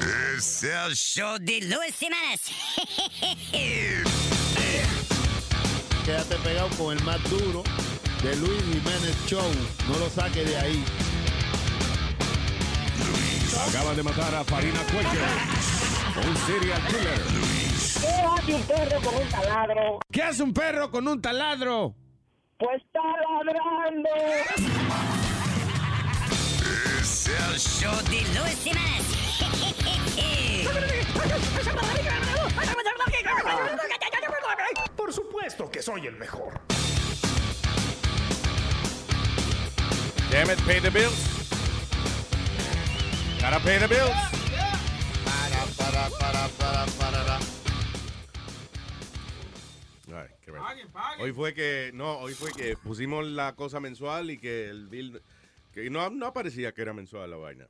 Es el show de Luis Jiménez. Quédate pegado con el más duro de Luis Jiménez Show. No lo saque de ahí. Acaban de matar a Farina Cuello, un serial killer. ¿Qué hace un perro con un taladro? ¿Qué hace un perro con un taladro? Pues está ladrando. Es el show de Luis Jiménez. Por supuesto que soy el mejor. Damn it, pay the bills. Gotta pay the bills. Para, para, para, para, para. Ay, qué. Hoy fue que, no, hoy fue que pusimos la cosa mensual y que el bill, que no, no aparecía que era mensual la vaina.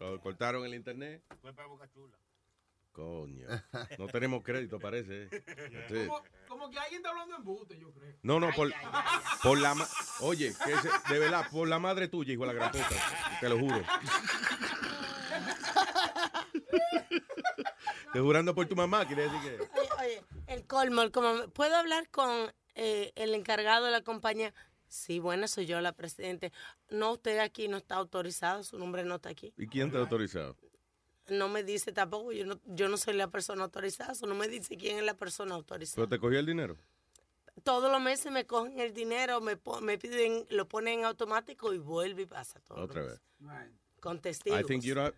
So, cortaron el internet. Fue para Boca Chula. Coño. No tenemos crédito, parece. Sí. Como, como que alguien está hablando en bote, yo creo. No, no, por, por la Oye, que ese- de verdad, por la madre tuya, hijo de la gran puta. Te lo juro. Te jurando por tu mamá, quiere decir que. Oye, oye, el colmo, el colmo. ¿Puedo hablar con eh, el encargado de la compañía? Sí, bueno, soy yo la presidente. No, usted aquí no está autorizado, su nombre no está aquí. ¿Y quién te ha autorizado? No me dice tampoco, yo no, yo no soy la persona autorizada, eso no me dice quién es la persona autorizada. ¿Pero te cogió el dinero? Todos los meses me cogen el dinero, me, me piden, lo ponen en automático y vuelve y pasa todo. Otra vez. Con testigos. I think you're not...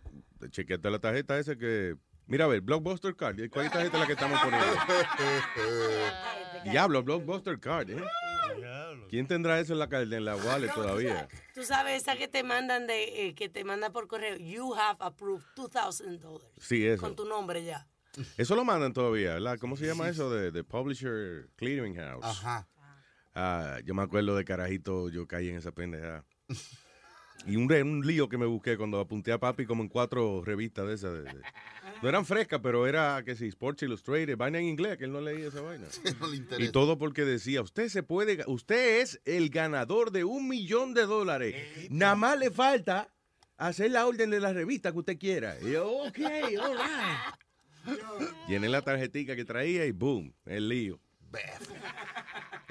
Chequeate la tarjeta esa que... Mira, a ver, Blockbuster Card. ¿Cuál tarjeta es la que estamos poniendo? Diablo, Blockbuster Card, ¿eh? ¿Quién tendrá eso en la, en la wallet todavía? Tú sabes esa que te mandan de eh, que te mandan por correo. You have approved $2,000 dollars. Sí, eso. Con tu nombre ya. Eso lo mandan todavía, ¿verdad? ¿Cómo se llama eso? De, de Publisher Clearing House. Ajá. Ah, yo me acuerdo de carajito, yo caí en esa pendejada. Y un, un lío que me busqué cuando apunté a papi como en cuatro revistas de esas. de- de- no eran frescas, pero era, que sí, Sports Illustrated, vaina en inglés, que él no leía esa vaina. No le Y todo porque decía, usted se puede, usted es el ganador de un millón de dólares. Nada más le falta hacer la orden de la revista que usted quiera. Y yo, ok, all right. Llené la tarjetica que traía y boom, el lío.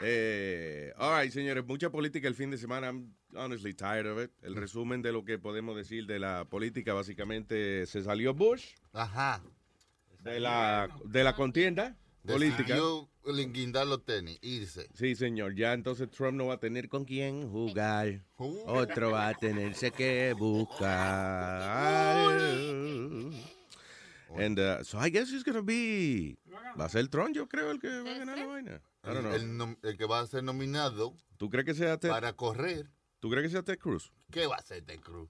Eh, all right, señores, mucha política el fin de semana. I'm honestly tired of it. El resumen de lo que podemos decir de la política, básicamente, se salió Bush Ajá. de la, de la contienda política. Decidió linguindar los tenis, irse. Sí, señor. Ya entonces Trump no va a tener con quién jugar. Otro va a tenerse que buscar. And uh, so I guess he's gonna be. Va a ser Trump, yo creo, el que va a ganar la vaina. I don't know. El, el que va a ser nominado ¿Tú crees que sea Ted? para correr. ¿Tú crees que sea Ted Cruz? ¿Qué va a hacer Ted Cruz?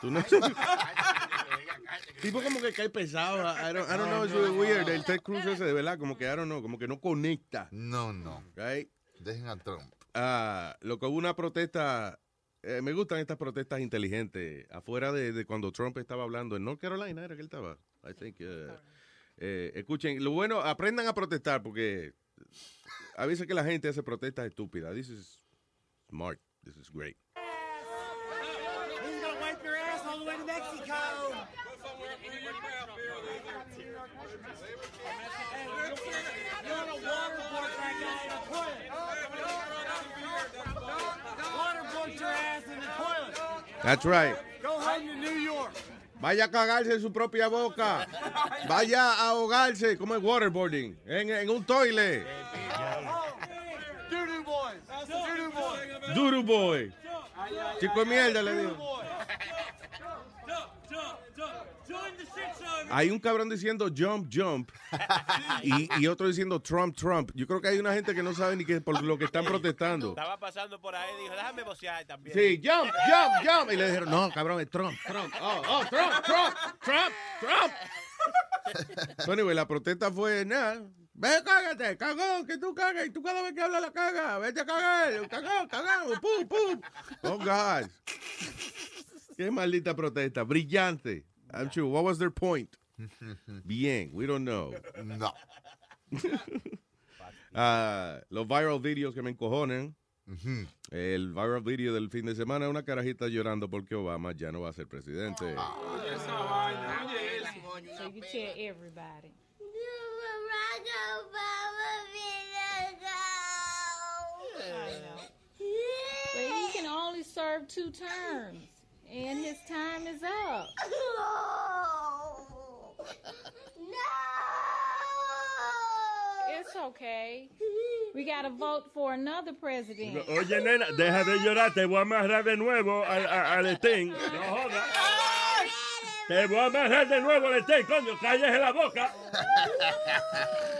Tú no. tipo como que cae pesado. I don't, I don't know, it's really weird. El Ted Cruz ese, de verdad, como que I don't know, como que no conecta. No, no. Right? Dejen a Trump. Ah, lo que hubo una protesta, eh, me gustan estas protestas inteligentes, afuera de, de cuando Trump estaba hablando en North Carolina, era que él estaba. I think, uh, eh, escuchen, lo bueno, aprendan a protestar porque a veces que la gente hace protestas estúpidas. This is smart, this is great. That's right. Go home to New York. Vaya a cagarse en su propia boca. Vaya a ahogarse, como es waterboarding, en, en un boys. Doo-doo boys. Duro boy. Chico de mierda, le digo. Join the shit show. Hay un cabrón diciendo jump, jump. Y, y otro diciendo Trump, Trump. Yo creo que hay una gente que no sabe ni qué por lo que están protestando. Estaba pasando por ahí y dijo, déjame bocear también. Sí, jump, jump, jump. Y le dijeron, no, cabrón, es Trump, Trump. Oh, oh, Trump, Trump, Trump, Trump. So, anyway, la protesta fue, nada. Ve, cágate, cagón, que tú cagas. Y tú cada vez que hablas la caga. Vete a cagar, cagón, cagón, pum, pum. Oh, God. Qué maldita protesta. Brillante. I'm sure. What was their point? Bien, we don't know. No. Ah, los viral videos que me encojonan. El viral video del fin de semana, una carajita llorando porque Obama ya no va a ser presidente. Oye, esa vaina, oye eso. So you tell everybody. I know. But he can only serve two terms, and his time is up. No, It's okay. We got to vote for another president. Oye, nena, deja de llorar, te voy a amarrar de nuevo al, a- al Sting. No jodas. Te voy a amarrar de nuevo al Sting, coño, cállese la boca.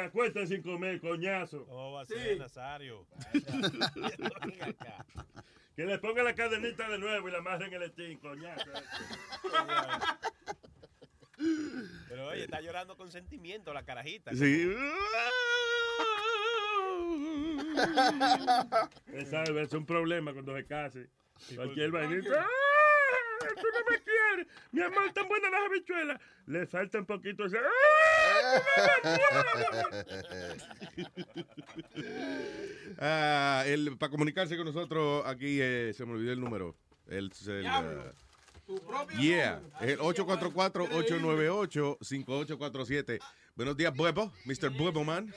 Que la cuesta sin comer, coñazo. ¿Cómo va a ser, Nazario? Venga acá. Que le ponga la cadenita de nuevo y la amarren el Sting, coñazo. Pero oye, está llorando con sentimiento la carajita. Sí. Esa es un problema cuando se case. Cualquier vainita. ¡Ah! Tú no me quieres. Mi amor, tan buena las habichuelas. Le falta un poquito ese. Ah, el, para comunicarse con nosotros aquí, eh, se me olvidó el número. El, el, ah, yeah, el 844-898-5847. Buenos días, Buebo, Mr. Buebo Man.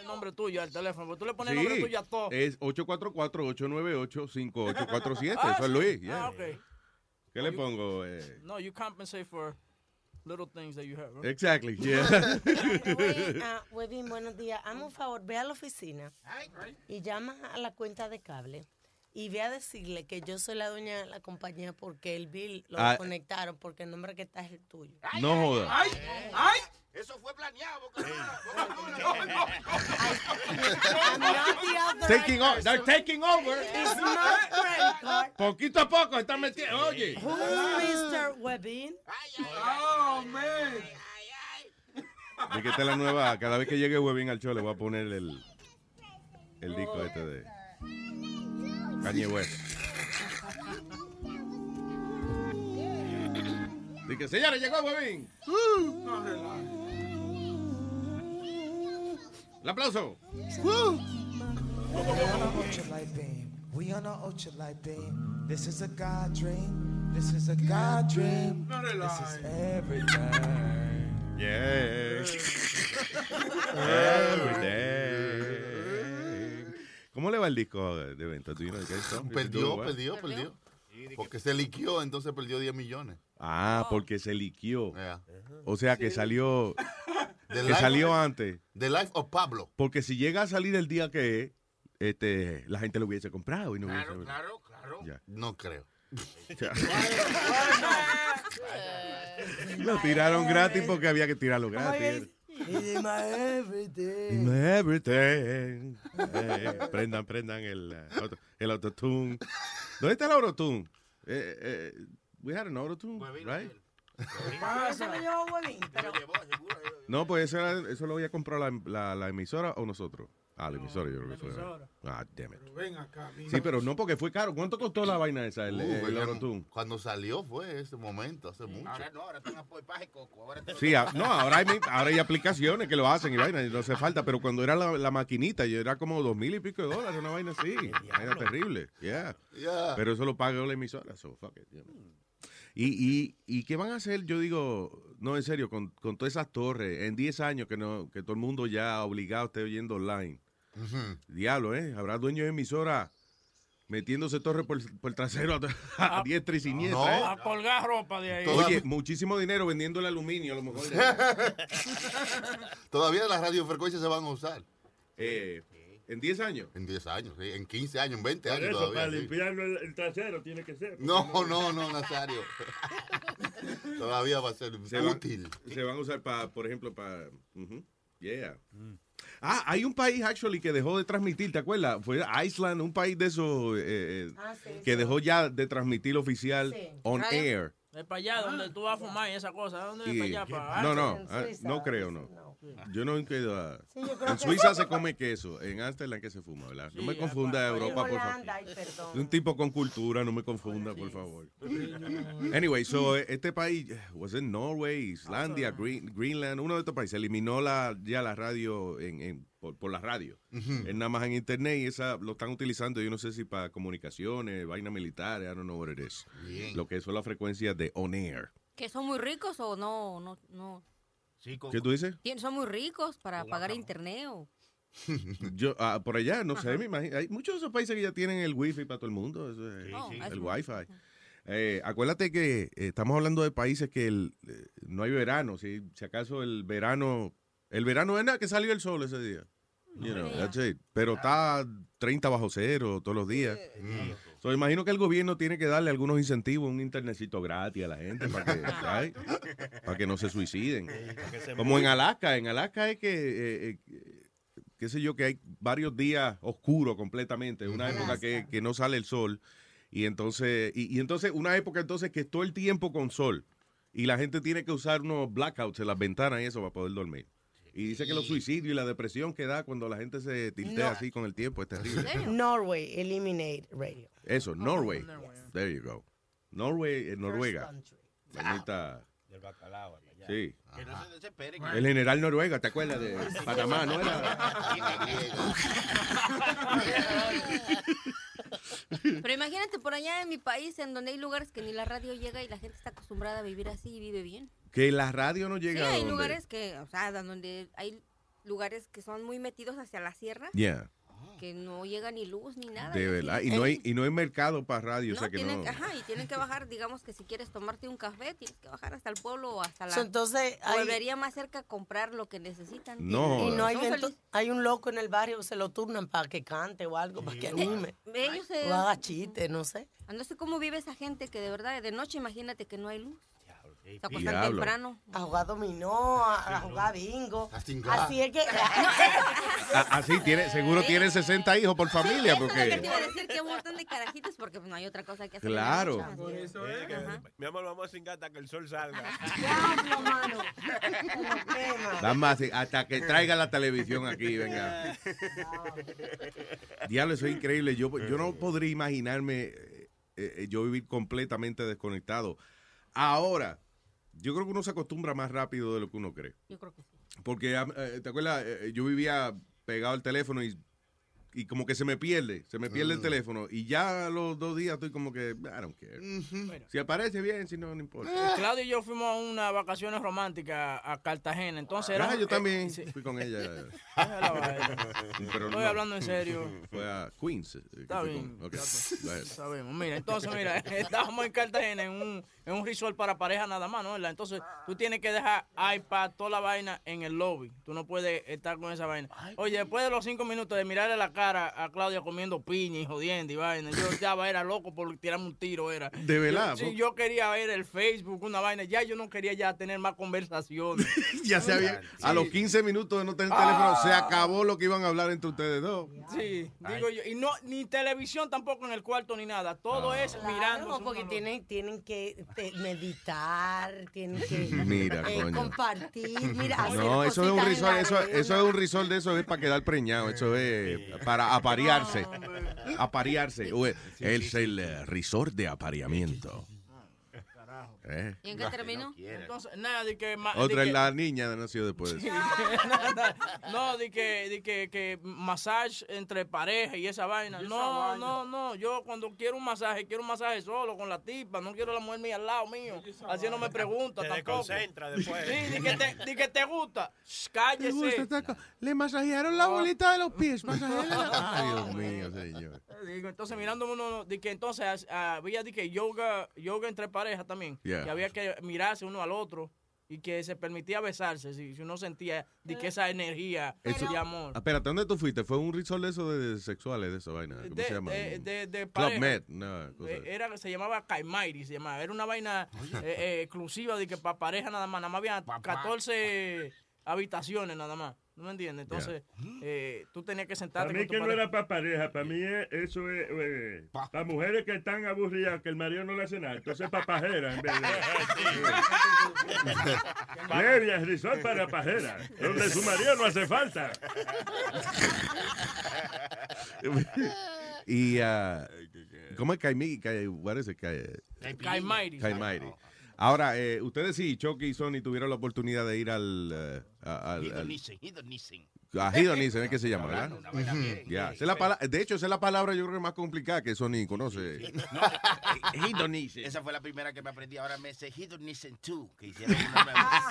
El nombre tuyo al teléfono, porque tú le pones el nombre Sí, tuyo a todo. es 844-898-5847. Ah, Eso es sí. Luis. yeah. Ah, ok. ¿Qué le pongo? Eh, No, you compensate for little things that you have. right? Exactly, yeah. Anyway, ah, Webin, buenos días. Hazme un favor, ve a la oficina y llama a la cuenta de cable y ve a decirle que yo soy la dueña de la compañía porque el bill lo Ah. conectaron porque el nombre que está es el tuyo. no joda. ¡Ay! ¡Ay! Eso fue planeado. Taking over. They're taking over. It's not credit card. Poquito a poco están metiendo. Oye. Who's Mr. Webin? ¡Oh, man! De que esta es la nueva. Cada vez que llegue Webin al show le voy a poner el, el disco este de Kanye West. Dice que señores, llegó Webin. No relajes. El aplauso. ultralight beam. We on an ultralight beam. This is a God dream. This is a God dream. No This relajes. is everything. Yeah. ¿Cómo le va el disco de venta? Perdió, perdió, perdió. Porque se liquió, entonces perdió 10 millones. Ah, porque se liquió. Yeah. O sea que salió. The Que Life- salió antes. The Life of Pablo. Porque si llega a salir el día que es, este, la gente lo hubiese comprado y no Claro, hubiese. claro, claro. Ya. No creo. Lo tiraron gratis porque había que tirarlo gratis. In my everything. Eh, prendan, prendan el, eh, auto- el autotune. ¿Dónde está el autotune? Eh, eh, we had an autotune, right? Pero No, pues eso, era- eso lo había comprado la, la, la emisora o nosotros. Ah, la emisora yo creo que fue. Ah, damn it. Ven acá, mira. Sí, pero no porque fue caro. ¿Cuánto costó la vaina esa, el, Uh, el oigan, autotune? cuando salió fue ese momento, hace mucho. Ahora no, ahora están a paje coco. Ahora te- Sí, a- no, ahora hay, ahora hay aplicaciones que lo hacen y vaina, y no hace falta, pero cuando era la, la maquinita, yo era como dos mil y pico de dólares, una vaina así. Era terrible, yeah. Yeah. Pero eso lo pagó la emisora, so fuck it, you know. Y, y, ¿Y qué van a hacer? Yo digo, no, en serio, con, con todas esas torres, en 10 años que no que todo el mundo ya obligado esté oyendo online. Ujú. Diablo, ¿eh? Habrá dueños de emisora metiéndose torres por, por el trasero a, a diestra y siniestra, ¿eh? A colgar ropa de ahí. Oye, muchísimo dinero vendiendo el aluminio, a lo mejor. Todavía las radiofrecuencias se van a usar. Eh, ¿En 10 años? En 10 años, sí. En 15 años, en 20 Por años eso, todavía. para sí. limpiarlo el, el trasero tiene que ser. No, no, no, Nazario. todavía va a ser se van, útil. se van a usar para, por ejemplo, para... Yeah. Ah, hay un país, actually, que dejó de transmitir, ¿te acuerdas? Fue Iceland, un país de esos eh, eh, Ah, sí, que sí. dejó ya de transmitir oficial Sí. on Ah, air. Es para allá donde tú vas a fumar y esa cosa. ¿Dónde es para allá? Para no, no, ah, no creo, no. no. Yo no he ido a- Sí, creo En que- Suiza se come queso, en Amsterdam que se fuma, ¿verdad? No me confunda aparte. Europa, por favor. Un tipo con cultura, no me confunda, por favor. Anyway, so este país, was in Norway, Islandia, Green- Greenland, uno de estos países eliminó la, ya la radio en, en- por, por la radio. Es nada más en internet y esa lo están utilizando, yo no sé si para comunicaciones, vaina militar, I don't know what it is. Bien. Lo que son las frecuencias de on air. ¿Que son muy ricos o no? no, no. ¿Qué tú dices? Tien- ¿Son muy ricos para pagar internet o...? Yo, ah, por allá, no sé, me imagino. Hay muchos de esos países que ya tienen el wifi para todo el mundo, eso es, Sí, sí. el Oh, wifi. Eh, acuérdate que eh, estamos hablando de países que el, eh, no hay verano, si, si acaso el verano, el verano es nada que salió el sol ese día. You know, that's it. Pero está 30 bajo cero todos los días. So, imagino que el gobierno tiene que darle algunos incentivos, un internetcito gratis a la gente para que, ¿sabes? para que no se suiciden. Como en Alaska, en Alaska es que, eh, eh, qué sé yo, que hay varios días oscuros completamente, una época que, que no sale el sol, y entonces, y, y entonces una época entonces que es todo el tiempo con sol, y la gente tiene que usar unos blackouts en las ventanas y eso para poder dormir. Y dice que los suicidios y la depresión que da cuando la gente se tiltea No. así con el tiempo es terrible. Norway, eliminate radio. Eso, Norway. There you go. Norway, eh, Noruega. Bonita. Del bacalao. allá. Sí. Que no se desesperen. El general Noruega, ¿te acuerdas de Panamá, no Pero imagínate por allá en mi país, en donde hay lugares que ni la radio llega y la gente está acostumbrada a vivir así y vive bien. Que la radio no Sí, llega a hay donde- lugares que, o sea, donde hay lugares que son muy metidos hacia la sierra, Yeah, que no llega ni luz ni nada. de verdad. Y no hay, y no hay mercado para radio, o sea que tienen, no. Ajá, y tienen que bajar, digamos que si quieres tomarte un café, tienes que bajar hasta el pueblo o hasta la... Entonces, hay- Volvería más cerca a comprar lo que necesitan. No, Y no hay, Son ento- felices. hay un loco en el barrio que se lo turnan para que cante o algo, para que anime. Ellos se... O haga chiste, no sé. No sé cómo vive esa gente que de verdad de noche imagínate que no hay luz. Se acuestan Diablo. temprano. A jugar dominó, a, a jugar bingo. Así es que... Ah, Así tiene, seguro tiene 60 hijos por familia, Eso es lo que porque te iba a decir que un montón de carajitos porque no hay otra cosa que hacer. Claro. noche, así es. Eh, que, Mi amor, vamos a cingar hasta que el sol salga. Diablo, mano. Sí, hasta que traiga la televisión aquí, venga. Diablo, eso es increíble. Yo, yo no podría imaginarme eh, eh, yo vivir completamente desconectado. Ahora, yo creo que uno se acostumbra más rápido de lo que uno cree. Yo creo que sí. Porque, eh, ¿te acuerdas? Eh, Yo vivía pegado al teléfono y, y como que se me pierde, se me pierde el Mm. teléfono. Y ya a los dos días estoy como que, I don't care. Si aparece bien, si no, no importa. Eh, Claudio y yo fuimos a unas vacaciones románticas a Cartagena. Entonces era. Ah, yo eh, también sí. fui con ella. Pero Estoy no. hablando en serio. Fue a Queens. eh, Está bien. con-. Sabemos. Mira, entonces, mira, estábamos en Cartagena en un, en un resort para pareja nada más, ¿no? ¿Verdad? Entonces, tú tienes que dejar iPad, toda la vaina en el lobby. Tú no puedes estar con esa vaina. Oye, después de los cinco minutos de mirarle la cara a Claudia comiendo piña y jodiendo y vaina, yo ya era loco por tirarme un tiro, era. ¿De verdad? Yo, sí, yo quería ver el Facebook, una vaina. Ya yo no quería ya tener más conversaciones. Ya se había, a los 15 minutos de no tener Ah. teléfono, se acabó lo que iban a hablar entre ustedes dos. Sí, digo yo. Y no, ni televisión tampoco en el cuarto ni nada. Todo es mirando. Claro, porque tienen, tienen que te- meditar, tienen que Mira, eh, coño. compartir, mira, No, eso es un risol, eso, eso es un risol de eso es para quedar preñado, eso es para aparearse, aparearse. Ué, Es el eh, risor de apareamiento. ¿Eh? ¿Y en qué terminó? Entonces, nada, de que... Otra de es que- la niña nació después de eso. no, de que, de que, que masaje entre pareja y esa vaina. No, no, no. Yo cuando quiero un masaje, quiero un masaje solo con la tipa. No quiero la mujer mía al lado mío. Así no me pregunta Te tampoco. desconcentra después. Sí, di que te, di que te gusta. Shh, Cállese. Le masajearon la bolita de los pies. Ay, Dios mío, señor. Digo, entonces mirando uno, de que entonces ah, había de que yoga, yoga entre parejas también. Yeah. Y había que mirarse uno al otro y que se permitía besarse si, si uno sentía de que esa energía Eso- de amor. Ah, Espérate, ¿dónde tú fuiste? ¿Fue un resort de eso de sexuales de esa vaina? ¿Cómo De, se llama? de, de, de Club pareja. Med, no, cosa Eh, Era, se llamaba Caimairi, se llamaba. Era una vaina eh, eh, exclusiva de que para pareja nada más. Nada más había 14 habitaciones nada más. ¿No me entiendes? Entonces, eh, tú tenías que Para sentarte mí con tu que no pareja. era para pareja, para mí es- eso es eh, para mujeres que están aburridas que el marido no le hace nada. Entonces para pajera en vez de... Previa resort para pajera, donde su marido no hace falta. y, ah, ¿cómo es Caimí? Cai- what is it? Caimairi. Caimairi. Ahora, eh, ustedes sí, Chucky y Sony tuvieron la oportunidad de ir al... a- al- al- Nissen, he Nissen. Ah, Hedonism es que se llama, ¿verdad? Es la pala- de hecho, esa es la palabra yo creo que más complicada que eso ni conoce. Hedonism. Esa fue la primera que me aprendí. Ahora me sé Hedonism 2, que hicieron una nueva.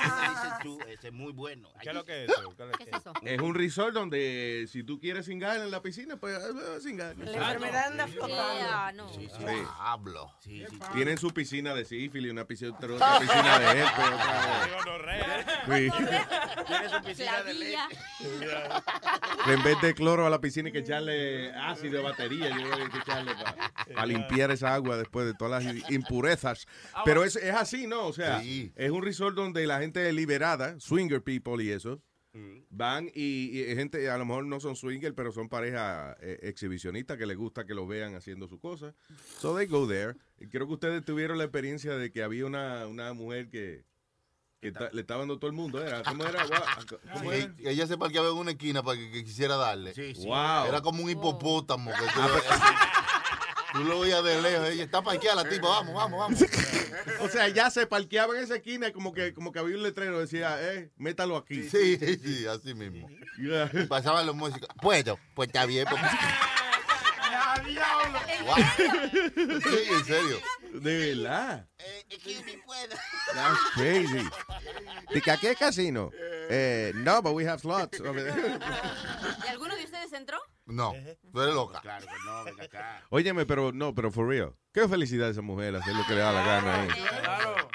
Hedonism 2, ese es muy bueno. ¿Qué es lo que es eso? ¿Qué es que Es un resort donde si tú quieres singar en la piscina, pues eh, singar. La enfermedad anda flotando. Sí, sí. Hablo. Sí, sí. Tienen su piscina de sífilis, una piscina, otra piscina de herpes, otra de- Sí. Tiene su piscina de leche. En vez de cloro a la piscina hay que echarle ácido de batería. Yo creo que hay que echarle para limpiar esa agua después de todas las impurezas. Pero es, es así, ¿no? O sea, es un resort donde la gente liberada, swinger people y eso, van y, y gente, a lo mejor no son swinger, pero son parejas eh, exhibicionistas que les gusta que lo vean haciendo su cosa. So they go there. Y creo que ustedes tuvieron la experiencia de que había una, una mujer que, que le estaba dando todo el mundo. Era, ¿Cómo era? Gua- ¿Cómo Sí, ella se parqueaba en una esquina para que, que quisiera darle. sí. Wow. Era como un hipopótamo. Que tú, lo, tú lo veías de lejos. Ella está parqueada la tipa. Vamos, vamos, vamos. O sea, ya se parqueaba en esa esquina como que, como que había un letrero decía, eh, métalo aquí. Sí, sí, así mismo. Pasaban los músicos. Puedo, pues está bien. pues. Wow. Sí, en serio. De verdad. Eh, excuse me, ¿puedo? That's crazy. ¿De que aquí casino? Eh, no, but we have slots over there. ¿Y alguno de ustedes entró? No, tú eres loca. Claro que no, venga acá. Óyeme, pero no, pero for real. Qué felicidad esa mujer hacer lo que le da la gana ahí. Claro.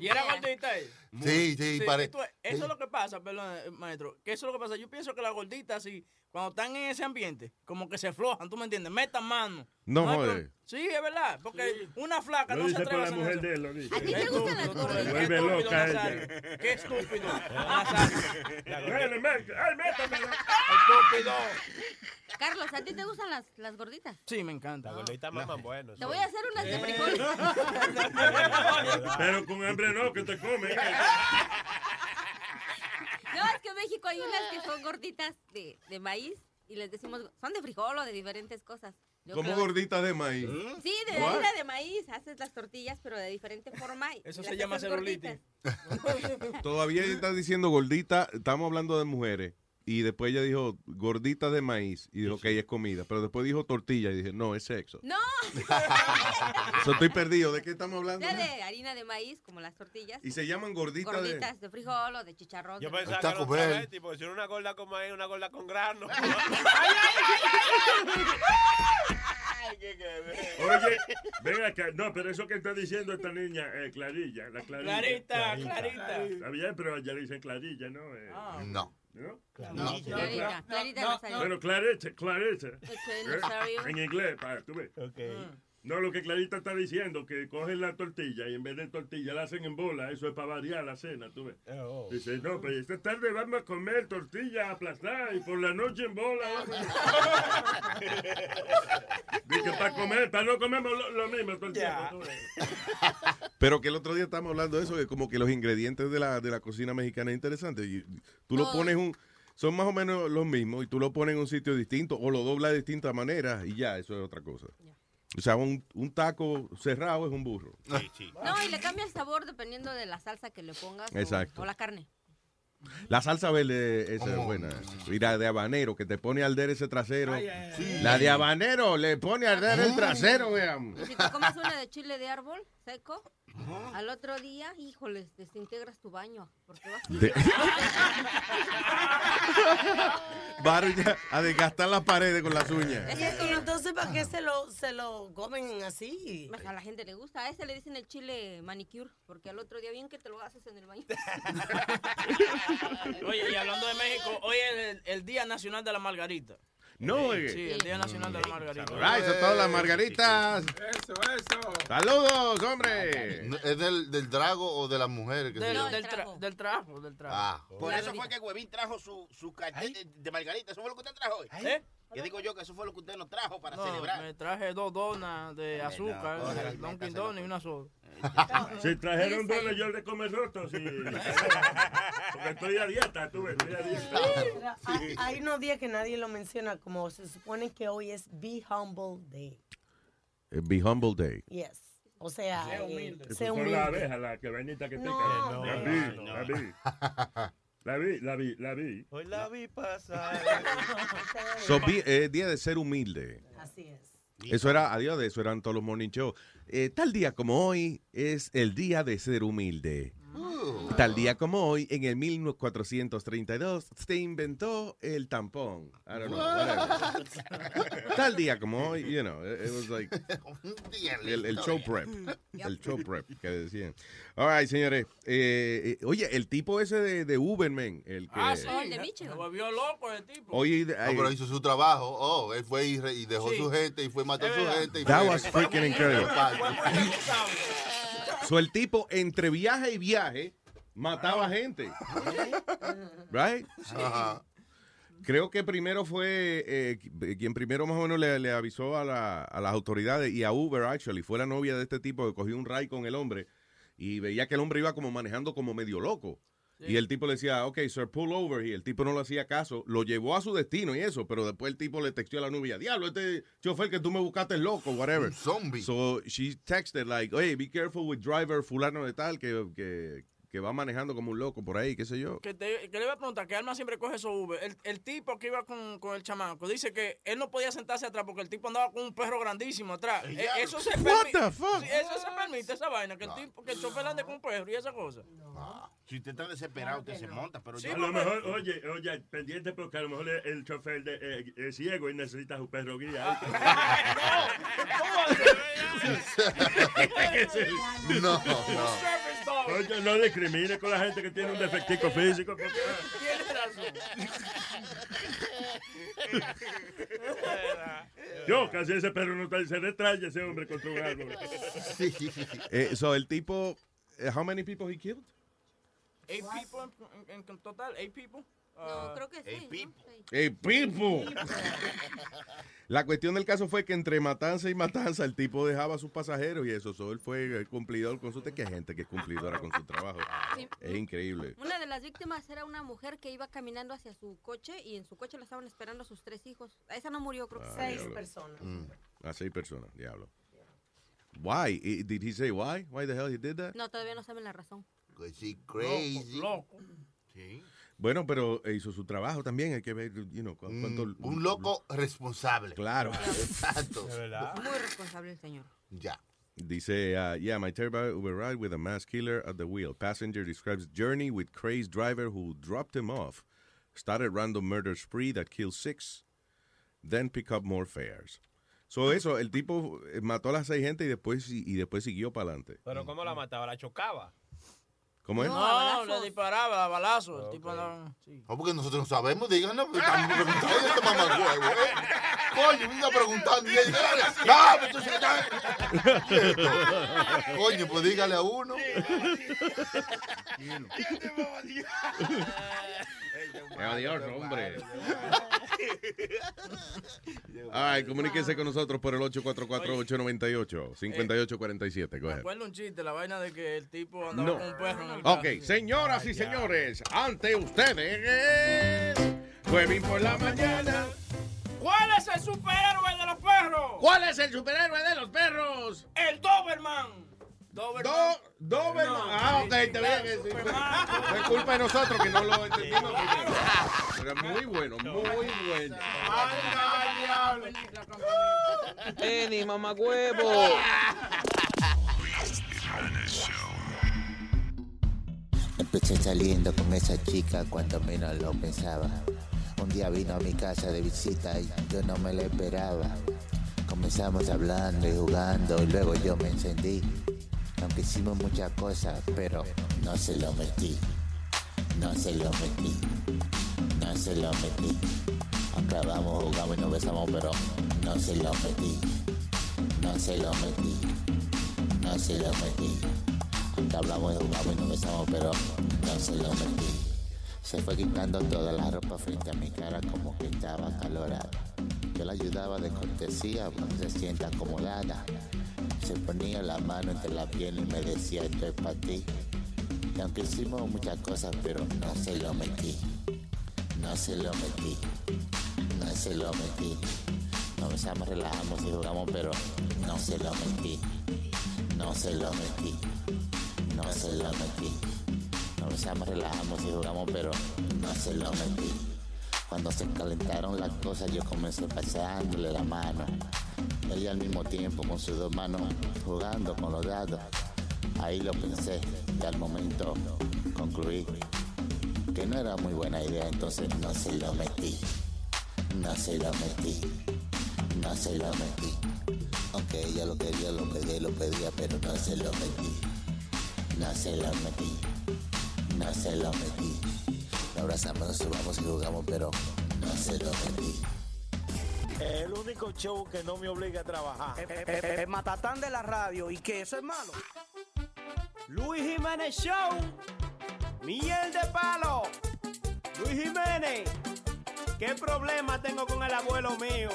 Y era gordita ella. Sí, sí, pare- esto es- eso es lo que pasa, perdón, eh, maestro. Que eso es lo que pasa. Yo pienso que las gorditas, así, cuando están en ese ambiente, como que se flojan, ¿tú me entiendes? Metan mano. No pro- Sí, es verdad. Porque una flaca Lo no se dice por atreve a la hacer mujer eso. de él, lo dice. ¿A ti te gustan las gorditas? Se vuelve loca ella. Qué estúpido. Ay, métamela. Estúpido. Carlos, ¿a ti te gustan las, las gorditas? Sí, me encanta. Las gorditas maman bueno. Te voy a hacer unas de frijoles. Pero con hambre no, que te comen. No, es que en México hay unas que son gorditas de, de maíz y les decimos, son de frijol o de diferentes cosas. Yo Como creo- gordita de maíz. Sí, de What? harina de maíz. Haces las tortillas, pero de diferente forma. Eso se llama celulitis. gorditas. Todavía ella está diciendo gordita, estamos hablando de mujeres. Y después ella dijo gordita de maíz. Y dijo que ella es comida. Pero después dijo tortilla. Y dije, no, es sexo. ¡No! So, estoy perdido. ¿De qué estamos hablando? Ya de harina de maíz, como las tortillas. Y se llaman gorditas de... Gorditas de... frijol o de chicharrón. Yo pensaba que era porque si era una gorda con maíz, una gorda con grano. Oye, ven acá. No, pero eso que está diciendo esta niña, eh, Clarilla, la Clarilla. Clarita, Clarita. Está bien, pero ya le dicen Clarilla, ¿no? Eh, No. ¿No? No, Clarita, Clarita. Bueno, Clarita, Clarita. En inglés, para tú ves. No, lo que Clarita está diciendo, que cogen la tortilla y en vez de tortilla la hacen en bola, eso es para variar la cena, tú ves. Dice, no, pero esta tarde vamos a comer tortilla aplastada y por la noche en bola. Dice, para comer, para no comemos lo, lo mismo todo el tiempo, tú ves. Pero que el otro día estamos hablando de eso, que como que los ingredientes de la, de la cocina mexicana es interesante. Y tú lo pones un... Son más o menos los mismos y tú lo pones en un sitio distinto o lo doblas de distintas maneras y ya, eso es otra cosa. O sea, un, un taco cerrado es un burro. No, y le cambia el sabor dependiendo de la salsa que le pongas. o- Exacto. O, la carne. La salsa verde, esa es buena. Y la de habanero, que te pone a arder ese trasero. La de habanero le pone a arder el trasero, vean. Y si te comes una de chile de árbol seco, al otro día, híjoles, desintegras tu baño. Porque vas De- a- a desgastar las paredes con las uñas. Y, y entonces, ¿para qué se lo, se lo comen así? Pues a la gente le gusta. A ese le dicen el chile manicure, porque al otro día bien que te lo haces en el baño. Oye, y hablando de México, hoy es el, el Día Nacional de la Margarita. No, oye. Sí, el Día Nacional de la Margarita. Right, son todas las margaritas. Eso, eso. Saludos, hombre. ¿Es del, del drago o de las mujeres? Que Del, llama? del, tra- del trabajo, del trabajo. Ah. Por eso fue que Huevín trajo su, su cartel de, de margarita. ¿Eso fue lo que usted trajo hoy? ¿Eh? Que digo yo que eso fue lo que usted nos trajo para No, celebrar. me traje dos donas de azúcar, la de Dunkin' Donuts y una soda. Si trajeron dones, yo le comer roto. Sí. Porque estoy a dieta, tú ves, estoy a dieta. Hay, hay unos días que nadie lo menciona, como se supone que hoy es Be Humble Day. Eh, Be Humble Day. Yes. O sea, Sé eh, humilde. Son humilde. las abejas las que venita que No, pican. no, vi, la vi. La vi, la vi. Hoy la vi pasar. So, vi- eh, día de ser humilde. Así es. Eso era, adiós, de eso eran todos los morning shows. Eh, tal día como hoy es el día de ser humilde. Tal día como hoy, en el 1432, se inventó el tampón. I don't know, whatever. Tal día como hoy, you know, it, it was like el, el show prep. El show prep que decían. All right, señores. Eh, eh, oye, el tipo ese de, de Uberman, el que... Ah, sí. Se volvió loco el tipo. Oye, No, pero hizo su trabajo. Oh, él fue y, re- y dejó Sí. su gente y fue y mató a su gente. y That fue- was freaking incredible. So, el tipo, entre viaje y viaje, mataba gente. Right? Ajá. Creo que primero fue eh, qui- quien primero más o menos le, le avisó a, la- a las autoridades y a Uber, actually, fue la novia de este tipo que cogió un ride con el hombre y veía que el hombre iba como manejando como medio loco. Y el tipo le decía, ok, sir, pull over. Y el tipo no le hacía caso. Lo llevó a su destino y eso. Pero después el tipo le texteó a la novia, diablo, este chofer que tú me buscaste es loco, whatever. zombie. So she texted like, hey, be careful with driver fulano de tal que, que, que va manejando como un loco por ahí, qué sé yo. Que, te- que le iba a preguntar, que Alma siempre coge esos Uber. El, el tipo que iba con, con el chamaco dice que él no podía sentarse atrás porque el tipo andaba con un perro grandísimo atrás. Eh, eso se What permite. the fuck? Sí, eso se permite, esa vaina, que el tipo, que el chofer ande con un perro y esa cosa. Si usted está desesperado, usted se monta, pero Sí, yo A lo mejor, oye, oye, pendiente porque a lo mejor el, el chofer de, eh, es ciego y necesita su perro guía. No, no. Oye, no discrimine con la gente que tiene un defectico físico. Porque, Tienes yo, casi ese perro no está, se retrae ese hombre contra un árbol. Eh, so el tipo, eh, how many people he killed? Eight people en, total, eight people. No, Uh, creo que sí. ¿no? Sí. Hey, people. La cuestión del caso fue que entre matanza y matanza el tipo dejaba a sus pasajeros y eso. So, él fue eh, cumplidor con su... que hay gente que es cumplidora con su trabajo. Sí. Es increíble. Una de las víctimas era una mujer que iba caminando hacia su coche y en su coche la estaban esperando sus tres hijos. A esa no murió, creo que Ah, seis diablo. personas. Mm, A seis personas, diablo. Why? Did he say why? Why the hell he did that? No, todavía no saben la razón. She crazy. Loco. Sí. Bueno, pero eh, hizo su trabajo también. Hay que ver, you know, cu- cuánto... Mm, un loco responsable. Claro. Exacto. Muy responsable el señor. Ya. Dice, uh, yeah, my terrible Uber ride with a mass killer at the wheel. Passenger describes journey with crazed driver who dropped him off. Started random murder spree that killed six. Then pick up more fares. So eso, el tipo eh, mató a las seis gente y después, y después siguió para adelante. Pero ¿cómo la mataba? ¿La chocaba? ¿Cómo es? No, le disparaba a balazo. El tipo andaba. Sí. No, porque nosotros no sabemos, díganos, estamos preguntando este mamagüevo, ¿eh? Coño, venga preguntando y ella no, pero tú sí estás-". Coño, pues dígale a uno. Adiós, hombre. Ay, comuníquese con nosotros por el 844-898-5847. Go Me acuerdo un chiste, la vaina de que el tipo andaba No. con un perro en el Ok, señoras y señores, ante ustedes, Huevín por la mañana. ¿Cuál es el superhéroe de los perros? ¿Cuál es el superhéroe de los perros? El Doberman. Doberman. Do, Doberman. No, ah, ok, está bien. que fue culpa de nosotros que no lo entendimos. primero. Pero muy bueno, muy bueno. Eni, mamagüevo. Empecé saliendo con esa chica cuando menos lo pensaba. Un día vino a mi casa de visita y yo no me lo esperaba. Comenzamos hablando y jugando y luego yo me encendí. Aunque hicimos muchas cosas, pero no se lo metí. No se lo metí. No se lo metí. Aunque hablamos, jugamos y nos besamos, pero no se lo metí. No se lo metí. No se lo metí. Hablamos y jugamos y nos besamos, pero no se lo metí. Se fue quitando toda la ropa frente a mi cara como que estaba acalorada. Yo la ayudaba de cortesía, pues se sienta acomodada. Se ponía la mano entre la piel y me decía esto es para ti. Y aunque hicimos muchas cosas, pero no se lo metí. No se lo metí. No se lo metí. Nos besamos, relajamos y jugamos, pero no se lo metí. No se lo metí. No se lo metí. Nos Comenzamos, relajamos y jugamos, pero no se lo metí. Cuando se calentaron las cosas, yo comencé pasándole la mano. Ella al mismo tiempo con sus dos manos jugando con los dados. Ahí lo pensé y al momento concluí que no era muy buena idea, entonces no se lo metí. No se lo metí. No se lo metí. Aunque ella lo quería, lo pedía, lo pedía, pero no se lo metí. No se lo metí. No se lo metí. Lo abrazamos, nos subamos y jugamos, pero no se lo metí. El único show que no me obliga a trabajar. El matatán de la radio y que eso es malo. Luis Jiménez Show. Miel de palo. Luis Jiménez. ¿Qué problema tengo con el abuelo mío?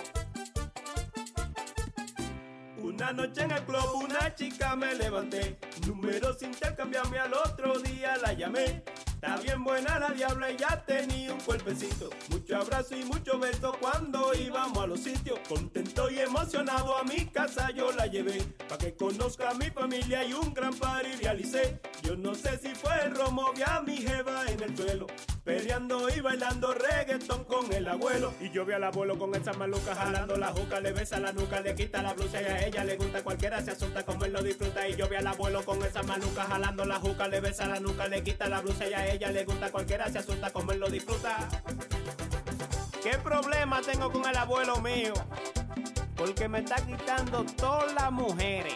Una noche en el club una chica me levanté. Números intercambiarme al otro día la llamé. Está bien buena la diabla y ya tenía un cuerpecito. Mucho abrazo y mucho beso cuando íbamos a los sitios. Contento y emocionado a mi casa yo la llevé. Pa' que conozca a mi familia y un gran party realicé. Yo no sé si fue el romo, vi a mi jeva en el suelo. Peleando y bailando reggaetón con el abuelo. Y yo vi al abuelo con esa maluca jalando la juca. Le besa la nuca, le quita la blusa y a ella le gusta. Cualquiera se asunta como él lo disfruta. Y yo vi al abuelo con esa maluca jalando la juca. Le besa la nuca, le quita la blusa y a ella le gusta. Cualquiera se asunta como él lo disfruta. ¿Qué problema tengo con el abuelo mío? Porque me está quitando todas las mujeres.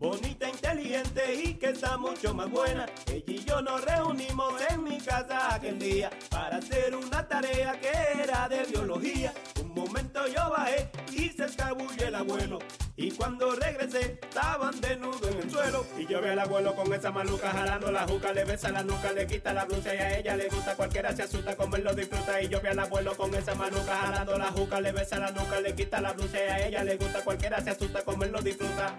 bonita, inteligente y que está mucho más buena. Ella y yo nos reunimos en mi casa aquel día para hacer una tarea que era de biología. Un momento yo bajé y se escabulle el abuelo. Y cuando regresé, estaban desnudos en el suelo. Y yo vi al abuelo con esa maluca jalando la juca, le besa la nuca, le quita la blusa y a ella le gusta. Cualquiera se asusta como lo disfruta. Y yo vi al abuelo con esa maluca jalando la juca, le besa la nuca, le quita la blusa y a ella le gusta. Cualquiera se asusta como lo disfruta.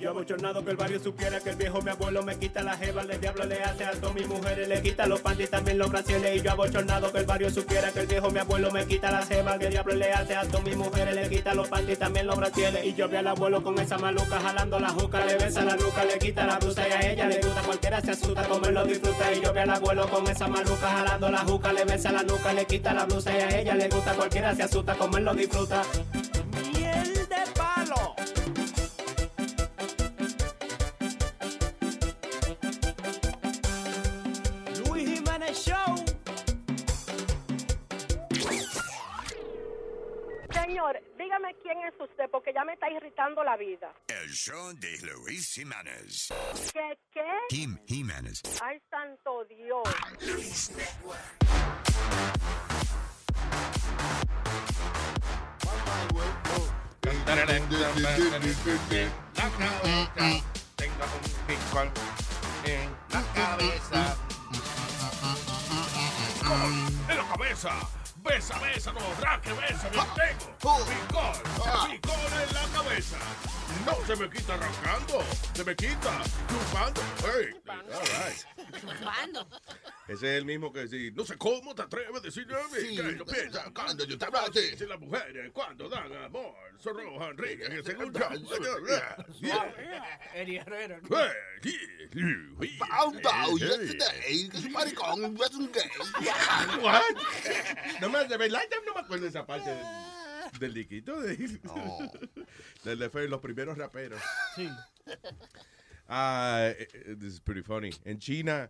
Yo abochornado que el barrio supiera que el viejo mi abuelo me quita la jeva, el diablo le hace a mi mujer, le quita los panties también los brasiles. Y yo abochornado que el barrio supiera que el viejo mi abuelo me quita la jeva, que diablo le hace a mi mujer, le quita los panties también los brasiles. Y yo vi al abuelo con esa maluca jalando la juca, le besa la nuca, le quita la blusa y a ella le gusta, cualquiera se asusta como él lo disfruta. Y yo vi al abuelo con esa maluca jalando la juca, le besa la nuca, le quita la blusa y a ella le gusta, cualquiera se asusta como él lo disfruta. Quién es usted, porque ya me está irritando la vida. El show de Luis Jiménez. ¿Qué, qué? Kim Jiménez. Ay, santo Dios. Luis Network. La cabeza, tengo un en la cabeza. ¡En la cabeza! ¡Besa, besa, no! ¡Raque, besa! ¡Bien tengo! ¡Picón! ¡Picón en la cabeza! ¡No se me quita arrancando! ¡Se me quita chupando! ¡Hey! All right. Chupando. Ese es el mismo que decir, no sé cómo te atreves a decirle a mí Sí, que yo pienso cuando yo te hablo así. Si las mujeres cuando dan amor sonrojan, ríen y se escuchan. Eddie Herrera. Bow, bow, yesterday, que es un maricón, es un gay. What? No me, de verdad ya no me acuerdo de esa parte del, del liquito de, del de Fer, los primeros raperos. Sí. Ah, eh, this is pretty funny. En China,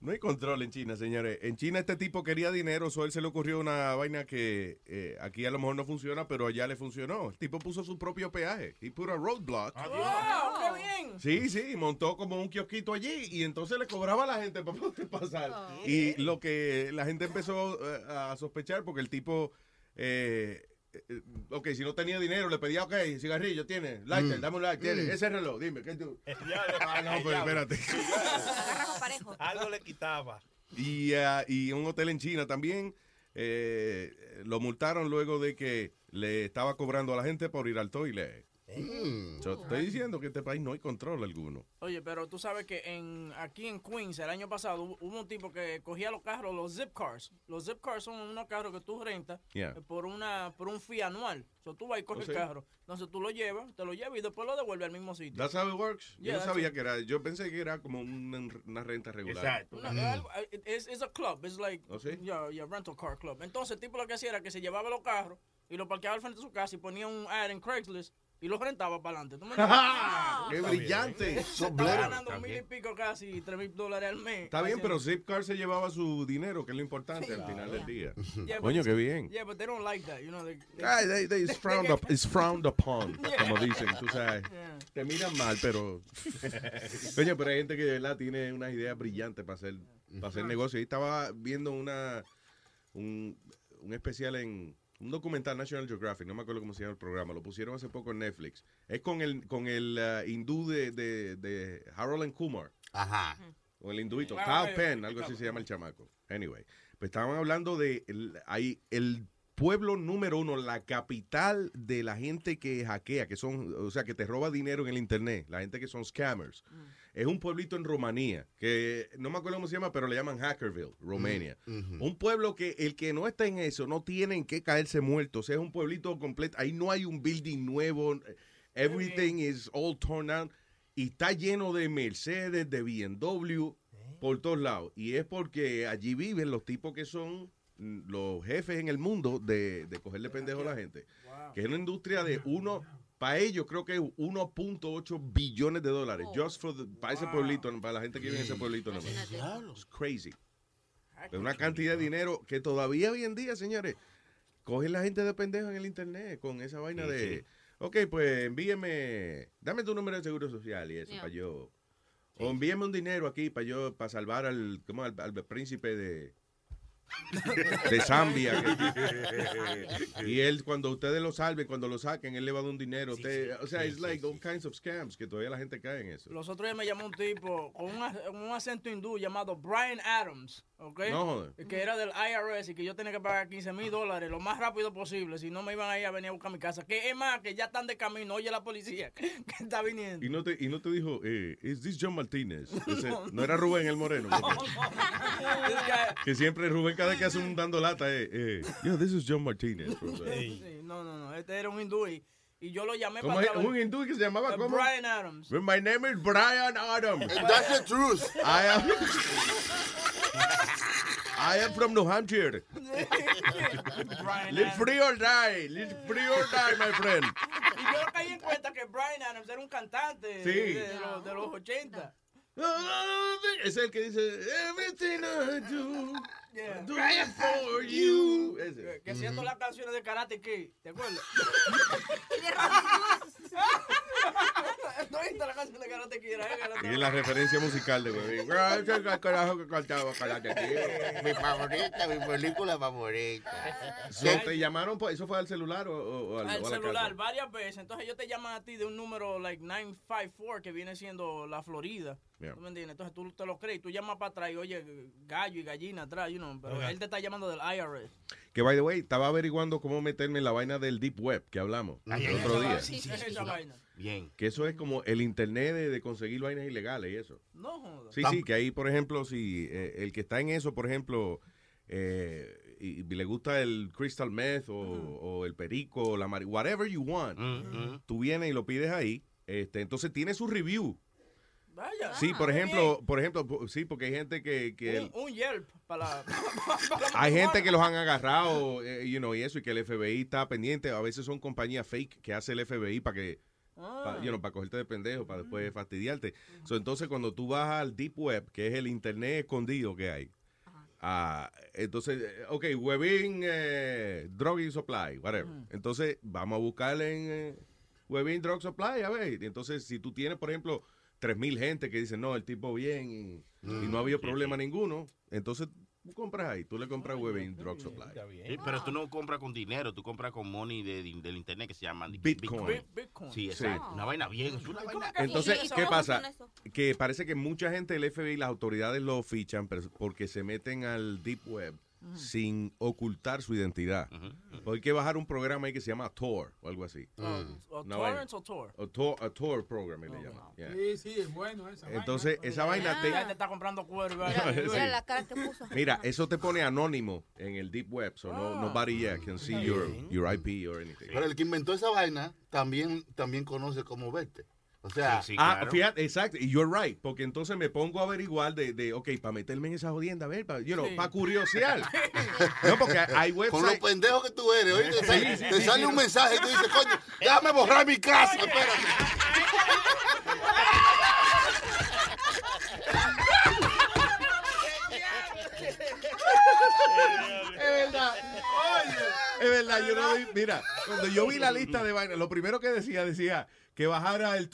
no hay control en China, señores. En China este tipo quería dinero, so a él se le ocurrió una vaina que eh, aquí a lo mejor no funciona, pero allá le funcionó. El tipo puso su propio peaje. Y puso roadblock. ¡Wow! ¡Qué bien! Sí, sí, montó como un kiosquito allí y entonces le cobraba a la gente para poder pasar. Y lo que la gente empezó eh, a sospechar porque el tipo, eh, eh, ok, si no tenía dinero, le pedía, ok, cigarrillo, tiene, lighter, Mm. dame un lighter, Mm. ese reloj, dime, ¿qué tú? Ah, no, pues espérate. Algo le quitaba. Y, ah, y un hotel en China también eh, lo multaron luego de que le estaba cobrando a la gente por ir al toilet. So, estoy diciendo que en este país no hay control alguno. Oye, pero tú sabes que en aquí en Queens el año pasado hubo, hubo un tipo que cogía los carros, los zip cars. Los zip cars son unos carros que tú rentas Yeah. eh, por una por un fee anual. O tú vas y coges Oh, sí. el carro. Entonces tú lo llevas, te lo llevas y después lo devuelves al mismo sitio. That's how it works. Yo no sabía it. que era, yo pensé que era como una, una renta regular. Es algo- eh, es es a club, es like ¿Oh, sí? yeah, yeah, rental car club. Entonces el tipo lo que hacía era que se llevaba los carros y los parqueaba al frente de su casa y ponía un ad en Craigslist y los rentaba para adelante. ¿Tú me entiendes? ¡Qué brillante! Estaba ganando mil y pico casi, tres mil dólares al mes. Está bien, pero Zipcar se llevaba su dinero, que es lo importante al final del día. Yeah, Coño, qué bien. Yeah, but they don't like that, you know. They, they- Ay, they- they- it's, frowned up, it's frowned upon, Yeah. como dicen, tú sabes. Te miran mal, pero... Coño, pero hay gente que de verdad tiene unas ideas brillantes para hacer, para hacer negocio. Y estaba viendo una un, un especial en... Un documental National Geographic, no me acuerdo cómo se llama el programa, lo pusieron hace poco en Netflix. Es con el con el uh, hindú de, de, de Harold and Kumar. Ajá. Con el hinduito, Kyle Penn, algo así se llama el chamaco. Anyway, pues estaban hablando de el, ahí, el pueblo número uno, la capital de la gente que hackea, que son, o sea, que te roba dinero en el internet, la gente que son scammers. Es un pueblito en Rumanía, que no me acuerdo cómo se llama, pero le llaman Hackerville, Romania. Un pueblo que el que no está en eso no tienen que caerse muertos. Es un pueblito completo. Ahí no hay un building nuevo. Everything is all torn down. Y está lleno de Mercedes, de BMW, por todos lados. Y es porque allí viven los tipos que son mm, los jefes en el mundo de, de cogerle pendejo a la gente. Que es una industria de uno, para ellos creo que es 1.8 billones de dólares. Just for the- para ese pueblito, para la gente que vive en ese pueblito. nada más. It's crazy. Es una cantidad de dinero que todavía hoy en día, señores, cogen la gente de pendejo en el internet con esa vaina Sí, de, sí. ok, pues envíeme, dame tu número de seguro social y eso Yeah. para yo. O envíeme un dinero aquí para yo, para salvar al, ¿cómo? al, al príncipe de, de Zambia. y él, cuando ustedes lo salven, cuando lo saquen, él le va a dar un dinero. usted, o sea, sí, es sí, like all kinds of scams que todavía la gente cae en eso. Los otros días me llamó un tipo con un acento hindú llamado Brian Adams, ¿ok? No joder. Que era del IRS y que yo tenía que pagar 15 mil dólares lo más rápido posible, si no me iban a ir a venir a buscar mi casa. Que es más, que ya están de camino, oye la policía que está viniendo. Y no te, y no te dijo, eh, ¿is this John Martínez? Ese- No. no era Rubén el Moreno. que siempre Rubén cada vez que hace un dando lata, eh, eh, yeah, this is John Martínez. Sí, no, no, no, este era un hindú y, y yo lo llamé ¿Cómo para es? ¿Un hindú que se llamaba Eh, cómo? Brian Adams. My name is Brian Adams. And that's the truth. I am, I am from New Hampshire. Live free or die. Live free or die, my friend. Y yo caí en cuenta que Brian Adams era un cantante Sí. de, de los, de los 80. Es el que dice, everything I do, Yeah. do it for you. Ese. Que todas las canciones de Karate Kid, ¿te acuerdas? ¿No viste la canción de Karate Kid? Es la referencia musical de Huevín. Ese es el carajo que cantaba Karate Kid. Mi favorita, mi película favorita. So, ¿Te llamaron? por- ¿Eso fue al celular o, o- o al, o celular casa? varias veces. Entonces ellos te llaman a ti de un número like 954 que viene siendo la Florida. Yeah. ¿Tú me entiendes? Entonces tú te lo crees y tú llamas para atrás y oye gallo y gallina atrás, you know, pero él te está llamando del IRS. Que, by the way, estaba averiguando cómo meterme en la vaina del Deep Web que hablamos Ay, el ay, otro ay, día. sí, sí, Es sí, esa sí. vaina. Bien. Que eso es como el internet de, de conseguir vainas ilegales y eso. No jodas. Sí, sí, que ahí, por ejemplo, si eh, el que está en eso, por ejemplo, eh, y, y le gusta el crystal meth o, o el perico, o la marihuana, whatever you want, tú vienes y lo pides ahí, este, entonces tiene su review. Vaya. Sí, por Ah, ejemplo, por ejemplo, sí, porque hay gente que, que Un, un Yelp para hay gente que los han agarrado, eh, you know, y eso, y que el FBI está pendiente. A veces son compañías fake que hace el FBI para que para you know, para cogerte de pendejo, para después fastidiarte. So, entonces, cuando tú vas al Deep Web, que es el internet escondido que hay, ah, entonces, eh, ok, Webin eh, Drug and Supply, whatever. Entonces, vamos a buscar en eh, Webin Drug Supply, a ver. Entonces, si tú tienes, por ejemplo, 3.000 gente que dicen, no, el tipo bien y, y no ha habido problema ninguno, entonces tú compras ahí, tú le compras Webin Drug Supply. Sí, pero tú no compras con dinero, tú compras con money de- de- del internet que se llama Bitcoin. Sí, exacto. Una vaina bien, es una vaina. Entonces, ¿qué pasa? Que parece que mucha gente del FBI, las autoridades lo fichan pero- porque se meten al Deep Web sin ocultar su identidad. O Hay que bajar un programa ahí que se llama Tor o algo así. ¿O Una vaina. torrents o Tor? O Tor, a Tor program le llaman. yeah. Sí, sí, es bueno esa Entonces, esa vaina te... Ya te está comprando cuero. Mira, vaina. mira la cara que puso. Mira, eso te pone anónimo en el Deep Web, so no, nobody yeah, can see your, your IP or anything. Pero el que inventó esa vaina también, también conoce cómo verte. O sea, ah, fíjate, exacto, y you're right, porque entonces me pongo a averiguar de, de ok, para meterme en esa jodienda, a ver, para you know, Sí. pa curiosear. no, porque hay websites... con lo pendejo que tú eres, oye, te, Sí, sale, sí, te sí, sale sí. un mensaje y tú dices, coño, déjame borrar mi casa, espérate. Es verdad. Es verdad, yo no vi- mira, cuando yo vi la lista de vainas, lo primero que decía, decía que bajara el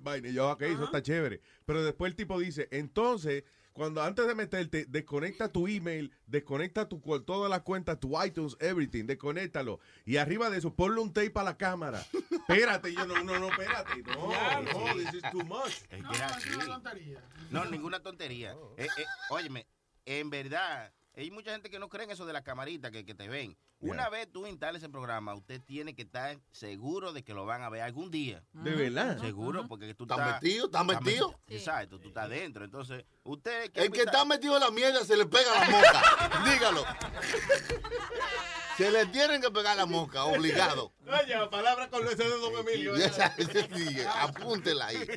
vaina. Y yo, ok, eso está chévere. Pero después el tipo dice, entonces, cuando antes de meterte, desconecta tu email, desconecta tu todas las cuentas, tu iTunes, everything, desconéctalo. Y arriba de eso, ponle un tape a la cámara. Espérate, yo no, no, no, espérate. No, no, this is too much. Es que era así. No, ninguna tontería. Eh, eh, óyeme, en verdad, hay mucha gente que no cree en eso de la camarita que, que te ven. Una vez tú instales ese programa, usted tiene que estar seguro de que lo van a ver algún día. ¿De verdad? Seguro, porque tú ¿Estás estás... metido? ¿Estás metido? Exacto, tú estás dentro. Entonces, usted... El que está metido en la mierda se le pega la mosca. Dígalo. Se le tienen que pegar la mosca, obligado. Oye, palabra con ese de Don Emilio. Sí, apúntela ahí.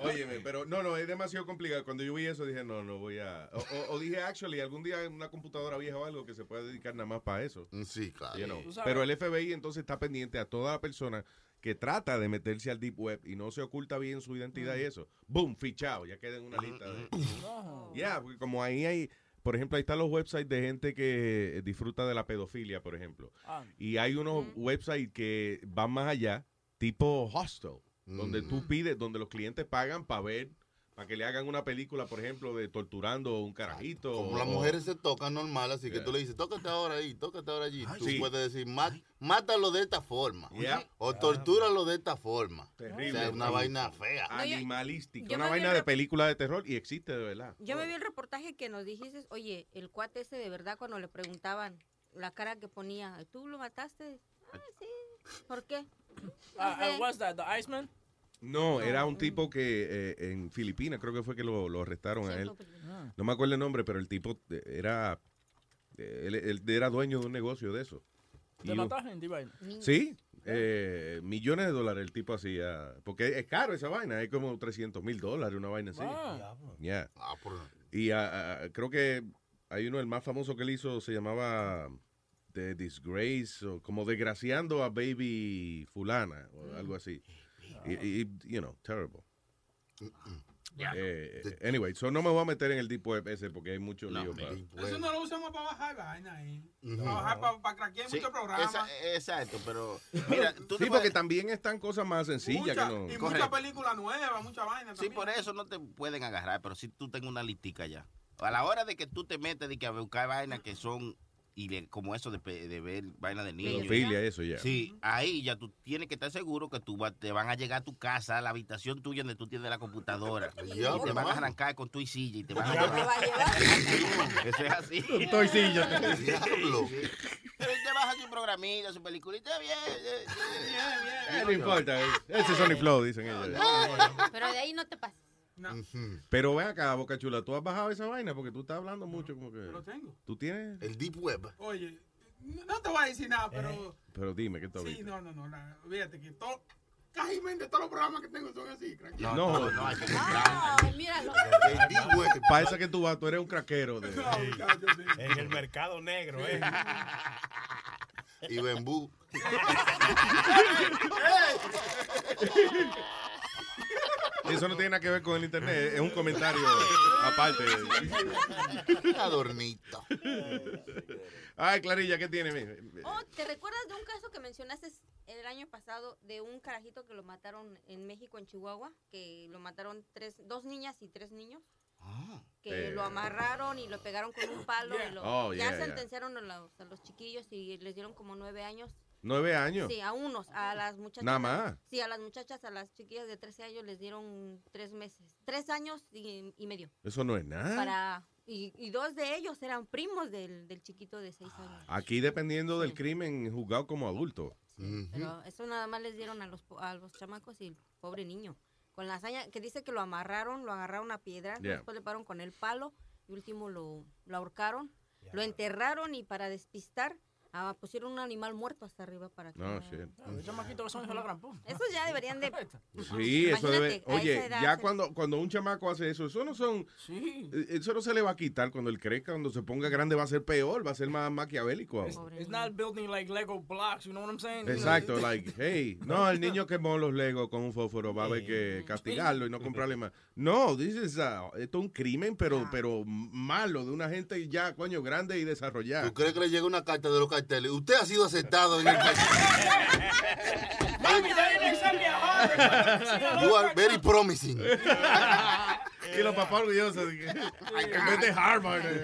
Óyeme, pero no, no, es demasiado complicado. Cuando yo vi eso dije, no, no voy a... O, o- o dije, actually, algún día una computadora vieja o algo que se pueda dedicar nada más para eso. Sí, claro. You know. Pero el FBI entonces está pendiente a toda la persona que trata de meterse al Deep Web y no se oculta bien su identidad y eso. Boom, fichado, ya queda en una lista de... Ya, porque como ahí hay... Por ejemplo, ahí están los websites de gente que disfruta de la pedofilia, por ejemplo. Ah. Y hay unos websites que van más allá, tipo hostel, donde tú pides, donde los clientes pagan para ver, para que le hagan una película, por ejemplo, de torturando un carajito. Como o- las mujeres se tocan normal, así que tú le dices, tócate ahora ahí, tócate ahora allí. Tú sí. puedes decir, "Má- mátalo de esta forma. Yeah. O tortúralo de esta forma. Terrible. O sea, es una vaina fea. Animalística. yo una me vi vaina el de película de terror y existe de verdad. Yo me vi el reportaje que nos dijiste, oye, el cuate ese de verdad cuando le preguntaban la cara que ponía, ¿tú lo mataste? Ah, sí. ¿Por qué? No sé. uh, what's that? The Iceman? No, era un tipo que eh, en Filipinas creo que fue que lo, lo arrestaron a él. Ah. No me acuerdo el nombre, pero el tipo eh, era eh, él, él era dueño de un negocio de eso. ¿De Y matar gente y vaina? Sí, eh, millones de dólares el tipo hacía. Porque es caro esa vaina, es como 300 mil dólares, una vaina así. Ah. Yeah. Y ah, ah, creo que hay uno, el más famoso que él hizo, se llamaba The Disgrace, o como desgraciando a Baby Fulana, o algo así. Y, y- you know, terrible. Eh, anyway, so no me voy a meter en el deep web ese porque hay mucho lío. para- Eso no lo usamos para bajar vaina ahí. Para bajar, para, para craquear Sí, muchos programas. esa- exacto, pero mira, tú Sí, porque también están cosas más sencillas Mucha- que no. y muchas películas nuevas, mucha vaina Sí, por eso no te pueden agarrar, pero si tú tengas una listica ya. A la hora de que tú te metes de que a buscar vainas que son ile- como eso de, pe- de ver vainas de niños. Pedofilia, eso ya. Sí, ahí ya tú tienes que estar seguro que tú va- te van a llegar a tu casa, a la habitación tuya donde tú tienes la computadora. y te van a arrancar con tu y silla y te van a llevar. Eso es así. Con tu y silla. Diablo. Pero te baja su programita, su peliculita, bien, bien, Eh, no importa, ese es Sony Flow, dicen ellos. Pero de ahí no te Pero ven acá, Boca Chula, tú has bajado esa vaina porque tú estás hablando mucho como que... Lo tengo. ¿Tú tienes? El Deep Web. Oye, no no te voy a decir nada, pero. Pero dime, ¿qué has Sí, no, no, no. la- fíjate que todo. Casi todos los programas que tengo son así. No, no, no, hay que Ay, míralo. Para eso que tú vas, tú eres un craquero. De... En el mercado negro, ¿eh? y bembú. Eso no tiene nada que ver con el internet, es un comentario aparte. Adornito. Ay, Clarilla, ¿qué tiene? Oh, ¿te recuerdas de un caso que mencionaste el año pasado de un carajito que lo mataron en México, en Chihuahua? Que lo mataron tres, dos niñas y tres niños. Que Eh. lo amarraron y lo pegaron con un palo. Y lo, Oh, ya yeah, yeah. sentenciaron a los, a los chiquillos y les dieron como nueve años. Nueve años. Sí, a unos, a las muchachas. Nada más. Sí, a las muchachas, a las chiquillas de 13 años les dieron tres meses. Tres años y, y medio. Eso no es nada. Para, y, y dos de ellos eran primos del, del chiquito de seis años. Aquí dependiendo del crimen, juzgado como adulto. Pero eso nada más les dieron a los, po- a los chamacos y el pobre niño. Con la hazaña que dice que lo amarraron, lo agarraron a piedra, Yeah. después le pararon con el palo y último lo, lo ahorcaron, lo enterraron y para despistar ah, pusieron un animal muerto hasta arriba para que... No, shit. Los chamaquitos que son hijos de la gran puta. Esos ya deberían de... Sí, eso debe. Oye, ya se- cuando, cuando un chamaco hace eso, eso no son. eh, Eso no se le va a quitar cuando él crezca, cuando se ponga grande va a ser peor, va a ser más maquiavélico. It's not building like Lego blocks, you know what I'm saying? Exacto, like, hey, no, el niño quemó los legos con un fósforo, va a haber que castigarlo y no comprarle más. No, this is a- esto es un crimen, pero, pero malo, de una gente ya, coño, grande y desarrollada. ¿Tú crees que le llega una carta de los carteles? Usted ha sido aceptado en el Mami, el. You are very promising. y los papás orgullosos en vez de Harvard. eh.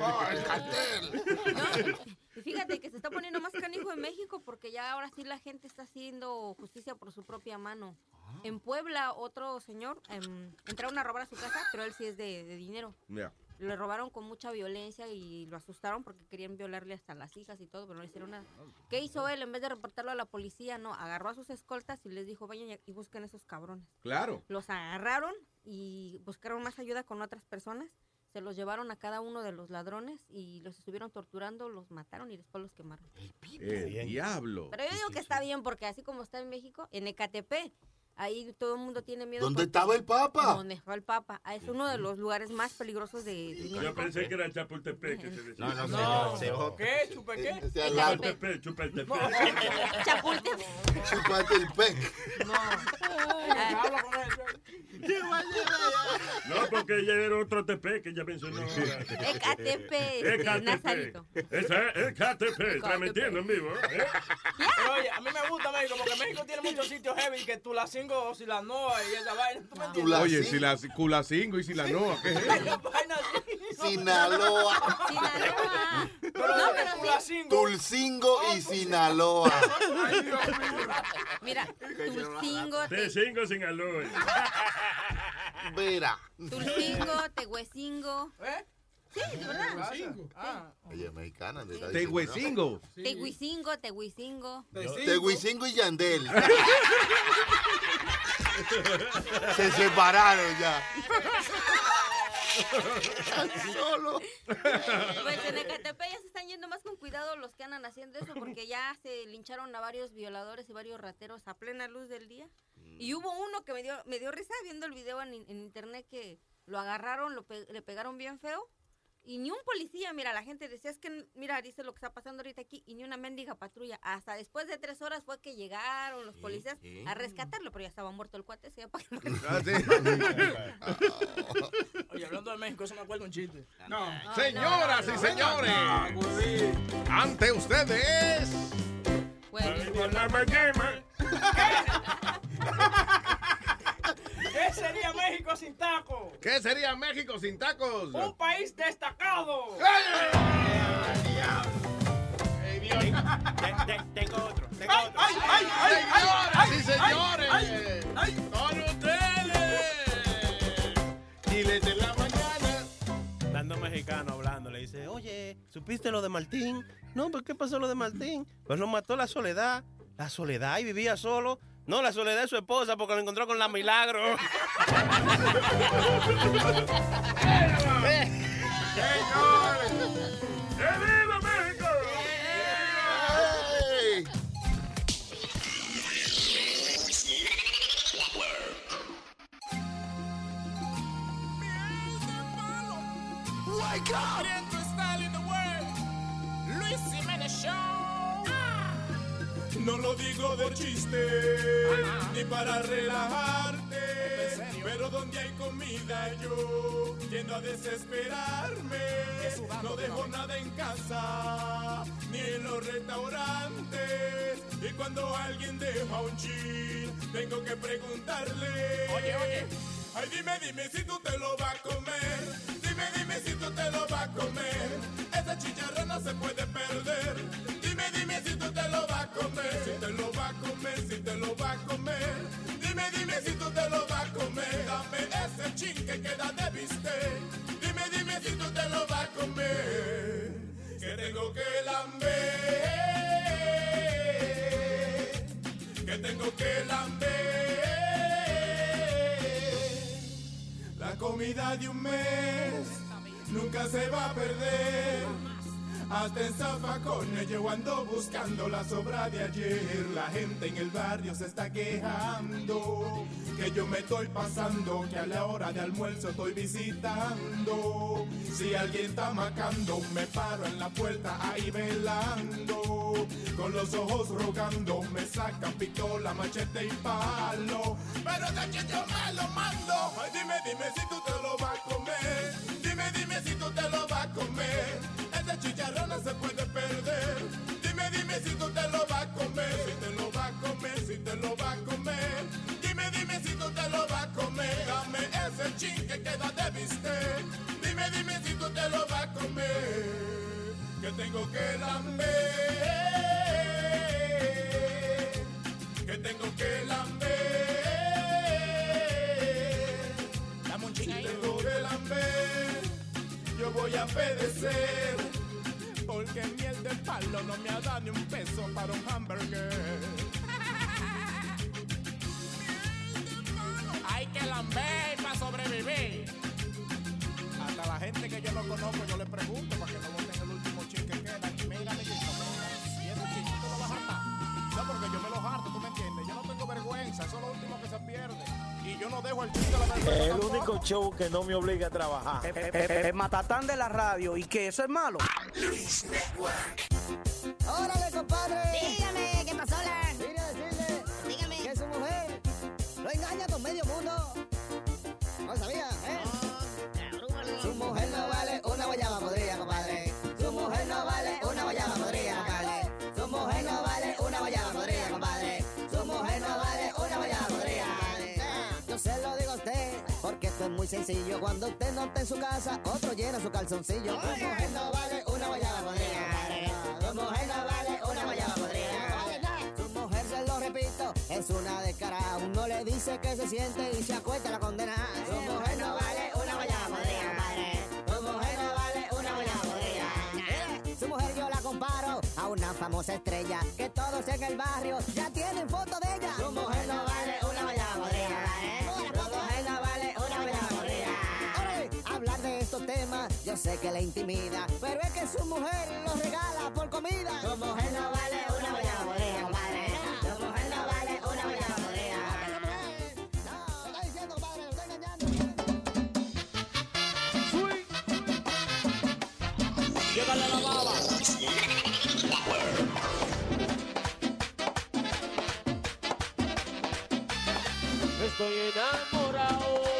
Y fíjate que se está poniendo más canijo en México porque ya ahora sí la gente está haciendo justicia por su propia mano. En Puebla, otro señor em, entraron a robar a su casa, pero él sí es de, de dinero. Ya. Le robaron con mucha violencia y lo asustaron porque querían violarle hasta las hijas y todo, pero no le hicieron nada. ¿Qué hizo él? En vez de reportarlo a la policía, no, agarró a sus escoltas y les dijo, vayan y- busquen esos cabrones. Claro. Los agarraron y buscaron más ayuda con otras personas. Se los llevaron a cada uno de los ladrones y los estuvieron torturando, los mataron y después los quemaron. El diablo. Pero yo digo que está bien porque así como está en México, en Ecatepec, ahí todo el mundo tiene miedo. ¿Dónde estaba el Papa? Donde estaba el Papa. Ah, Es uno de los lugares más peligrosos de, de Yo pensé que era Chapultepec que se. No, no, No. señor. ¿Qué? ¿Chupe qué? Ese al lado. Chapultepec, Chapultepec. Chapultepec. Chupate el pec. Habla con él. No, porque ella era otro TP que ella mencionó. Ecatepec. Nazarito. Esa es Ecatepec, transmitiendo en vivo. ¿eh? Pero oye, a mí me gusta México porque México tiene muchos sitios heavy que Tulacingo o Silanoa y esa vaina. ¿Tú me entiendes? Oye, si la Culacingo y si la Noa, ¿qué es eso? Sinaloa. Sinaloa. Pero No, pero. Tulacingo. Tulcingo y Sinaloa. Mira, Tulcingo, Te te, cingo sin aloe. Vera. Tulcingo, Tehuecingo. ¿Eh? Sí, de verdad. Ah. Ella es mexicana. huesingo. Tehuicingo, Tehuicingo. ¿no? Tehuicingo y Yandel. Se separaron ya. Solo. Pues en Ecatepec ya se están yendo más con cuidado los que andan haciendo eso porque ya se lincharon a varios violadores y varios rateros a plena luz del día. Y hubo uno que me dio, me dio risa viendo el video en, en internet que lo agarraron, lo le pegaron bien feo. Y ni un policía, mira, la gente decía, es que, mira, dice lo que está pasando ahorita aquí, y ni una mendiga patrulla. Hasta después de tres horas fue que llegaron los policías a rescatarlo, pero ya estaba muerto el cuate, se Ah, sí. Oye, hablando de México, eso me acuerdo un chiste. No. Señoras y señores, ante ustedes. Con México sin taco? ¿Qué sería México sin tacos? Un país destacado. Tengo otro. Tengo ¡Ay, otro. ay, ay, ay, ay, Señoras y señores, con ustedes, Chiles de la mañana. Dando mexicano hablando, le dice, oye, ¿supiste lo de Martín? No, pues ¿qué pasó lo de Martín? Pues lo mató la soledad. La soledad y vivía solo. No, la soledad de su esposa porque lo encontró con la milagro. ¡Que viva México! Hey. Wake up! No lo digo de chiste, ni para relajarte. Pero donde hay comida yo tiendo a desesperarme. No dejo nada en casa, ni en los restaurantes. Y cuando alguien deja un chin, tengo que preguntarle. Oye, oye. Ay, dime, dime si tú te lo vas a comer. Dime, dime si tú te lo vas a comer. Esa chicharra no se puede perder. Si te lo vas a comer. Dime, dime si tú te lo vas a comer. Dame ese chin que queda de bistec. Dime, dime si tú te lo vas a comer. Que tengo que lamber. Que tengo que lamber. La comida de un mes nunca se va a perder. Hasta en zafacones yo ando buscando la sobra de ayer. La gente en el barrio se está quejando que yo me estoy pasando, que a la hora de almuerzo estoy visitando. Si alguien está macando, me paro en la puerta ahí velando. Con los ojos rogando, me sacan pistola, machete y palo. Pero de aquí yo me lo mando. Dime, dime si tú te lo vas a comer. Tú te lo vas a comer. Si te lo vas a comer, si te lo vas a comer. Dime, dime si tú te lo vas a comer. Dame ese chin que queda de bistec. Dime, dime si tú te lo vas a comer. Que tengo que lamber. Que tengo que lamber. Dame un chin. Tengo que lamber. Yo voy a pedecer. Porque miel de palo no me ha dado ni un peso para un hamburger. Hay que lamber para sobrevivir. Hasta la gente que yo no conozco, yo le pregunto para que no boten el último chin que queda. Mira, mira, y ese tú lo vas a hartar. No, porque yo me lo harto, ¿tú me entiendes? Yo no tengo vergüenza, eso es lo último que se pierde. Y yo no dejo el chin de la. El único show que no me obliga a trabajar. El matatán de la radio y que eso es malo. Órale, compadre. Dígame, ¿qué pasó, Lan? Mire, decirle Dígame. que su mujer lo engaña con medio mundo. ¿No sabía, eh? Su mujer no vale una guayaba muy sencillo. Cuando usted no está en su casa, otro llena su calzoncillo. Su mujer no vale una guayaba podrida. Su mujer no vale una guayaba podrida. Su mujer, se lo repito, es una descarada. Uno le dice que se siente y se acuesta la condena. Su mujer no vale una guayaba podrida, compadre. Su mujer no vale una guayaba podrida. Su mujer yo la comparo a una famosa estrella que todos en el barrio ya tienen foto de ella. Su mujer no vale yo sé que le intimida, pero es que su mujer lo regala por comida. Su mujer no vale una guayaba podrida, compadre. Su mujer no vale una está engañando. Llévale la baba. Estoy enamorado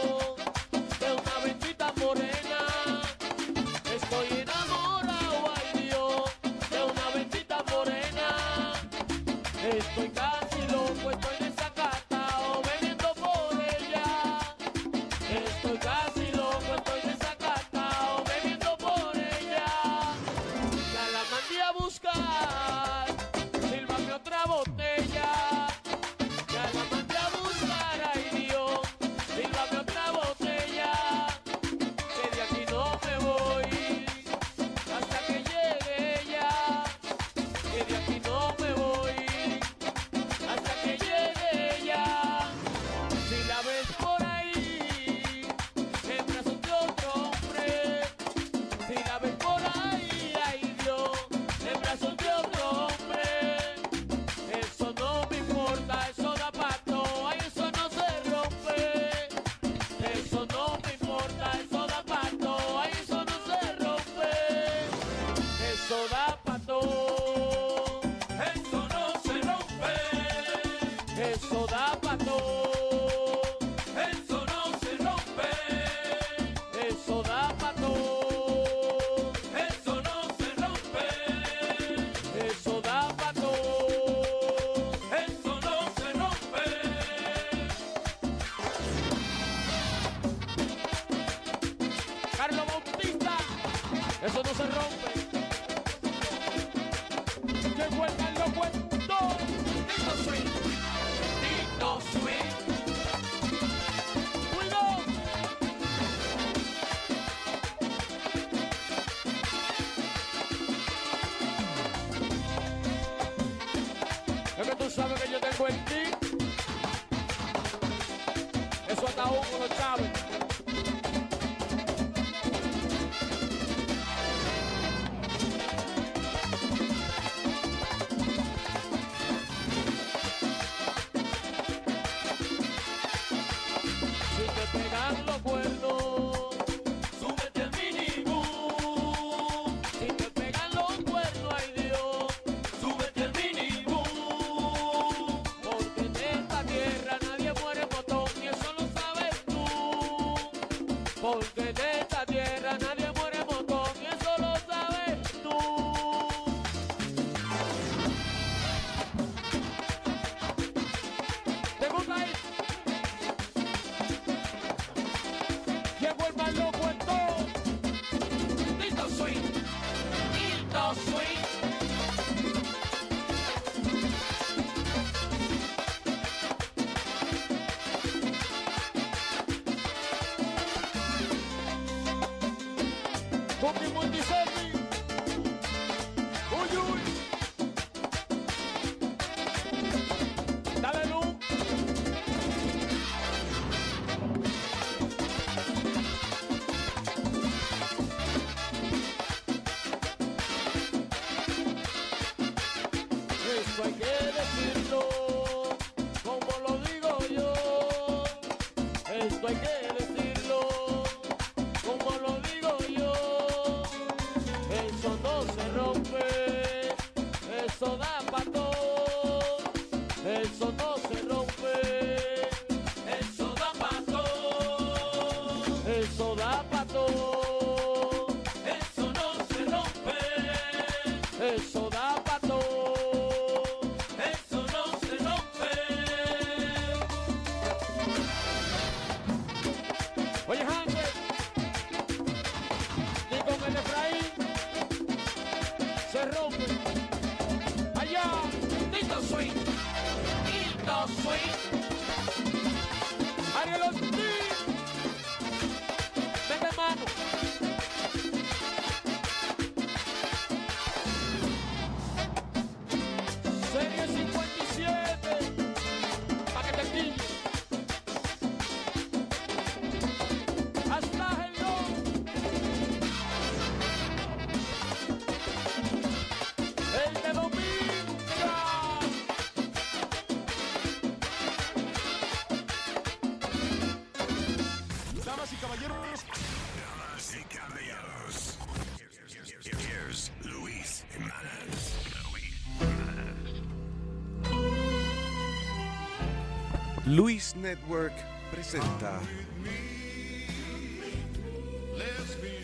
Luis Network presenta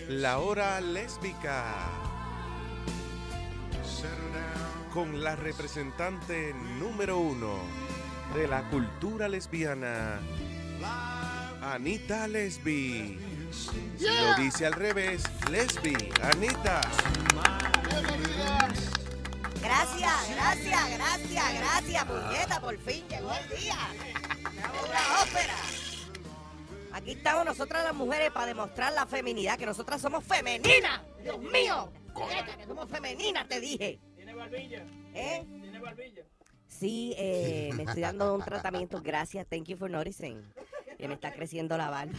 La Hora Lésbica con la representante número uno de la cultura lesbiana, Anita Lesbi. Si lo dice al revés, Lesbi, Anita. Gracias, gracias, gracias, gracias, puñeta, por fin llegó el día. Aquí estamos nosotras las mujeres para demostrar la feminidad, que nosotras somos femeninas. Dios mío. Que somos femeninas, te dije. ¿Tiene barbilla? ¿Eh? ¿Tiene barbilla? Sí, eh, me estoy dando un tratamiento. Gracias, thank you for noticing. Que me está creciendo la barba.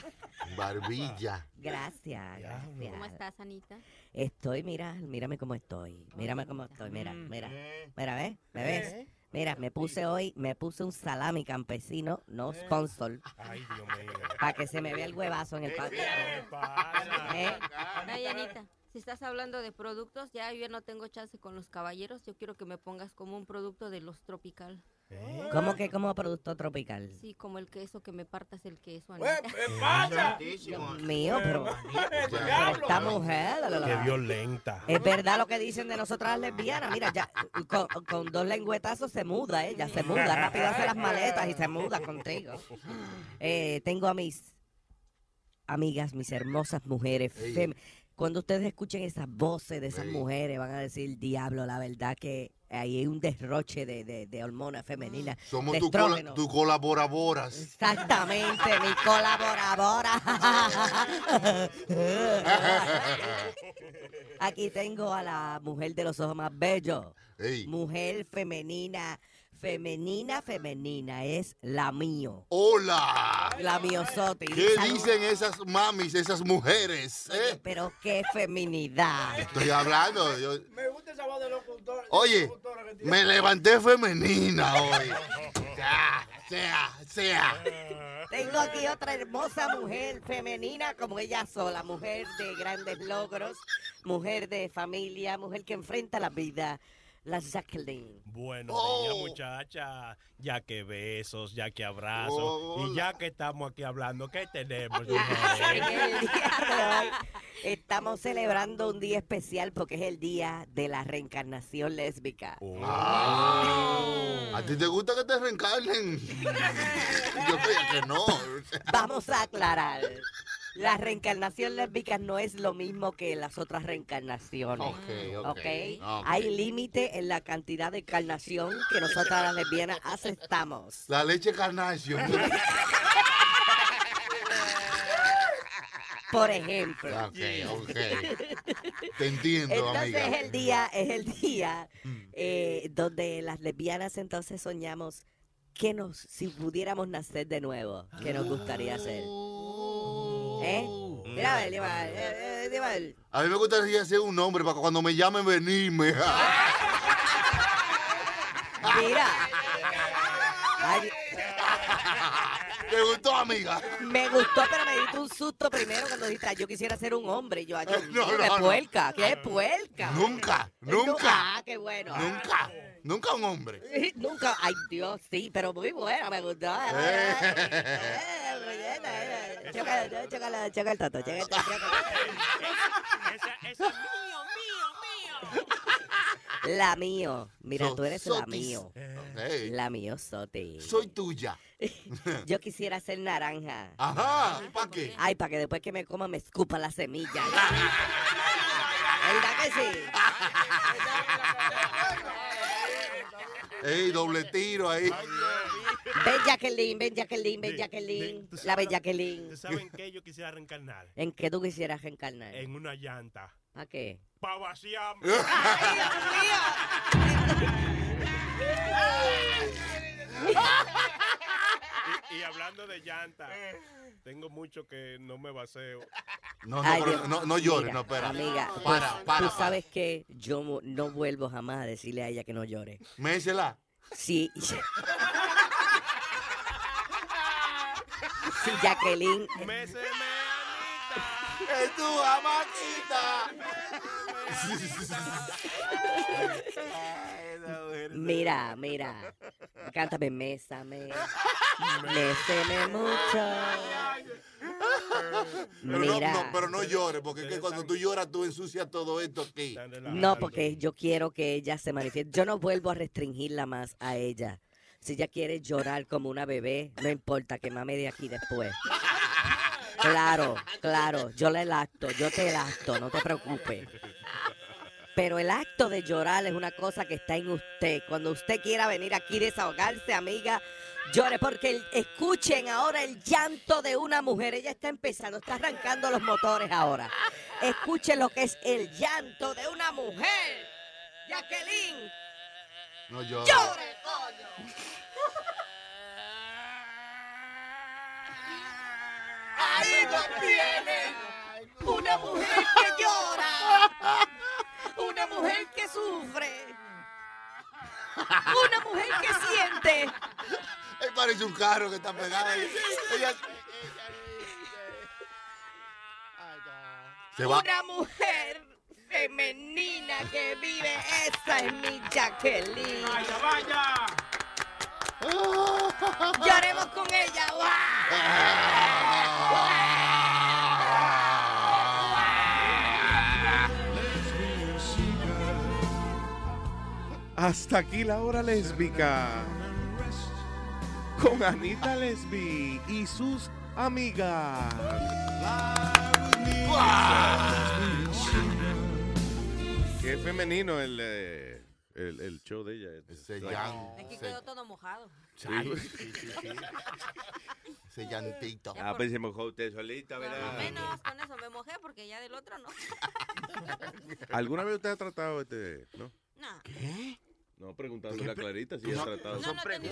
Barbilla. Gracias, gracias. ¿Cómo estás, Anita? Estoy, mira, mírame cómo estoy. Mírame cómo estoy, mira, mira. Mira, ¿ves? ¿Me ves? Mira, me puse hoy, me puse un salami campesino, no sponsor, Ay, Dios mío. para que se me vea el huevazo en el patio. ¿Eh? Ay, Anita, si estás hablando de productos, ya yo no tengo chance con los caballeros. Yo quiero que me pongas como un producto de los tropical. ¿Cómo que como producto tropical? Sí, como el queso, que me partas el queso, Pues, Anita. Dios mío, pero, esta mujer... la, la, la. Qué violenta. Es verdad lo que dicen de nosotras las lesbianas. Mira, ya con, con dos lengüetazos se muda, ella se muda. Rápido hace las maletas y se muda contigo. Eh, tengo a mis amigas, mis hermosas mujeres. Cuando ustedes escuchen esas voces de esas mujeres, van a decir, diablo, la verdad que ahí hay un derroche de, de, de hormonas femeninas. Somos de tu, cola- estrógenos. tu colaboradoras. Exactamente, mi colaboradora. Aquí tengo a la mujer de los ojos más bellos. Mujer femenina, femenina, femenina. Es la mío. ¡Hola! La miosote. ¿Qué dicen esas mamis, esas mujeres? eh? Pero qué feminidad. Estoy hablando. yo- Me gusta esa voz de locutor. Oye, me levanté femenina hoy. Ya, sea, sea. Tengo aquí otra hermosa mujer femenina como ella sola, mujer de grandes logros, mujer de familia, mujer que enfrenta la vida, la Jacqueline. Buenos Oh. muchacha. Ya que besos, ya que abrazos. Oh, y ya que estamos aquí hablando, ¿qué tenemos? En el día de hoy estamos celebrando un día especial porque es el día de la reencarnación lésbica. Ah, ¿A ti te gusta que te reencarnen? Yo creía que no. Vamos a aclarar. La reencarnación lésbica no es lo mismo que las otras reencarnaciones. Ok, ok. Hay límite en la cantidad de encarnación que nosotras las lesbianas aceptamos. La leche carnación. Por ejemplo. Ok, ok. Te entiendo, Entonces amiga. es el día, es el día eh, donde las lesbianas entonces soñamos que nos, si pudiéramos nacer de nuevo, ¿qué nos gustaría hacer? ¿Eh? Mira, ver, eh, eh, a mí me gustaría ser un hombre para que cuando me llamen venirme. Mira. Ay, ¿Te gustó, amiga? me gustó, pero me diste un susto primero cuando dijiste, "Ay, yo quisiera ser un hombre. Y Yo, ay, Dios No, no, qué no. puerca, qué puerca. Nunca, Nu- nunca. Ah, qué bueno. Nunca, nunca un hombre. Nunca, ay Dios, sí, pero muy buena, me gustó. Choca, choca, choca el toto, choca el toto. Esa, esa mío, mío, mío. La mío, mira, So- tú eres la sotis. mío. La mío, Soti. Soy tuya. Yo quisiera ser naranja. Ajá, ¿para qué? Ay, para que después que me coma me escupa la semilla. ¿Verdad que sí? Ey, doble tiro ahí. Ven Jacqueline, ven Jacqueline, ven Jacqueline. La ven Jacqueline. ¿Tú saben qué yo quisiera reencarnar? ¿En qué tú quisieras reencarnar? En una llanta. ¿Para qué? Para vaciar. y, y hablando de llanta, tengo mucho que no me vaceo. No, no, Ay, pero Dios. no, no llores, Mira, no, espera. Amiga, para, pues, para. tú sabes que yo mo- no vuelvo jamás a decirle a ella que no llore. Mésela. Sí. Sí, Jacqueline. ¡Es tu amaquita! Mira, mira. Cántame, mésame. Méseme mucho. Pero no, Mira. no, pero no llores, porque es que cuando tú lloras, tú ensucias todo esto aquí. No, porque yo quiero que ella se manifieste. Yo no vuelvo a restringirla más a ella. Si ella quiere llorar como una bebé, no importa que mame de aquí después. Claro, claro, yo le lacto, yo te lacto, no te preocupes. Pero el acto de llorar es una cosa que está en usted. Cuando usted quiera venir aquí a desahogarse, amiga, llore, porque el- escuchen ahora el llanto de una mujer. Ella está empezando, está arrancando los motores ahora. Escuchen lo que es el llanto de una mujer. Jacqueline, No llores. llore, coño. Ahí lo tienen. Una mujer que llora. Una mujer que sufre. Una mujer que siente. Él parece un carro que está pegado ahí. Ella- Se va. Una mujer femenina que vive. Esa es mi Jacqueline. ¡Vaya, vaya! Lloremos con ella. Hasta aquí la hora lésbica. Con Anita Lesbi y sus amigas. es femenino el, eh, el, el show de ella. Ese Aquí quedó todo mojado. Sí. sí, sí, sí. Ese llantito. Ah, pues se mojó usted solita, Por lo ¿verdad? menos con eso me mojé porque ya del otro no. ¿Alguna vez usted ha tratado este, no? No. ¿Qué? No, preguntándole a Clarita si ha tratado. No, no tenía.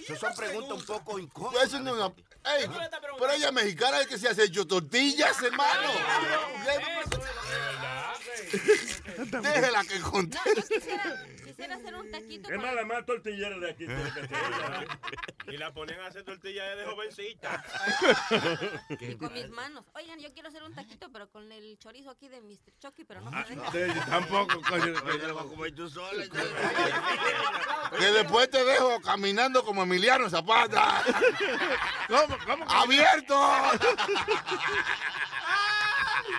Esas son preguntas un poco incómodas. Eso no Ey, pero ella es mexicana es que se hace hecho tortillas, hermano. Déjela que No, conteste. yo quisiera, quisiera hacer un taquito Es más, la más tortillera de aquí. ser. Y la ponían a hacer tortilla de jovencita. y con mis manos. Oigan, yo quiero hacer un taquito, pero con el chorizo aquí de Mr. Chucky, pero no Ah, me no, deja. tampoco, coño. lo vas a comer tú sola. Que después te dejo caminando como Emiliano Zapata. ¿Cómo? ¿Cómo? ¡Abierto!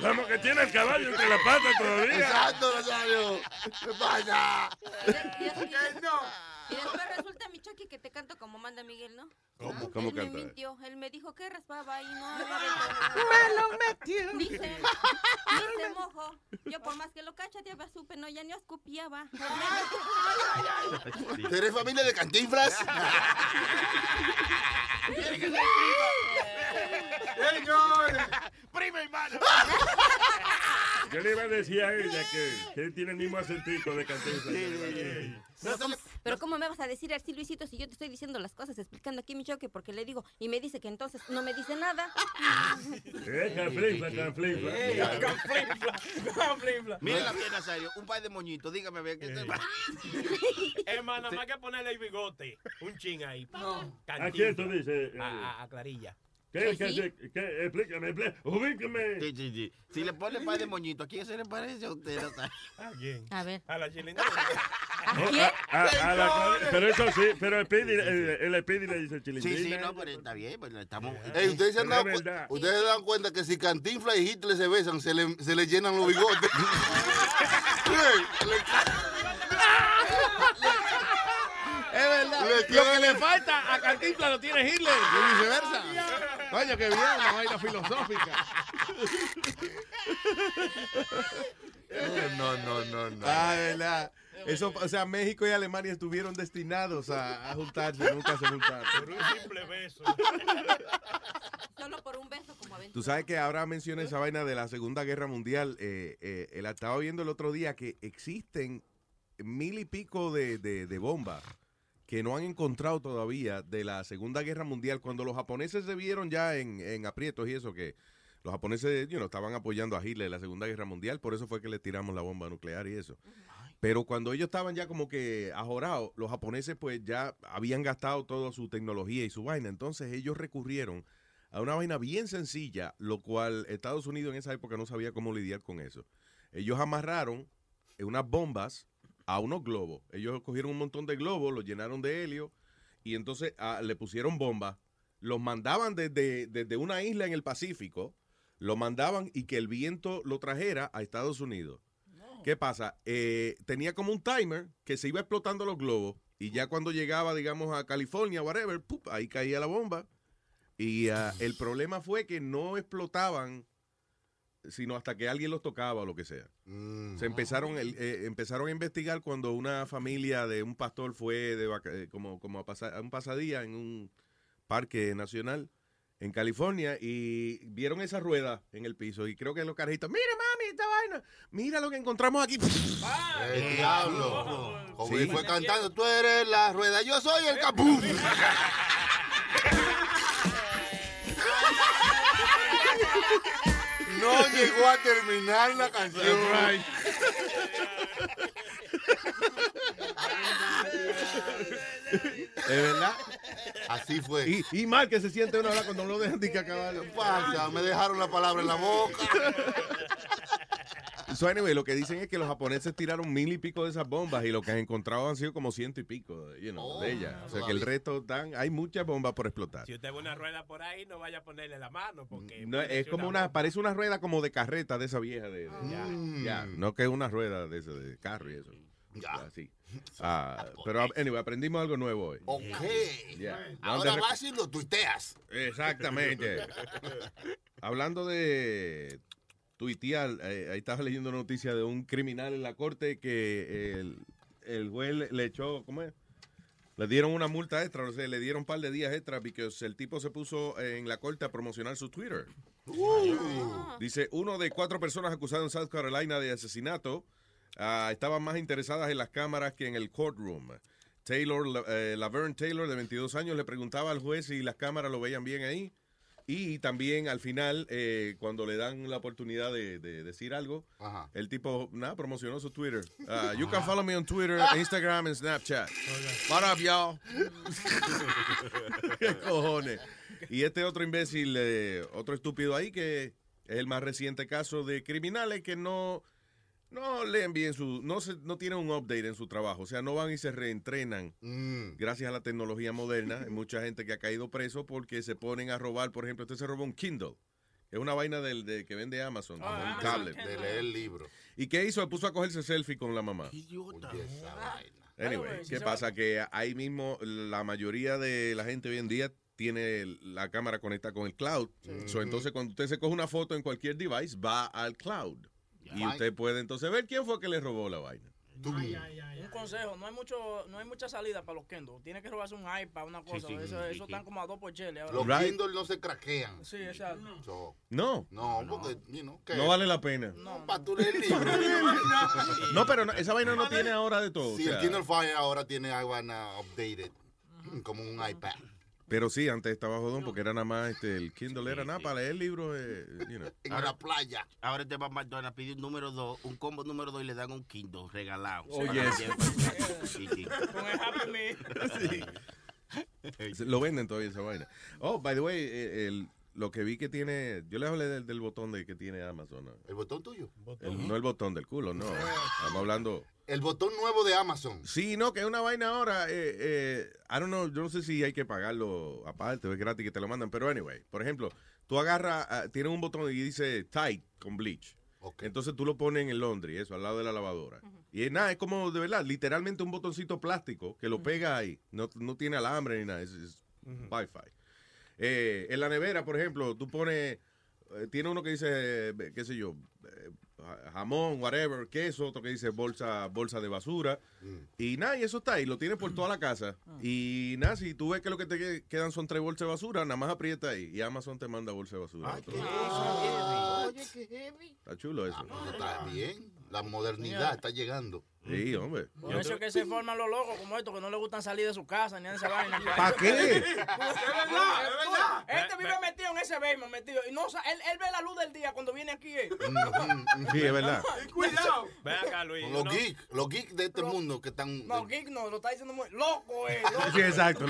Vamos, que tiene el caballo entre la pata todavía. Exacto, Nazario. ¿Qué pasa? Y- y después resulta, mi Chucky, que te canto como manda Miguel, ¿no? ¿Cómo? ¿Cómo él me canta? mintió. Él me dijo que raspaba y no. Me lo metió. Dice, dice mojo. Yo por más que lo cachateaba, supe, no, ya ni escupiaba. ¿Tú eres familia de cantinflas? Señor. Prima hermano. Yo le iba a decir a ella que, que él tiene el mismo acentico de cantinflas. Pero ¿cómo, pero ¿cómo me vas a decir así, Luisito, si yo te estoy diciendo las cosas, explicando aquí mi choque, porque le digo, y me dice que entonces no me dice nada? Eh, canflinfla, canflinfla. Eh, canflinfla, canflinfla. Mira la pierna, Nazario. Un par de moñitos. Dígame, a ver qué te pasa. Hermano, nada más que ponerle el bigote. Un chin ahí. ¿A quién tú dices? eh, A, a- a Clarilla. ¿Qué, qué, qué, qué? Explícame, explícame. Ubícame. Sí, sí, sí. Si le pone par de moñitos, ¿a quién se le parece a usted? ¿A quién? A ver. A la chilena. Oh, a- a- a la- pero eso sí, pero el Pidi, el, el Pidi le dice chilindrina. Sí, sí, no, pero está bien, pues estamos. Ey, ustedes se han dado ustedes se dan cuenta que si Cantinflas y Hitler se besan, se le, se le llenan los bigotes. Es verdad. Lo que le falta a Cantinflas lo tiene Hitler y viceversa. Coño, qué bien, una vaina filosófica. No, no, no, no. Ah, verdad. Eso, o sea, México y Alemania estuvieron destinados a, a juntarse, nunca se juntaron. Por un simple beso. Solo por un beso como aventura. Tú sabes que ahora menciona esa vaina de la Segunda Guerra Mundial. Eh, eh, él estaba viendo el otro día que existen mil y pico de, de- de bombas que no han encontrado todavía de la Segunda Guerra Mundial. Cuando los japoneses se vieron ya en, en aprietos y eso, que los japoneses you know, estaban apoyando a Hitler en la Segunda Guerra Mundial, por eso fue que le tiramos la bomba nuclear y eso. Pero cuando ellos estaban ya como que ajorados, los japoneses pues ya habían gastado toda su tecnología y su vaina. Entonces ellos recurrieron a una vaina bien sencilla, lo cual Estados Unidos en esa época no sabía cómo lidiar con eso. Ellos amarraron unas bombas a unos globos. Ellos cogieron un montón de globos, los llenaron de helio y entonces ah, le pusieron bombas. Los mandaban desde, desde una isla en el Pacífico, lo mandaban y que el viento lo trajera a Estados Unidos. ¿Qué pasa? Eh, tenía como un timer que se iba explotando los globos y ya cuando llegaba, digamos, a California, whatever, ¡pup! ahí caía la bomba. Y ah, el problema fue que no explotaban sino hasta que alguien los tocaba o lo que sea. Se empezaron, el- eh, empezaron a investigar cuando una familia de un pastor fue de vaca- eh, como, como a, pasar, a un pasadía en un parque nacional en California y vieron esa rueda en el piso y creo que los carajitos, mira mami, esta vaina, mira lo que encontramos aquí. El diablo. Como Sí. fue cantando, tú eres la rueda, yo soy el capú. No llegó a terminar la canción. ¿Es verdad? Así fue. Y, y mal que se siente uno ahora cuando no lo dejan de que acabar. Pasa, me dejaron la palabra en la boca. So anyway, lo que dicen es que los japoneses tiraron mil y pico de esas bombas y lo que han encontrado han sido como ciento y pico you know, de ellas. O sea que el resto dan, hay muchas bombas por explotar. Si usted ve una rueda por ahí, no vaya a ponerle la mano porque... No, es como una, parece una rueda como de carreta de esa vieja de, de- Ya. ya, no que es una rueda de, esa, de carro y eso. Así. Ah, pero anyway, aprendimos algo nuevo hoy. Ok. Ya. Ahora vas y lo tuiteas. Exactamente. Hablando de tuitear, eh, ahí estaba leyendo una noticia de un criminal en la corte que el, el juez le, le echó, ¿cómo es? Le dieron una multa extra, o sea, le dieron un par de días extra porque el tipo se puso en la corte a promocionar su Twitter. Dice, uno de cuatro personas acusadas en South Carolina de asesinato ah, estaban más interesadas en las cámaras que en el courtroom. Taylor, eh, Laverne Taylor, de 22 años, le preguntaba al juez si las cámaras lo veían bien ahí. Y también al final, eh, cuando le dan la oportunidad de, de decir algo, el tipo, nada, promocionó su Twitter. Ah, you can follow me on Twitter, Instagram and Snapchat. What up, y'all? ¿Qué cojones? Y este otro imbécil, eh, otro estúpido ahí, que es el más reciente caso de criminales que no, no leen bien su, no se, no tienen un update en su trabajo, o sea, no van y se reentrenan. Gracias a la tecnología moderna, hay mucha gente que ha caído preso porque se ponen a robar, por ejemplo, usted se robó un Kindle. Es una vaina del, de, que vende Amazon, como un tablet. De leer libro. ¿Y qué hizo? Puso a cogerse selfie con la mamá. Anyway, ¿qué pasa? Que ahí mismo la mayoría de la gente hoy en día tiene la cámara conectada con el cloud. So, entonces, cuando usted se coge una foto en cualquier device, va al cloud. Y usted puede entonces ver quién fue que le robó la vaina. Un consejo, no hay mucho, no hay mucha salida para los Kindle. Tiene que robarse un iPad, una cosa. sí, eso sí, eso sí. están como a dos por ahora. Los Right. Kindle no se craquean. Sí, exacto. So, No. no, porque, you know. No vale la pena. No, para tú leer libros. No, pero no- esa vaina no tiene ahora de todo. Sí, o sea, el Kindle Fire ahora tiene vaina updated, como un iPad. Pero sí, antes estaba jodón porque era nada más, este, el Kindle era nada para leer libros, eh, you know. En la playa. Ahora te va a McDonald's, pide un número 2, un combo número 2 y le dan un Kindle regalado. Oh, yes. Sí, Lo venden todavía esa vaina. Oh, by the way, eh, el- lo que vi que tiene, yo les hablé del, del botón de que tiene Amazon. ¿no? ¿El botón tuyo? El- no el botón del culo, no. Estamos hablando. El botón nuevo de Amazon. Sí, no, que es una vaina ahora. Eh, eh, I don't know, yo no sé si hay que pagarlo aparte es gratis que te lo mandan, pero anyway, por ejemplo, tú agarras, ah, tiene un botón y dice tight con bleach. Entonces tú lo pones en el laundry, eso, al lado de la lavadora. Y es nada, es como de verdad, literalmente un botoncito plástico que lo pega ahí. No, no tiene alambre ni nada, es, es Wi-Fi. Eh, en la nevera, por ejemplo, tú pones, eh, tiene uno que dice, eh, qué sé yo, eh, jamón, whatever, queso, otro que dice bolsa, bolsa de basura. Y nada, y eso está ahí, lo tienes por toda la casa. Y nada, si tú ves que lo que te que- quedan son tres bolsas de basura, nada más aprieta ahí y Amazon te manda bolsa de basura. Otro- Oye, qué heavy. Está chulo eso. Está bien. La modernidad está llegando. Sí, hombre. Por eso es que se forman los locos como estos que no les gustan salir de su casa ni de esa vaina. ¿Pa' qué? Es verdad, es verdad. Este vive metido en ese basement, metido. Y no, él, él ve la luz del día cuando viene aquí. eh. Sí, es verdad. Cuidado. Ven acá, Luis. Los geeks, los geeks de este mundo que están. No, geek no, lo está diciendo muy loco, eh. loco. Sí, exacto.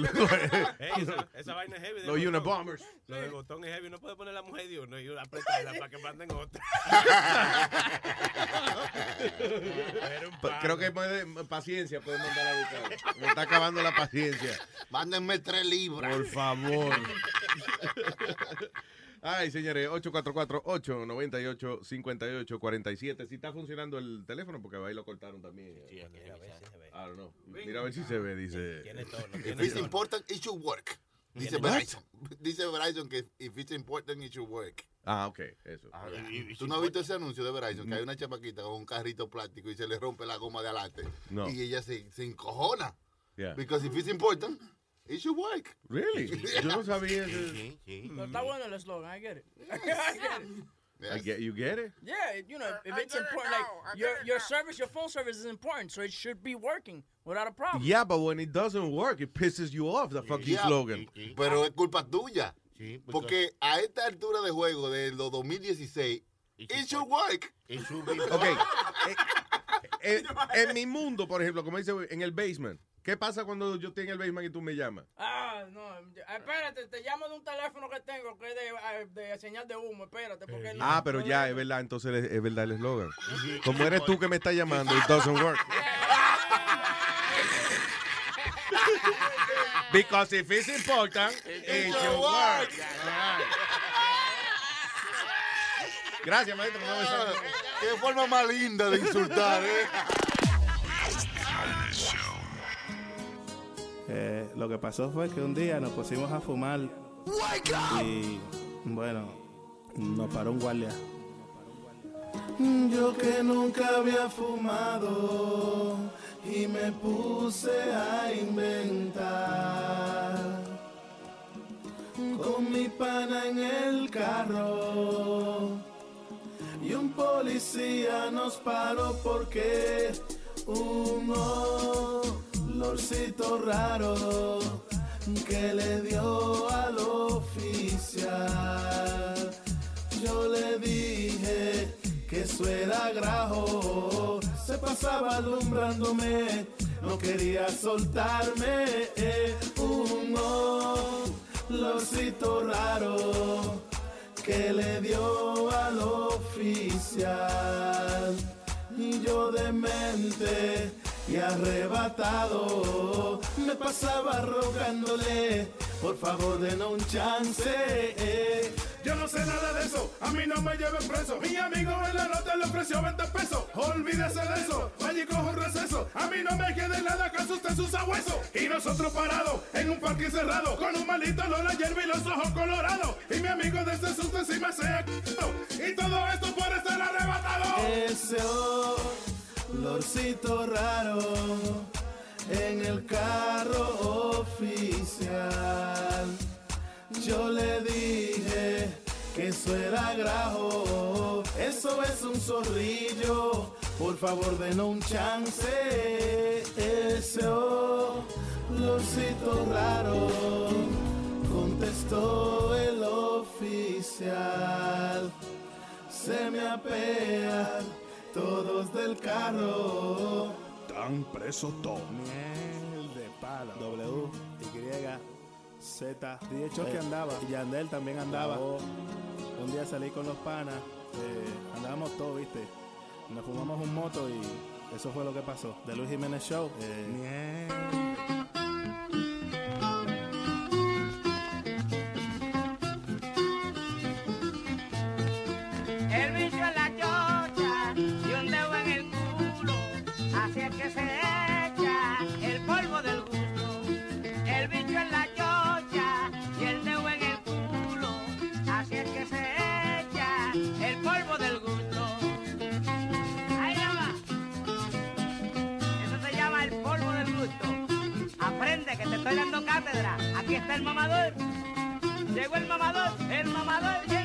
Esa, esa vaina es heavy. Los. Unabombers. Lo del botón es heavy. No puede poner la mujer de uno y uno apretarla para que manden otra. Era un Creo que puede, paciencia puede mandar a buscar. Me está acabando la paciencia. Mándenme tres libras. Por favor. Ay, señores, 844-898-5847. Si está funcionando el teléfono, porque ahí lo cortaron también. Sí, I don't know. Mira a ver si se ve, dice. Tiene tono, If tono. important, it should work. Dice. Verizon. Dice Verizon que if it's important, it should work. Ah, ok, eso. ¿Tú no has visto ese anuncio de Verizon? Que hay una chamaquita con un carrito plástico y se le rompe la goma de adelante. No. Y ella se, se encojona. Yeah. Because if it's important, it should work. Really? Yo no sabía. ese- Pero está bueno el eslogan, I get it. I get it. I get, you get it? Yeah, you know, if it's important, like your your service, your phone service is important, so it should be working without a problem. Yeah, but when it doesn't work, it pisses you off, the fucking Yeah, slogan. Pero es culpa tuya. Porque a esta altura de juego de los 2016, it should work. Ok. Eh, eh, en mi mundo, por ejemplo, como dice, en el basement. ¿Qué pasa cuando yo estoy en el basement y tú me llamas? Ah, no, espérate, te llamo de un teléfono que tengo que es de, eh, de señal de humo, espérate, porque no- Ah, pero no ya, es verdad, entonces es, es verdad el eslogan. Como eres tú que me estás llamando, it doesn't work. Because if it's important, it should work. Gracias, maestro. Qué forma más linda de insultar, ¿eh? Eh, lo que pasó fue que un día nos pusimos a fumar y bueno, nos paró un guardia. Yo que nunca había fumado y me puse a inventar. Con mi pana en el carro y un policía nos paró porque un olorcito raro que le dio al oficial. Yo le dije que eso era grajo, se pasaba alumbrándome, no quería soltarme. eh, un olorcito raro que le dio al oficial. Yo demente y arrebatado me pasaba rogándole, por favor denos un chance. Yo no sé nada de eso, a mí no me lleven preso. Mi amigo en la nota le ofreció 20 pesos. Olvídese de eso, vaya y coja un receso. A mí no me quede nada que asuste sus sabuesos. Y nosotros parados en un parque cerrado, con un malito olor a hierba y los ojos colorados. Y mi amigo de ese susto encima se ha Y todo esto por estar arrebatado. Ese olorcito raro en el carro oficial. Yo le dije que eso era grajo, eso es un zorrillo. Por favor, denos un chance. Ese olorcito raro contestó el oficial. Se me apean todos del carro. Tan preso todo. Miel de palo. W, Y, Z. De hecho que Eh, andaba. Y Yandel también andaba. Un día salí con los panas. eh, andábamos todos, viste. Nos fumamos un moto y eso fue lo que pasó. De Luis Jiménez Show. eh, El cátedra. Aquí está el mamador. Llegó el mamador, el mamador y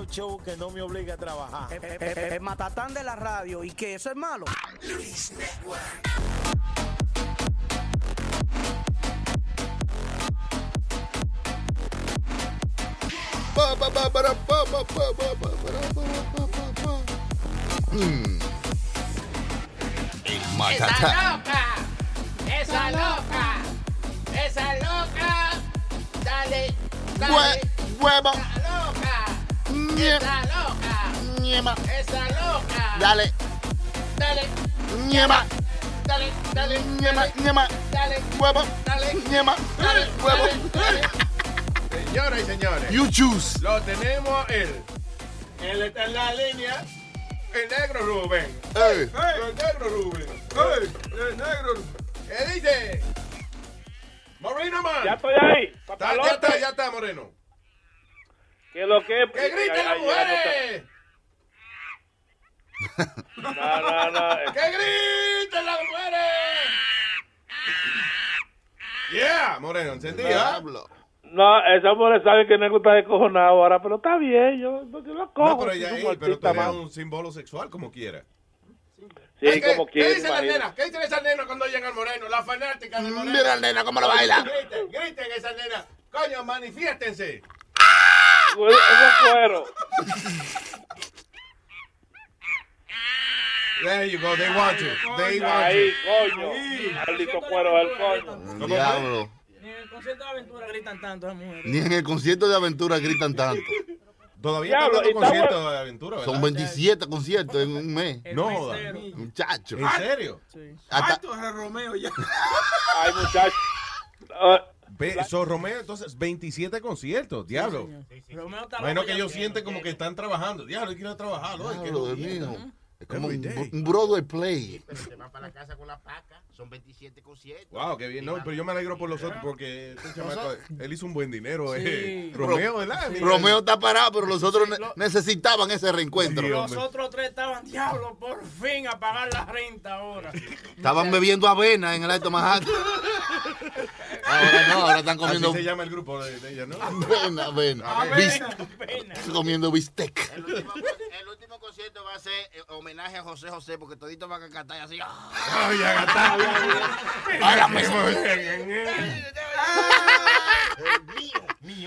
único show que no me obliga a trabajar. El, el- el matatán de la radio y que eso es malo. Pa, pa, para, Ñema. esa loca. Dale. Dale, Ñema. dale, dale, Ñema, ñema. dale, Huevo. dale, Ñema. dale, Huevo. dale. Señoras y señores. You choose. Lo tenemos a él. Él está en la línea. El negro Rubén. Ey. El negro Rubén. Ey, El negro ¿Qué dice? Moreno Man. Ya estoy ahí. Ya está, ya está, Moreno. Que lo que ¡Que griten las mujeres! No, no, no. ¡Que griten las mujeres! Yeah, Moreno, ¿entendía? No, esa mujer sabe que Negro está descojonado ahora, pero está bien, yo, yo lo cojo. No, pero, ella, es pero eres más. un símbolo sexual como quiera. Sí, ¿Qué- como ¿Qué quiere, dicen las imagínate. nenas? ¿Qué dicen esas nenas cuando llegan al Moreno? Las fanáticas del Moreno. Mira la nena cómo lo baila. Griten, griten esas nenas. Coño, manifiéstense. Pues, Eso es cuero. There you go, they want you. They want Ahí, you. coño. Maldito cuero del coño. Diablo. Ni en el concierto de aventura gritan tanto las mujeres. Ni en el concierto de aventura gritan tanto. Todavía está conciertos bueno. de aventura, ¿verdad? Son 27 conciertos en un mes. No jodas. Muchacho. ¿En serio? Hasta, Romeo ya. Ay, muchacho. Ve, so, Romeo, entonces, 27 conciertos, diablo. Romeo está loco que ellos que- sienten como que están trabajando. Diablo, que a trabajar hoy. que Diablo, Dios viene. mío. Es como un, un Broadway play. Pero se van para la casa con la paca. Son 27 conciertos. Wow, qué bien. No, pero yo me alegro por los otros porque este chamaco, él hizo un buen dinero. Sí. eh. Romeo, ¿verdad? Romeo está parado, pero los otros ne- necesitaban ese reencuentro. Los otros tres estaban, diablo, por fin a pagar la renta ahora. Estaban bebiendo avena en el Alto Manhattan. Ahora no, ahora están comiendo Así se llama el grupo de, de ella, ¿no? avena, avena. Avena, comiendo bistec. El último, el último concierto va a ser eh, homenaje a José José porque toditos van a cantar así. ¡ah! Ay, ya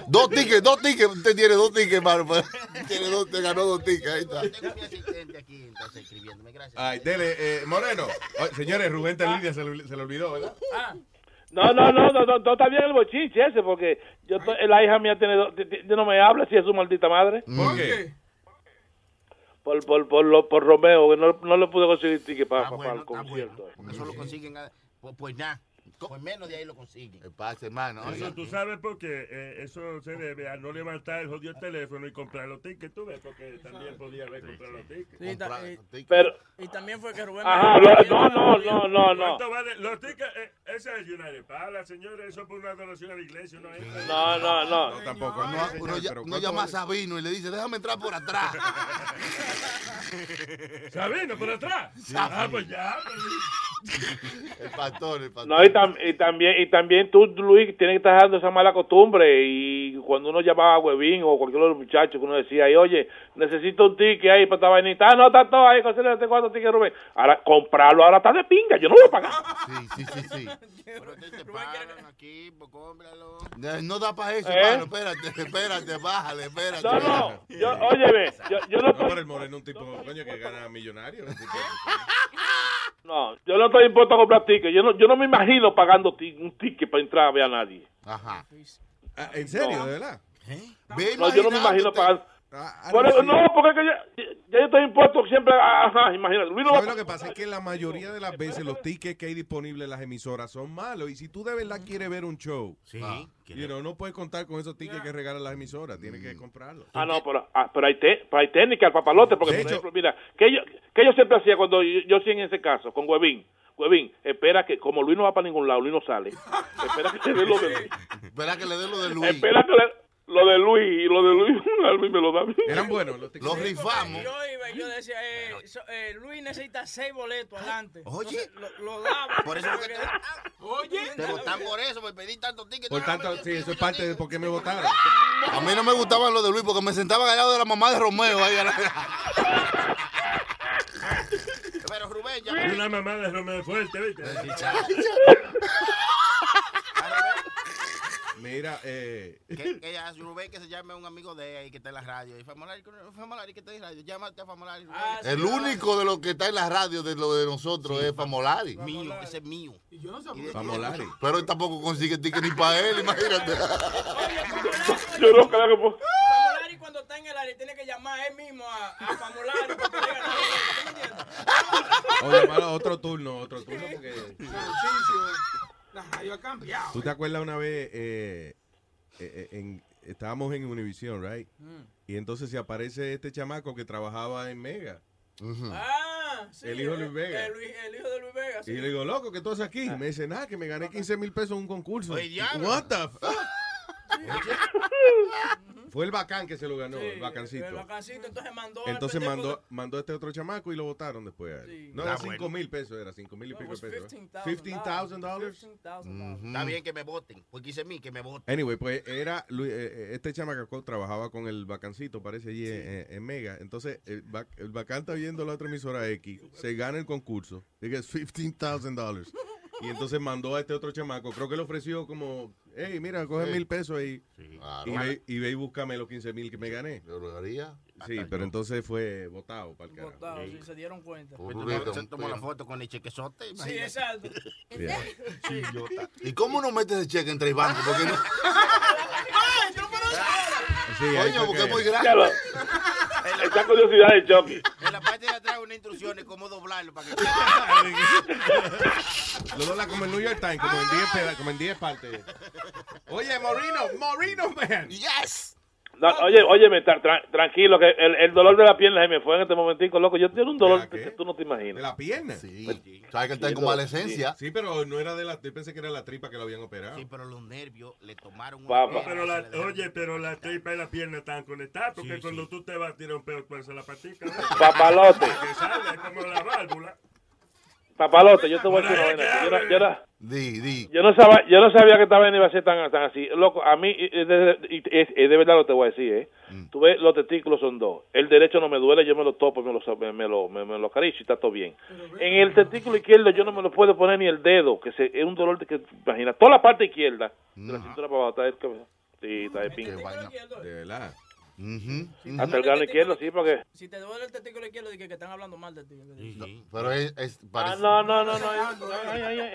Dos tickets, dos tickets. Usted tiene dos tickets, hermano. pues. Tiene dos, te ganó dos tickets. Ahí está. Tengo mi asistente aquí entonces escribiéndome. Gracias. Ay, dele, eh, Moreno. Ay, señores, Rubén está en línea, se le, se le olvidó, ¿verdad? No, no, no, no, no, no está bien el bochinche ese, porque yo la hija mía tiene dos, ti- ti- no me habla si es su maldita madre. ¿Por qué? Por, por, por, lo- por Romeo, que no, no le pude conseguir ticket para, Ah, para bueno, el concierto. bueno. Eso lo consiguen. a- Pues, pues nada. Pues menos de ahí lo consiguen. El pase, hermano. Eso tú sabes por qué. Eh, eso se debe a no levantar el jodido teléfono y comprar los tickets. Tú ves, porque también podía haber comprado los tickets. Sí, ta- eh, Pero, y también fue que Rubén. ajá, lo- no, no, no, no, no. ¿Cuánto vale? Los tickets, eh, ese es United Pala, señores, eso por una donación a la iglesia. No. No, no, no. No, tampoco. Uno, no, señor, uno ya- pero uno ¿cuánto llama a? Sabino y le dice, déjame entrar por atrás. Sabino, por atrás. Ah, pues ya. El pastor, el pastor. No, y, tam- y también, y también tú, Luis, tienes que estar dejando esa mala costumbre. Y cuando uno llamaba a Huevín o cualquier otro muchacho que uno decía, y, oye, necesito un ticket ahí para esta vainita. Ah, no, está todo ahí, consíguete cuatro tickets, Rubén. Ahora, comprarlo ahora está de pinga, yo no voy a pagar. Sí, sí, sí, sí. Pero te, aquí, pues cómpralo. No da para eso, ¿Eh? hermano. Espérate, espérate, bájale, espérate. No, no, yo, óyeme, yo, yo no No, pero el Moreno es un tipo, coño, que gana millonario. no, yo no estoy impuesto a comprar tickets. Yo no, yo no me imagino pagando un ticket para entrar a ver a nadie. Ajá. Ah, ¿En serio, No. de verdad? Ve No, yo no me imagino pagar. Ah, eso, así. no, porque es que ya, ya yo estoy impuesto siempre ajá, imagínate. Luis no va a ¿Sabes lo que pasa? Es que la mayoría de las veces los tickets que hay disponibles en las emisoras son malos. Y si tú de verdad quieres ver un show, Sí. you know, no puedes contar con esos tickets que regalan las emisoras. Tienes que comprarlos. Ah, no, pero, ah, pero, hay, te- pero hay técnica al papalote, porque, De por hecho- ejemplo, mira, que yo, que yo siempre hacía cuando yo, yo sí en ese caso, con Huevín. Huevín, espera que, como Luis no va para ningún lado, Luis no sale. espera que le dé lo de Luis. Espera que le dé lo de Luis. Espera que le, lo de Luis, y lo de Luis, a mí me lo da a mí. Eran buenos los tickets. Los rifamos. Yo iba y yo decía, eh, so- eh, Luis necesita seis boletos adelante. Oye. Entonces, lo, lo daba. Por eso que te, Oye. te votan por eso, por pedir tantos tickets. Por tanto, sí, eso es parte de por qué me votaron. A mí no me gustaban los de Luis porque me sentaban al lado de la mamá de Romeo. Ahí a la- Pero Rubén, ya. Y una mamá de Romeo fuerte, ¿viste? Mira, Mira, eh, Que, que a Rubén que se llame un amigo de que está en la radio. Y Famolari, Famolari que está en la radio. Llámate a Famolari. Ah, Rubén. El único de los que está en la radio de lo de nosotros es Famolari. Mío, ese es mío. Famolari. Pero él tampoco consigue ticket ni para él, imagínate. Yo no creo que... cuando está en el área tiene que llamar él mismo a, a Famolari para que le. O llamar a otro turno, otro turno porque... La radio ha cambiado. ¿Tú te acuerdas una vez, eh, eh, en, estábamos en Univision, right? Mm. Y entonces se aparece este chamaco que trabajaba en Mega. Ah, sí. El hijo de eh, Luis Vega. El, el hijo de Luis Vega, sí. Y yo le digo, loco, ¿qué tú haces aquí? Me dice, nada, que me gané 15 mil pesos en un concurso. Oye, diablo. What the fuck? Fue el bacán que se lo ganó, Sí, el bacancito. El bacancito, entonces mandó. Entonces pendejo mandó, mandó a este otro chamaco y lo votaron después a él. Sí. No, era 5 bueno. mil pesos, era 5 mil y pico de pesos. ¿eh? $15,000. $15,000. Está bien que me voten. Porque hice mí que me voten. Anyway, pues era eh, eh, este chamaco trabajaba con el bacancito, parece allí en, en- en Mega. Entonces, el, bac- el bacán está viendo la otra emisora X, se gana el concurso, diga es $15,000. Y entonces mandó a este otro chamaco, creo que le ofreció como, hey, mira, coge Sí. mil pesos ahí. Claro. Y, ve, y ve y búscame los 15 mil que me gané. Yo lo haría. Sí, pero entonces fue votado para el carajo. Botado, sí, se dieron cuenta. Por Pues se tomó la pero- foto con el chequezote. Sí, exacto. Yeah. Sí, yo ¿Y cómo no metes ese cheque en tres bancos? Porque no, ¡Ay, yo pero Sí, coño, porque es muy grande. Esa curiosidad de Chucky. En la parte de atrás unas instrucciones cómo doblarlo para que Lo dobla como el New York Times, como en 10 peda- como en 10 partes. Oye, Morino, Morino, man. Yes. No, oye, óyeme, tra- tra- tranquilo, que el, el dolor de la pierna se me fue en este momentico, loco. Yo tengo un dolor ¿De que tú no te ¿De imaginas. la pierna? Sí. Sabes que él está en convalecencia. Sí, pero no era de la. Yo pensé que era la tripa que lo habían operado. Sí, pero los nervios le tomaron una Papá. No, pero la, oye, pero la tripa y la pierna están conectadas porque Sí, cuando sí. tú te vas a tirar un pedo, haces la patica. ¿no? Papalote. Que sale, es como la válvula. Papalote, yo te voy a decir una vaina. Yo no, yo no- Di, di. yo no sabía, yo no sabía que esta vaina iba a ser tan, tan así. Loco, a mí, de, de verdad lo te voy a decir, ¿eh? Mm. Tú ves, los testículos son dos. El derecho no me duele, yo me lo topo, me lo, me, me lo, me, me lo acaricio y está todo bien. En el testículo izquierdo yo no me lo puedo poner ni el dedo, que se, es un dolor de que, imagina, toda la parte izquierda, de la cintura para abajo, está, es que- sí, está de pinga. De verdad. Ujú. Hasta el grano izquierdo, sí, porque... Si te duele el testículo izquierdo, di que, que están hablando mal de ti. Pero es, es Ah, parece- no, no, no, no. Ay, ay, ay.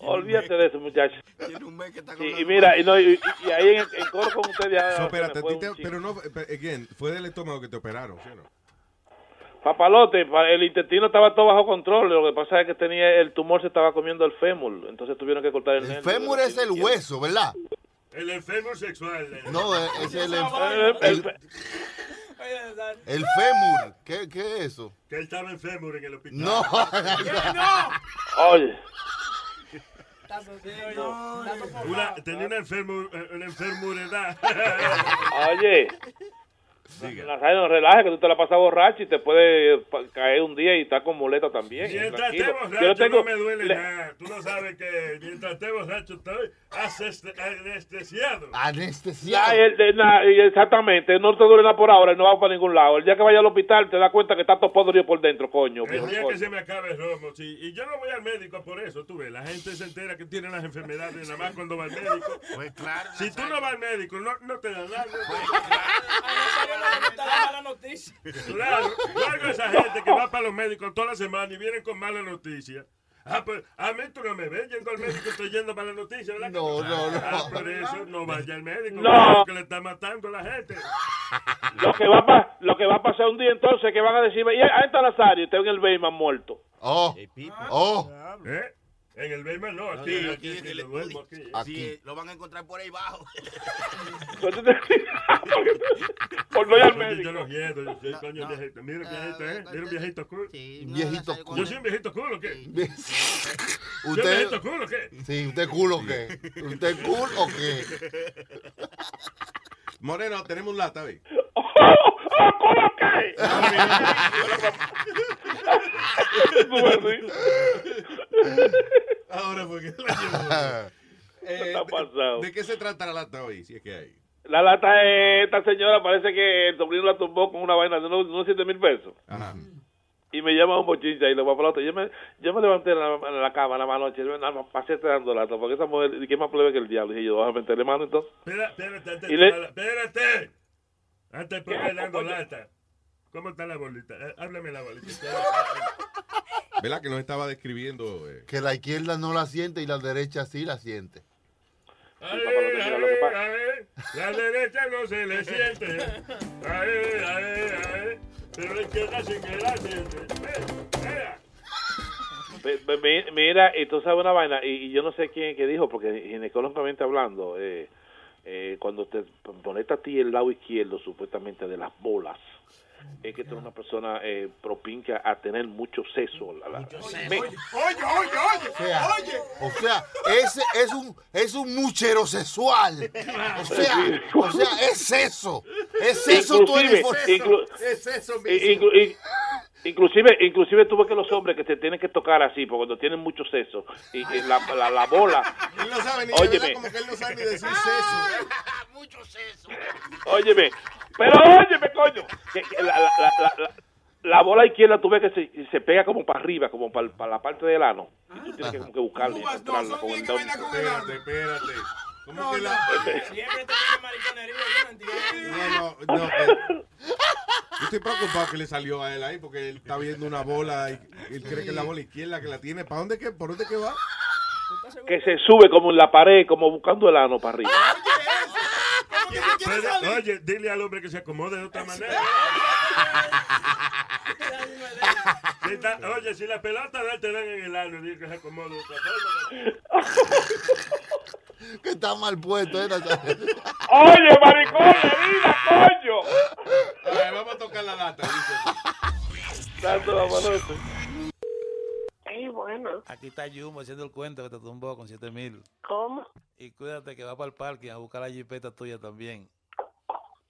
Olvídate de eso, muchacho. Tiene un mes que está con y mira, y, no, y, y ahí en, en coro con ustedes ya. So, espérate, te- pero no, pero, again, fue del estómago que te operaron, ¿sí o no? Papalote, pa- el intestino estaba todo bajo control. Lo que pasa es que tenía el tumor se estaba comiendo el fémur. Entonces tuvieron que cortar el El fémur es el hueso, ¿verdad? El enfermo sexual. eh. No, es es el, El- el, fémur. ¿Qué, ¿Qué es eso? Que él estaba enfermo en el hospital. No. Oye, Una, tenía una, enfermo, una enfermedad. oye. Nazario, no relaje, que tú te la pasas borracho y te puede caer un día y estar con muleta también. Mientras esté Tranquilo. borracho Yo no tengo- no me duele le- nada. Tú no sabes que mientras esté borracho estoy anestesiado. Anestesiado. Ya, él- él- na- y exactamente, no te duele nada por ahora, él no va para ningún lado. El día que vaya al hospital te das cuenta que está todo podrido por dentro, coño. El viejo día coño. que se me acabe el romo, sí. Y yo no voy al médico por eso, tú ves. La gente se entera que tiene las enfermedades nada más cuando va al médico. Pues claro. Si tú no vas al médico, no, no te dan nada. la mala noticia. Claro, esa gente que va para los médicos toda la semana y vienen con malas noticias. Ah, pues a mí tú no me ves, yendo al médico estoy yendo para la noticia, ¿verdad? que No, no, no. Ah, por eso no vaya al médico, No. porque le está matando a la gente. Lo que, va a, pa- lo que va a pasar un día entonces que van a decir, y ahí está Nazario, está en el Bayman muerto. Oh, oh. ¿Eh? En el Bayman no, aquí, no, aquí, aquí, aquí, en lo el duermo aquí. Aquí. Sí, lo van a encontrar por ahí abajo. Por no ir al médico. yo no quiero, yo soy coño viejito. Mira un viejito, ¿eh? Mira un viejito cool. Sí, Viejito cool. Yo soy un viejito cool, ¿o qué? ¿Soy un ¿Usted, viejito cool, o qué? sí, ¿usted cool o qué? ¿Usted cool o qué? Moreno, tenemos un lata, ¿ves? ¿Cómo qué? Ahora fue que la. Eh, pasado? ¿De qué se trata la lata hoy? Si es que hay. La lata de esta señora parece que el sobrino la tumbó con una vaina de unos, unos 7 mil pesos. Ajá. y me llama un bochincha y lo va para otro. Yo me, yo me levanté en la, en la cama nada más pasé dando lata, porque esa mujer, ¿y qué más plebe que el diablo? Y yo, déjame meterle mano entonces. Espérate, de le- la- espérate. Antes de poner dando lata. ¿Cómo está la bolita? Eh, háblame la bolita. ¿Verdad que nos estaba describiendo? eh? Que la izquierda no la siente y la derecha sí la siente. Ay, ay, ay, la derecha no se le siente. Ay, ay, ay, pero la izquierda sí que la siente. Eh, eh. Ve- ve- mi- Mira, y tú sabes una vaina, y, y yo no sé quién que dijo, porque ginecológicamente hablando, eh, eh, cuando te pones a ti el lado izquierdo, supuestamente de las bolas, es que tú eres una persona eh, propinca a tener mucho seso. La, la- Me- Oye, oye, oye, o sea, o sea, ese es un es un muchero sexual. O sea, o sea, es eso. Es eso 24/7. inclu- Es eso inclu- i- inclusive inclusive tú ves que los hombres que te tienen que tocar así porque cuando tienen mucho seso y, y la, la, la bola Él no sabe ni Óyeme. ¿verdad? como que él no sabe ni decir seso. óyeme pero óyeme coño que- que la, la, la, la- la- la bola izquierda tú ves que se, se pega como para arriba como para, para la parte del ano y tú tienes que como que buscarla y encontrarla con el dedo. Espérate, espérate. ¿Cómo que la.? Siempre te tiene mariconería, yo no entiendo. No, no, no. eh, Yo estoy preocupado que le salió a él ahí porque él está viendo una bola y él cree que es la bola izquierda que la tiene. ¿Para dónde que, ¿Por dónde que va? que se sube como en la pared como buscando el ano para arriba Pero, oye, dile al hombre que se acomode de otra manera. Si está- oye, si la pelota de él te dan en el ano, dile que se acomode de otra forma. Que está mal puesto, ¿eh? Oye maricón mira coño A ver, vamos a tocar la lata. Tanto la manote. Sí, bueno. Aquí está Jumbo haciendo el cuento que te tumbó con 7 mil. ¿Cómo? Y cuídate que va para el parque a buscar la jipeta tuya también.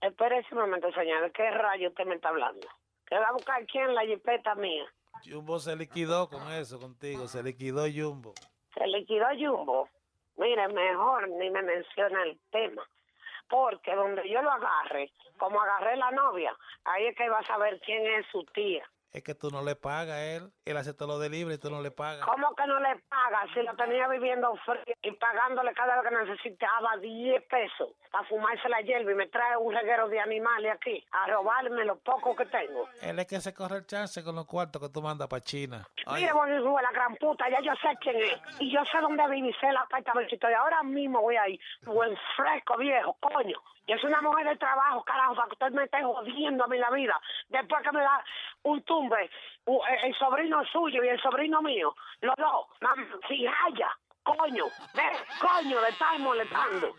Espérese un momento, señor. ¿De qué rayo usted me está hablando? ¿Que va a buscar quién la jipeta mía? Jumbo se liquidó con eso contigo, se liquidó Jumbo. Se liquidó Jumbo. Mire, mejor ni me menciona el tema. Porque donde yo lo agarre, como agarré la novia, ahí es que va a saber quién es su tía. Es que tú no le pagas a él, él hace todo lo de libre y tú no le pagas. ¿Cómo que no le paga si lo tenía viviendo frío y pagándole cada vez que necesitaba 10 pesos para fumarse la hierba y me trae un reguero de animales aquí a robarme lo poco que tengo? Él es que se corre el chance con los cuartos que tú mandas para China. Mire, de la gran puta, ya yo sé quién es. Y yo sé dónde vive y sé el apartamentito. Y ahora mismo voy ahí, buen fresco, viejo, coño. Yo soy una mujer de trabajo, carajo, para que usted me esté jodiendo a mí la vida. Después que me da un tumbe, u- el, sobrino suyo y el sobrino mío, los dos, mam, si haya, coño, ve, coño, le estar molestando.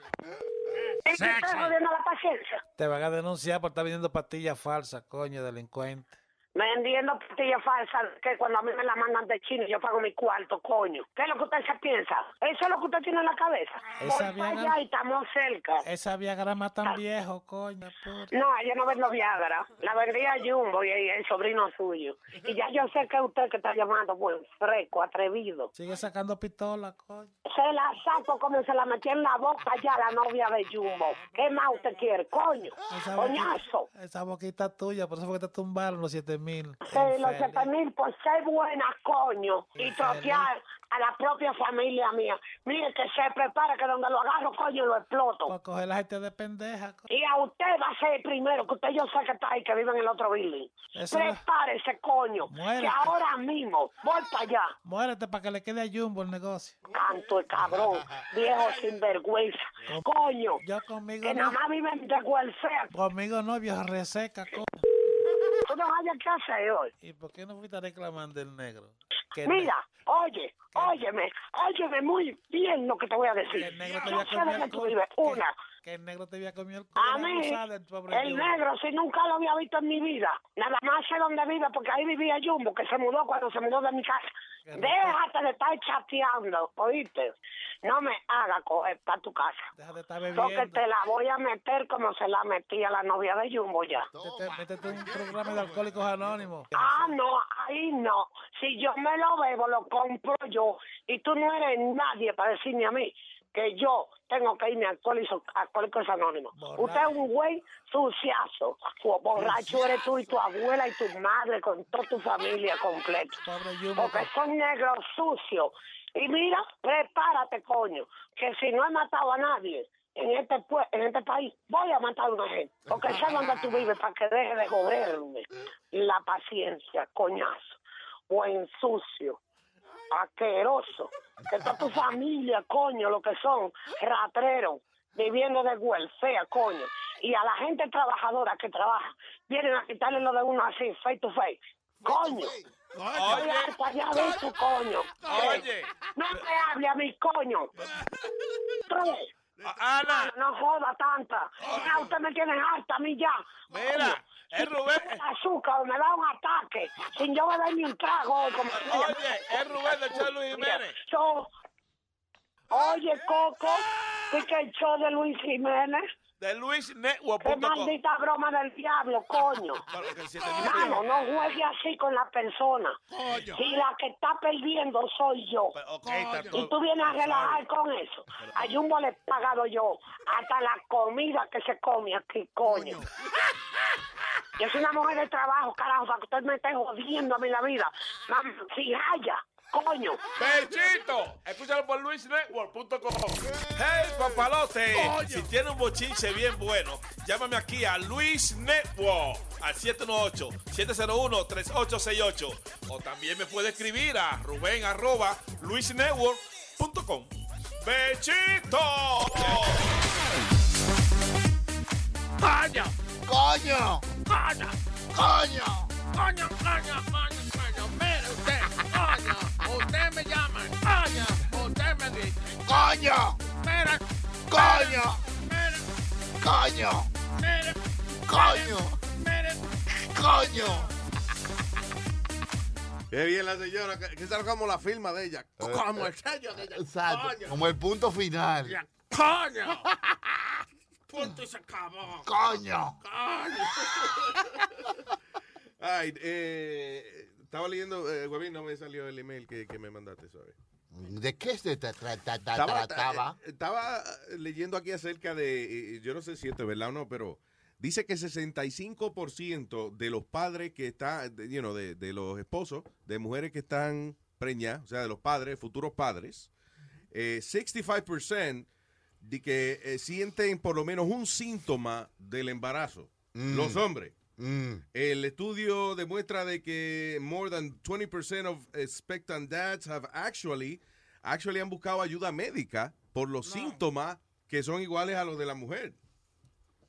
¿Es que estoy jodiendo la paciencia? te van a denunciar por estar vendiendo pastillas falsas, coño, delincuente. Vendiendo pastillas falsas que cuando a mí me la mandan de China yo pago mi cuarto, coño. ¿Qué es lo que usted se piensa? Eso es lo que usted tiene en la cabeza. Esa Voy para vieja- allá y estamos cerca. Esa Viagra más tan viejo, coño. puta. No, yo no vendo Viagra. La vendría Jumbo y el sobrino suyo. Y ya yo sé que usted que está llamando, pues, fresco, atrevido. Sigue sacando pistola, coño. Se la saco como se la metió en la boca ya la novia de Jumbo. ¿Qué más usted quiere, coño? Esa Coñazo. boquita, esa boquita tuya, por eso fue que te tumbaron los 7 mil. Sí, los siete mil por ser buena, coño, y trotear a la propia familia mía. Mire, que se prepare que donde lo agarro, coño, lo exploto. Para coger la gente de pendeja. co- Y a usted va a ser el primero, que usted yo sé que está ahí, que vive en el otro building. Eso Prepárese, coño, Muérete. que ahora mismo voy para allá. Muérete para que le quede a Jumbo el negocio. Canto el cabrón, viejo sinvergüenza. Coño, Yo conmigo que no. nada más viven de welfare. Conmigo no, vieja reseca, co- Tú no hayas que hacer hoy. ¿Y por qué no fuiste a reclamar del negro? Que Mira, oye, óyeme, óyeme muy bien lo que te voy a decir. negro te había comido el tú culo. vives. Una, Que el negro te había comido el a culo mí, del pobre el negro, si nunca lo había visto en mi vida, nada más sé dónde vive porque ahí vivía Jumbo, que se mudó cuando se mudó de mi casa. Déjate de estar chateando, ¿oíste? No me haga coger para tu casa. Deja de estar Porque bebiendo. te la voy a meter como se la metí a la novia de Jumbo ya. Métete, un programa de alcohólicos anónimos. Ah, no, ahí no. Si yo me lo bebo, lo compro yo. Y tú no eres nadie para decirme a mí que yo tengo que irme a Alcohólicos a Alcohólicos Anónimos. Usted es un güey suciazo. Bo- Borracho eres tú y tu abuela y tu madre con toda tu familia completa. Porque son negros sucios. Y mira, prepárate, coño, que si no he matado a nadie en este pue- en este país, voy a matar a una gente. Porque sé dónde tú vives para que deje de joderme la paciencia, coñazo. Buen sucio, asqueroso. Que toda tu familia, coño, lo que son, ratreros, viviendo de welfare, coño. Y a la gente trabajadora que trabaja, vienen a quitarle lo de uno así, face to face. Coño. Oye, ya de tu coño. Oye. No me hable a mi coño. Tres. Ana. No joda tanta. Ya usted me tiene harta a mí ya. Mira, es Rubén. Azúcar, me da un ataque. Sin yo beber ni un trago. Oye, es Rubén de Luis Jiménez. Oye, Coco, ¿qué que el show de Luis Jiménez? De Qué maldita broma del diablo, coño. Mano, no juegue así con la persona. Si la que está perdiendo soy yo. todo- y tú vienes a relajar con eso. A Jumbo le he pagado yo hasta la comida que se come aquí, coño. Yo soy una mujer de trabajo, carajo, para que usted me esté jodiendo a mí la vida. Mam- Si haya, coño. Bechito, escúchalo por luisnetwork.com. Hey, papalote, si tiene un bochinche bien bueno, llámame aquí a Luis Network al 718-701-3868. O también me puede escribir a Rubén arroba luisnetwork.com. ¡Bechito! ¡Coño! ¡Coño! ¡Coño! ¡Coño! ¡Coño, coño, coño, coño! Usted, coño, usted me llama, coño, usted me dice, ¡Coño! mira, ¡Coño! mire, ¡Coño! mire, ¡Coño! mire, ¡Coño! Qué bien la señora, que, es como la firma de ella. Como el sello de ella. Exacto. Coño. Como el punto final. ¡Coño! Punto y se acabó. ¡Coño! Ay, eh, estaba leyendo, eh, Huevín, no me salió el email que, que me mandaste, ¿sabes? ¿De qué se tra- tra- tra- Estaba, trataba? eh, estaba leyendo aquí acerca de, eh, yo no sé si esto es verdad o no, pero dice que 65% de los padres que están, de, you know, de, de los esposos, de mujeres que están preñadas, o sea, de los padres, futuros padres, eh, 65% de que eh, sienten por lo menos un síntoma del embarazo. Mm. Los hombres. Mm. El estudio demuestra de que more than 20% of expectant dads have actually, actually han buscado ayuda médica por los síntomas que son iguales a los de la mujer.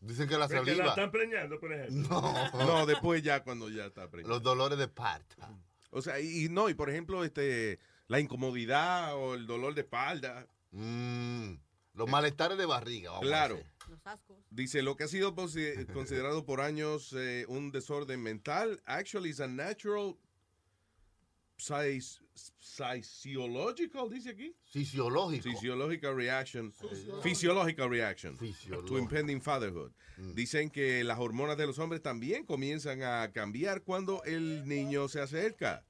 Dicen que la Que la saliva. están preñando, por ejemplo. No. No, después ya cuando ya está preñada. Los dolores de parto. O sea, y, y no, y por ejemplo, este, la incomodidad o el dolor de espalda. Mm, los malestares de barriga. vamos a Claro. decir. Los ascos. Dice, lo que ha sido posi- considerado por años eh, un desorden mental, actually is a natural physiological, dice aquí. Fisiológico. Physiological reaction. Physiological reaction to impending fatherhood. Mm. Dicen que las hormonas de los hombres también comienzan a cambiar cuando el niño se acerca.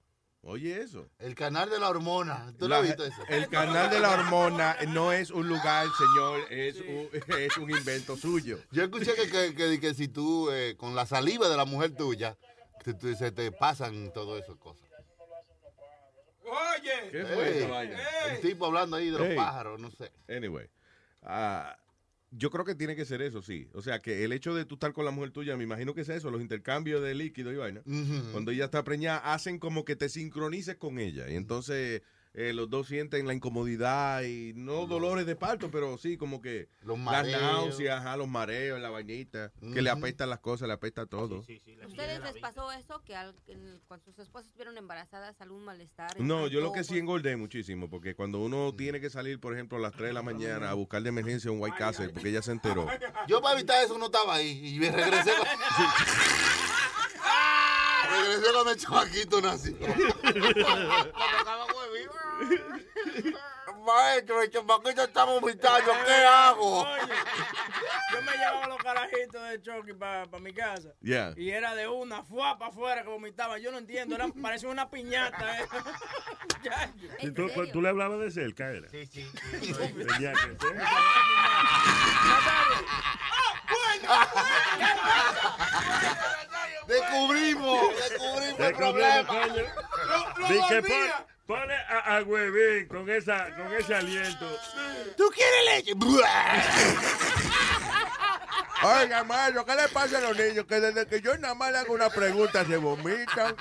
Oye eso. El canal de la hormona. ¿Tú lo La- has visto eso? el canal de la hormona no es un lugar, señor, es, un, es un invento suyo. Yo escuché que, que, que- que si tú, eh, con la saliva de la mujer tuya, se te pasan todo esas cosas. Oye. ¿Qué fue Ey, esa vaina? El tipo hablando ahí de los Ey. pájaros, no sé. Anyway, ah, yo creo que tiene que ser eso, sí. O sea, que el hecho de tú estar con la mujer tuya, me imagino que es eso, los intercambios de líquido y vaina. Cuando ella está preñada, hacen como que te sincronices con ella. Y entonces eh, los dos sienten la incomodidad y no dolores de parto, pero sí como que Los las náuseas, ajá, los mareos, la vainita, que le apestan las cosas, le apesta todo. ¿Ustedes les pasó eso? Que al- en- cuando sus esposas estuvieron embarazadas, algún malestar? No, yo lo que sí engordé muchísimo, porque cuando uno Mm. tiene que salir, por ejemplo, a las 3 de la mañana a buscar de emergencia un White Castle, porque ella se enteró. Yo para evitar eso no estaba ahí. Y me regresé con... regresé cuando el chamaquito nació. Maestro, el chamaquito está vomitando. ¿Qué hago? Yo me llevaba los carajitos de Chucky para mi casa. Yeah. Y era de una, fue para afuera que vomitaba. Yo no entiendo, era, parecía una piñata. eh. ¿Y tú, tú le hablabas de cerca, era? Sí, sí. Tenía que ser. Descubrimos, descubrimos el problema. coño. Di que pon- pone a, a Huevín con, esa, con ese aliento. ¿Tú quieres leche? Oiga, Mario, ¿qué le pasa a los niños? Que desde que yo nada más le hago una pregunta se vomitan.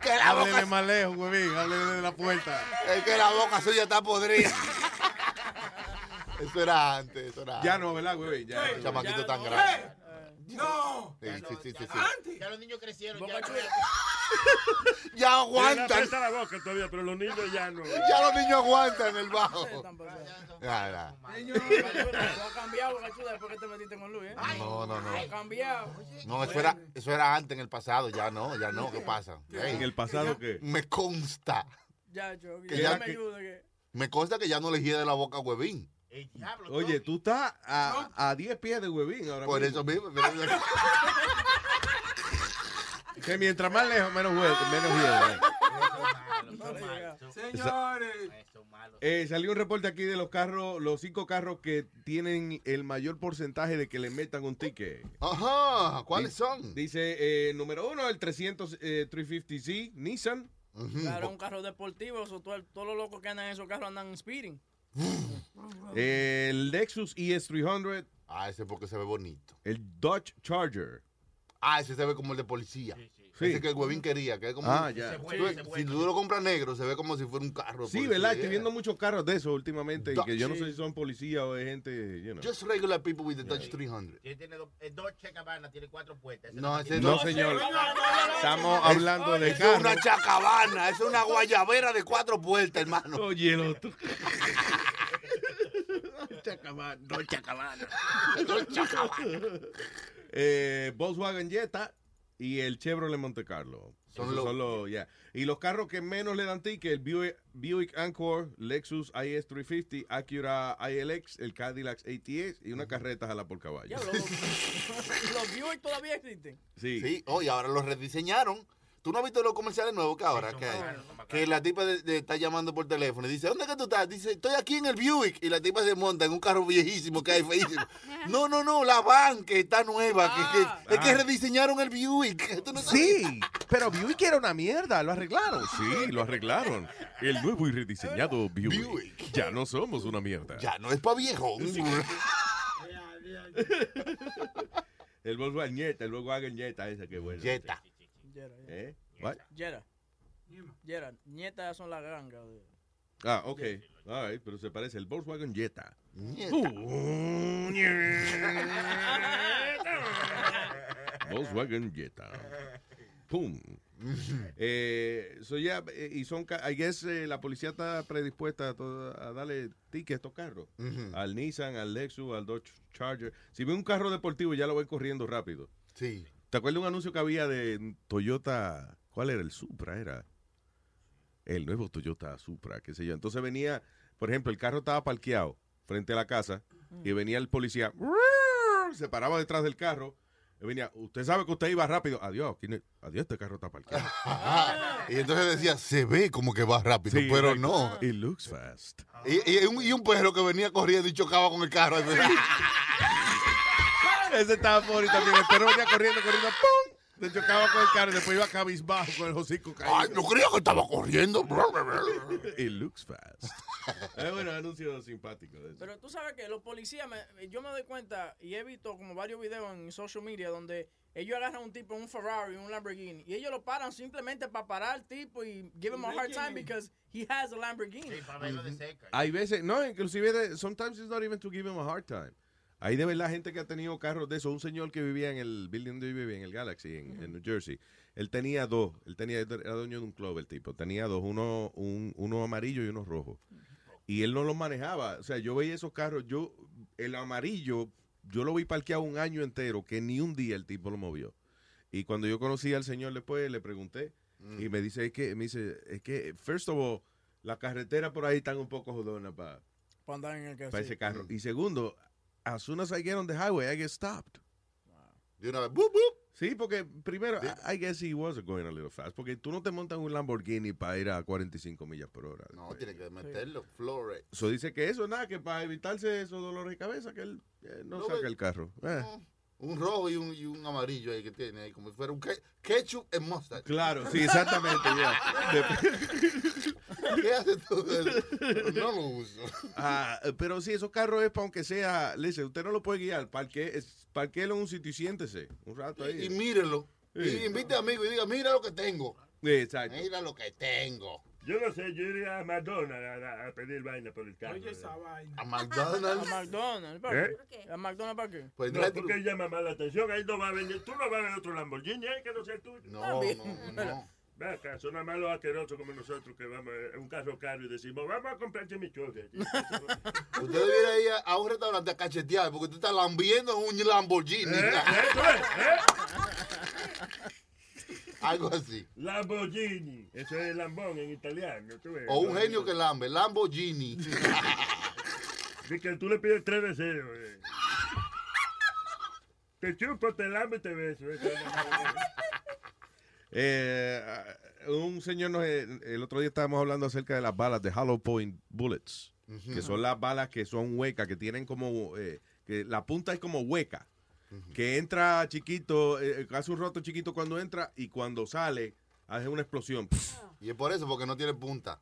Que la Háblele más lejos, huevín, háblele de la puerta. Es que la boca suya está podrida. Eso era antes, eso era antes. Ya no, ¿verdad, huevín? Ya. El chamaquito tan ¡Eh! grande. ¡No! Sí, sí, sí, sí, sí. Ya los niños crecieron. Ya, Ya aguantan. aprieta la boca todavía, pero los niños ya no. Ya los niños aguantan el bajo. Ya, ya. Has cambiado, cachuda, después que te metiste con Luis, ¿eh? No, no, no. Has cambiado. No, eso era, eso era antes en el pasado, ya no, ya no, ¿qué pasa? ¿En el pasado qué? Me consta, Ya, Chucky, Que ya, ya me ayuda. Que... me consta que ya no le gira de la boca a Huevín. Oye, tú estás a, a 10 pies de huevín ahora Por mismo. eso mismo. pero- Que mientras más lejos, menos hue- menos hielo. Señores. Eh, salió un reporte aquí de los carros, los cinco carros que tienen el mayor porcentaje de que le metan un ticket. Ajá, ¿cuáles son? Dice, eh, número uno, el 300 eh, 350Z Nissan. Claro, un carro deportivo, so, todo- todos los locos que andan en esos carros andan speeding. El Lexus ES300. Ah, ese porque se ve bonito. El Dodge Charger. Ah, ese se ve como el de policía. Sí. Ese que el Huevín quería, que es como... Ah, un- ya. Se puede, se puede. Si tú lo compras negro, se ve como si fuera un carro. de Sí, policía, ¿verdad? Estoy yeah. viendo muchos carros de esos últimamente. y Dodge. que yo no sé si son policías o es gente, you know. Just regular people with the Dodge 300. Él tiene dos, el Dolce Gabbana tiene cuatro puertas. Ese No, ese tiene- No, señor. Estamos hablando de Eso es una chacabana, eso es una guayabera de cuatro puertas, hermano. Oye, el otro. Chacabana, chacabana. eh, Volkswagen Jetta y el Chevrolet Monte Carlo. Son los- los- yeah. Y los carros que menos le dan ticket, el Buick, Buick Encore, Lexus IS 350, Acura ILX, el Cadillac ATS y una carreta jala por caballo. Ya, los, los Buick todavía existen. Sí. Sí, oye, ahora los rediseñaron. ¿Tú no has visto los comerciales nuevos que ahora? que, hay? que la tipa de- de- está llamando por teléfono y dice, ¿dónde es que tú estás? Dice, estoy aquí en el Buick. Y la tipa se monta en un carro viejísimo que hay feísimo. No, no, no, la van que está nueva. que, que- es que Ah. rediseñaron el Buick. ¿Tú no sabes? Sí, pero Buick era una mierda, lo arreglaron. Sí, lo arreglaron. El nuevo y rediseñado Buick. Ya no somos una mierda. Ya no es pa' viejo. El Volkswagen Jetta, el Volkswagen Jetta, ese que bueno. Jetta. Jera, ¿Eh? What? Jera. Jera. Nietas son las gangas. de- Ah, ok. All right, pero se parece el Volkswagen Jetta. Uh, Volkswagen Jetta. Pum. Eh, so ya, eh, y son, I guess eh, la policía está predispuesta a, todo- a darle ticket a estos carros. Ujú. Al Nissan, al Lexus, al Dodge Charger. Si ve un carro deportivo ya lo ven corriendo rápido. Sí. ¿Te acuerdas de un anuncio que había de Toyota? ¿Cuál era? El Supra, era. El nuevo Toyota Supra, qué sé yo. Entonces venía, por ejemplo, el carro estaba parqueado frente a la casa y venía el policía, se paraba detrás del carro y venía, usted sabe que usted iba rápido. Adiós, ¿quién es? adiós, este carro está parqueado. Y entonces decía, se ve como que va rápido, Sí, pero like, no. It looks fast. Y, y un, y un perro que venía corriendo y chocaba con el carro. Ese estaba por y también. El perro venía corriendo, corriendo, ¡pum! Se chocaba con el carro y después iba cabizbajo con el hocico caído. Ay, no creía que estaba corriendo. It looks fast. es bueno, anuncio simpático de eso. Pero tú sabes que los policías, me- yo me doy cuenta y he visto como varios videos en social media donde ellos agarran a un tipo en un Ferrari, un Lamborghini, y ellos lo paran simplemente para parar al tipo y give him a hard time because he has a Lamborghini. Hay veces, no, inclusive, de, sometimes it's not even to give him a hard time. Hay de verdad gente que ha tenido carros de eso. Un señor que vivía en el building donde vivía, en el Galaxy, en, en New Jersey. Él tenía dos. Él tenía, era dueño de un club, el tipo. Tenía dos, uno, un, uno amarillo y uno rojo. Y él no los manejaba. O sea, yo veía esos carros. Yo, el amarillo, yo lo vi parqueado un año entero, que ni un día el tipo lo movió. Y cuando yo conocí al señor después, le pregunté. Y me dice, es que, me dice, es que, first of all, las carreteras por ahí están un poco jodonas para Para andar en el que para ese carro. Y segundo, as soon as I get on the highway, I get stopped. De una vez, boop, boop. Sí, porque primero, I, I guess he was going a little fast. Porque tú no te montas en un Lamborghini para ir a 45 millas por hora. No, tiene que meterlo, floor rate. Eso dice que eso, nada, que para evitarse esos dolores de cabeza, que él eh, no, No, saca ve- el carro. Eh, Un rojo y un, y un amarillo ahí que tiene ahí, como si fuera un ke- ketchup en mustard. Claro, sí, exactamente. ¿Qué haces tú? No lo uso. Ah, eh, pero sí, esos carros es para aunque sea, le dice, usted no lo puede guiar, parque, parquélo en un sitio y siéntese un rato ahí. Y, y mírelo. Sí. Y invite a amigos y diga, mira lo que tengo. Exacto. Mira lo que tengo. Yo no sé, yo iría a McDonald's a, a pedir vaina por el carro. Oye, esa vaina. A McDonald's. A McDonald's, ¿para ¿Eh? qué? ¿A McDonald's para qué? Pues no, porque llama más la atención. Ahí no va a vender. Tú no vas a ver otro Lamborghini ahí que no sea tuyo. No, no, no. Ve acá, son nada más los asquerosos como nosotros que vamos en un carro caro y decimos, vamos a comprar chimichurri. Usted debiera ir a, a un restaurante a cachetear porque tú estás lambiendo en un Lamborghini. ¿Eh? ¿Eso Algo así. Lamborghini. Eso es lambón en italiano. tú ves. O un genio que lambe, Lamborghini. De que tú le pides tres deseos. eh. Te chupo, te lambo y te beso. Eh, un señor, nos, eh, el otro día estábamos hablando acerca de las balas de Hollow Point Bullets, que son las balas que son huecas, que tienen como, eh, que la punta es como hueca, que entra chiquito, eh, hace un roto chiquito cuando entra y cuando sale hace una explosión. Y es por eso, porque no tiene punta.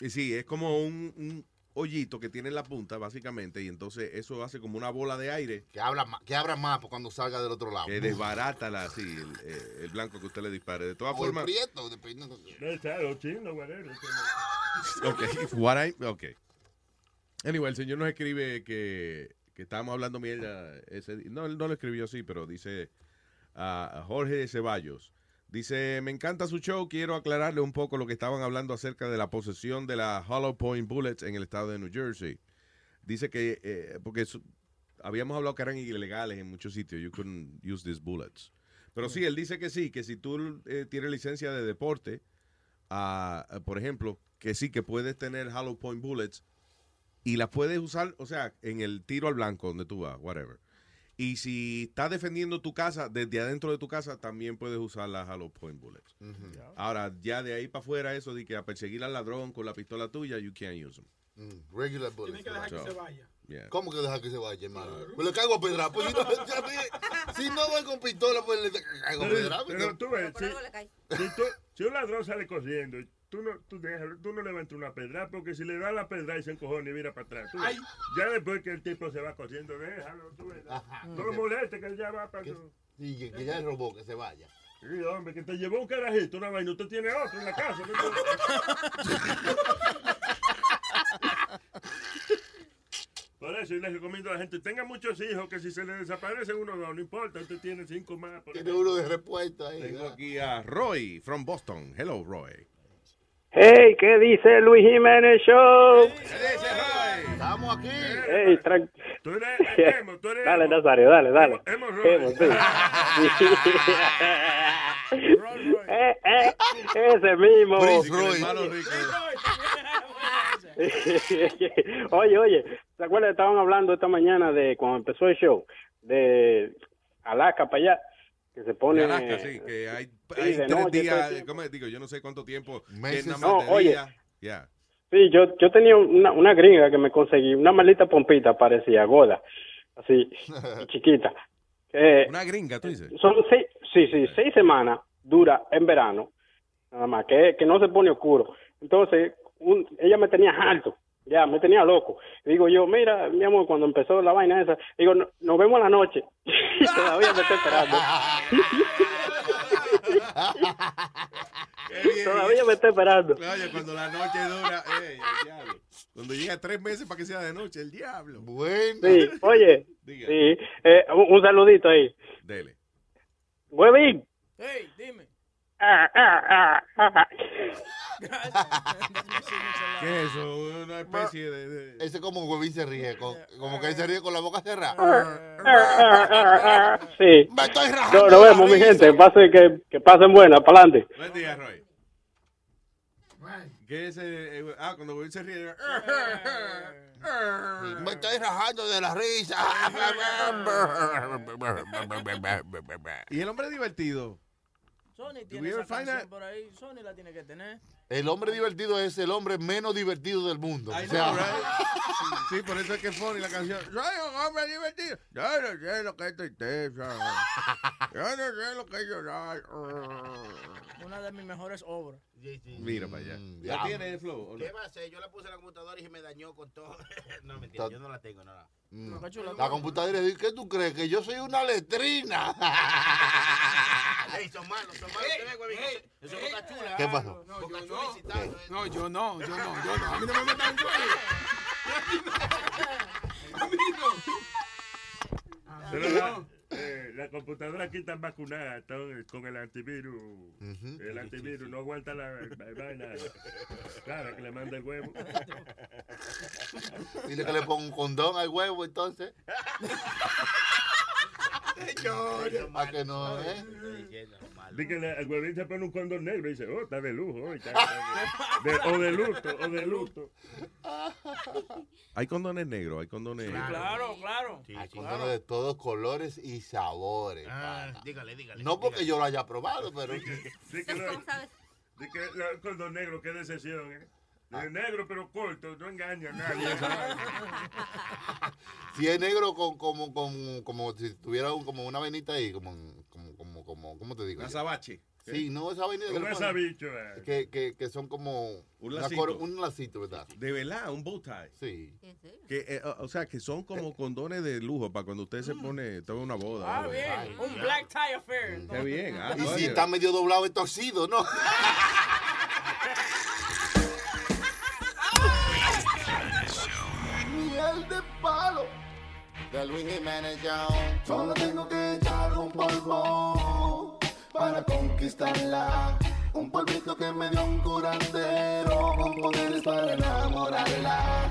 Y sí, es como un, un hoyito que tiene en la punta, básicamente, y entonces eso hace como una bola de aire Que, habla, que abra más por cuando salga del otro lado. que desbarata la, sí, el, eh, el blanco que usted le dispare. De todas O el formas, prieto, dependiendo. Claro, chino, whatever. Ok, what I, ok. Anyway, el señor nos escribe que, que estábamos hablando mierda ese día. No, él no lo escribió así, pero dice a Jorge Ceballos. Dice, me encanta su show, quiero aclararle un poco lo que estaban hablando acerca de la posesión de la Hollow Point Bullets en el estado de New Jersey. Dice que, eh, porque habíamos hablado que eran ilegales en muchos sitios, you couldn't use these bullets. Pero sí, él dice que sí, que si tú eh, tienes licencia de deporte, ah, por ejemplo, que sí, que puedes tener Hollow Point Bullets y las puedes usar, o sea, en el tiro al blanco donde tú vas, whatever. Y si estás defendiendo tu casa, desde adentro de tu casa, también puedes usar las Hollow Point Bullets. Ahora, ya de ahí para afuera, eso de que a perseguir al ladrón con la pistola tuya, you can't use them. Mm, regular bullets. Tiene que dejar que se vaya. yeah. ¿Cómo que dejar que se vaya, hermano? Pues le caigo a pedra. Pues si no, si no va con pistola, pues le caigo a pedra. Pero tú ves, si, tú- si un ladrón sale corriendo, tú no, tú, dejas- tú no levantas una pedra, porque si le das la pedra y se encojona y mira para atrás, tú ya después que el tipo se va corriendo, déjalo, tú no lo molestes, que él ya va para su... Sí, que, que ya robó, que se vaya. Sí, hombre, que te llevó un carajito, una vaina, usted tiene otro en la casa. ¿no? Por eso yo les recomiendo a la gente, tenga muchos hijos, que si se le desaparece uno o dos, no importa, usted tiene cinco más. por Tiene uno de repuesto ahí. Tengo aquí a Roy from Boston. Hello, Roy. Hey, ¿qué dice Luis Jiménez Show? Estamos aquí. Hey, tran- Tú eres emo, tú eres dale, emo. Nazario, dale, dale. Emo Roy. Emo, sí. Eh, eh, ese mismo. Prince Roy. Oye, oye, ¿se acuerdan? Estaban hablando esta mañana de cuando empezó el show, de Alaska para allá, que se pone... De Alaska, sí, que hay, Sí, hay de tres noche, días, ¿cómo digo, yo no sé cuánto tiempo, Meses. No, oye. Ya. Sí, yo, yo tenía una, una gringa que me conseguí, una maldita pompita parecía, gorda, así, chiquita. Eh, Una gringa, tú dices. son seis, sí, sí, seis semanas dura en verano, nada más, que, que no se pone oscuro. Entonces, un- ella me tenía harto, ya, me tenía loco. Digo yo, mira, mi amor, cuando empezó la vaina esa, digo, "No- nos vemos en la noche. todavía me estoy esperando. todavía me estoy esperando. Oye, cuando la noche dura, ey, el diablo. Cuando llega tres meses para que sea de noche, el diablo. Bueno. Sí, oye, sí, eh, un, un saludito ahí. Dele. Huevín. Hey, dime. ¿Qué es eso? Una especie de... de- Ese como huevín se ríe, con- como que él se ríe con la boca cerrada. Sí. Me estoy rajando No, nos vemos, mi gente. Pase, que, que pasen buenas. Para adelante. Buen día, Roy. ¿Qué es ese? eh, ah, cuando Will se ríe. Me estoy rajando de la risa. y el hombre divertido. Sony tiene esa canción that? por ahí. Sony la tiene que tener. El hombre divertido es el hombre menos divertido del mundo. I O sea, know, right? Sí, por eso es que es funny la canción. Soy un hombre divertido. Yo no sé lo que es tristeza. Yo no sé lo que es llorar. Una de mis mejores obras. Mira para allá. Mm, ¿La tiene, Flo? o no? ¿Qué va a hacer? Yo la puse en la computadora y se me dañó con todo. no, mentira, Ta- yo no la tengo, no. no. Mm. Qué chula. La computadora dice, ¿qué tú crees? Que yo soy una letrina. Ey, son malos, son malos. Huevín, eso- Eso es boca chula. ¿Qué pasó? No, Boca yo chula no. incitando, eh. No, yo no, yo no, yo no. A mí no me metan cuello. A mí no. Pero la, eh, la computadora aquí está vacunada están con el antivirus. El antivirus no aguanta la, vaina. Claro, que le manda el huevo. Dile que le pongo un condón al huevo, entonces. ¿A que no, eh? Dice que le- el huevín se pone un condón negro y dice, oh, está de lujo. está- está de- o de luto, o de luto. Hay condones negros, hay condones. Claro, claro. Hay condones de todos colores y sabores. Ah, dígale, dígale. No porque yo lo haya probado, pero... Sí que que el condón negro, qué decepción, ¿eh? De negro pero corto, no engaña a nadie. esa. Si es negro con, como, como, como si tuviera un- como una venita ahí, como, como, como, como ¿cómo te digo? Una sabache. Sí, no, esa vainita. Un asabicho, eh. Que, que, que son como... Un lacito. cor- un lacito, ¿verdad? De verdad, un bow tie. Sí. Que, eh, o sea, que son como condones de lujo para cuando usted se pone, está en una boda. Ah, bien. Un black tie affair. Qué bien. ah, Y si está medio doblado y torcido, ¿no? De Luis Jiménez. Solo tengo que echar un polvo para conquistarla. Un polvito que me dio un curandero con poderes para enamorarla.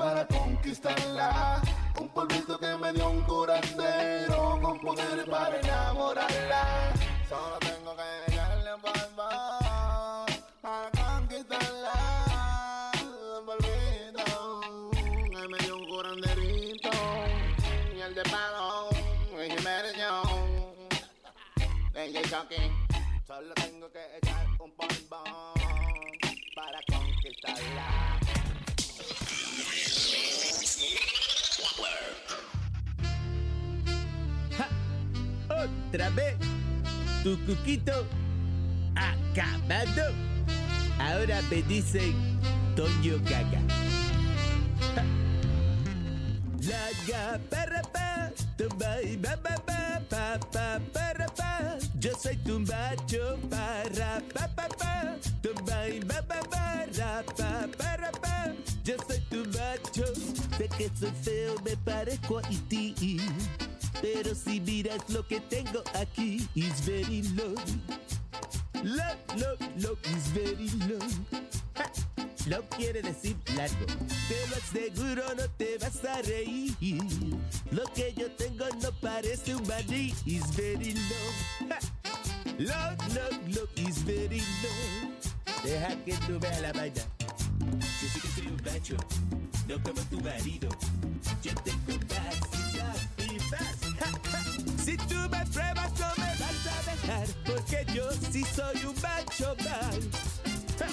para conquistarla. Un polvito que me dio un curandero con poderes para enamorarla. Solo tengo que un polvo para conquistarla. Un polvito que me dio un curanderito. Y el de palo, y Jiménez Young. DJ Otra vez, tu cuquito acabado. Ahora me dicen Toño Gaga. Ja. La ga para pa, tumba y ba ba ba pa pa para pa. Yo soy tu macho para pa pa pa, tumba y ba ba pa para pa. Yo soy tu macho, sé que soy feo, me parezco a ti. Pero si miras lo que tengo aquí, is very low. Low, low, low, is very low. Ja. Quiere decir largo. Te lo aseguro, no te vas a reír. Lo que yo tengo no parece un maní, is very low. Ja. Low, low, low, is very low. Deja que tú veas la vaina. Yo sé que soy un macho, no como tu marido. Yo tengo ja. Si tú me pruebas no me vas a dejar, porque yo sí soy un macho mal. Ja.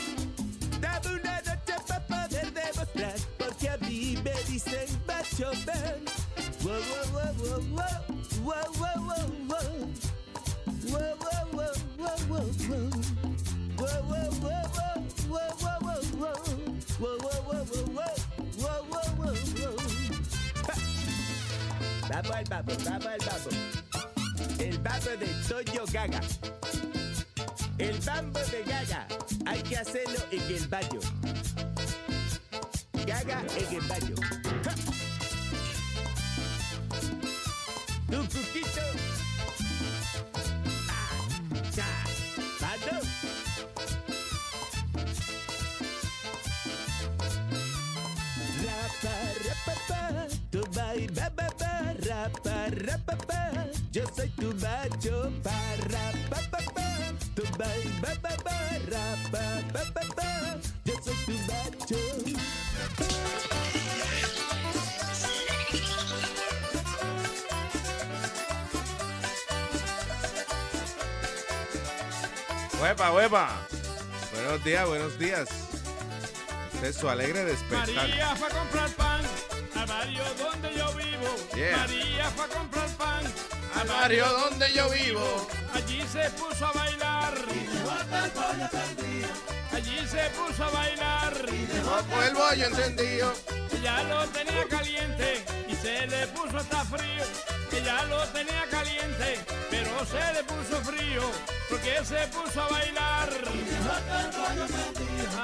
Dame una noche para poder demostrar, porque a mí me dice Vamos al babo, vamos al babo. El babo de Toyo Gaga. El bambo de Gaga. Hay que hacerlo en el baño. Gaga en el baño. ¡Ja! Cuquito. Rapa, rapapa. Yo soy tu macho, para, pa, pa, pa. Tu ba, ba, ba, rapa, pa, pa, pa. Yo soy tu macho. Huepa, huepa. Buenos días, buenos días. Este es su alegre despertar. María fue a comprar pan barrio donde yo vivo. Yeah. María fue a comprar pan Al barrio donde yo vivo. Allí se puso a bailar. Allí se puso a bailar. Con el bollo encendido. Ella lo tenía caliente y se le puso hasta frío. Ella lo tenía caliente, pero se le puso frío. Porque se puso a bailar.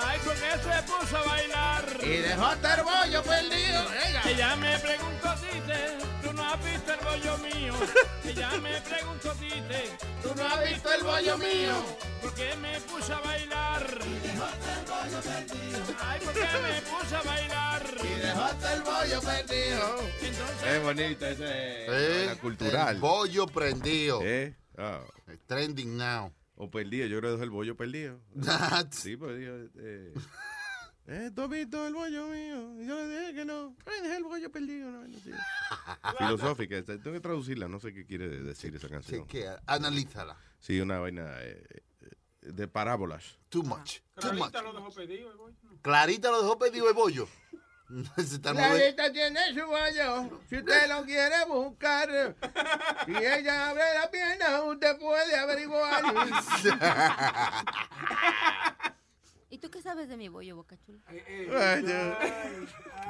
Ay, porque se puso a bailar. Y dejaste el bollo perdido. Venga. Ella me preguntó, Tite, tú no has visto el bollo mío. Ella me preguntó, Tite, Tú no has visto el bollo mío. porque me puse a bailar. Ay, porque me puse a bailar. Y dejaste el bollo perdido. Es bonito ese. Eh, la cultural. El bollo prendido. ¿Eh? Ah. Trending now. O perdido, yo creo que dejó el bollo perdido. sí, pues dijo, eh, eh, ¿tú has visto el bollo mío? Y yo le dije que no. Ay, dejé el bollo perdido. No, no, sí. Filosófica, tengo que traducirla, no sé qué quiere decir esa canción. que analízala. Sí, una vaina eh, eh, de parábolas. Too much. Too much. Clarita lo dejó pedido, el bollo. Clarita lo dejó pedido el bollo. Moviendo. Clarita tiene su bollo, si usted lo quiere buscar. Si ella abre la pierna, usted puede averiguar. ¿Y tú qué sabes de mi bollo, Boca Chula? Ay, yo-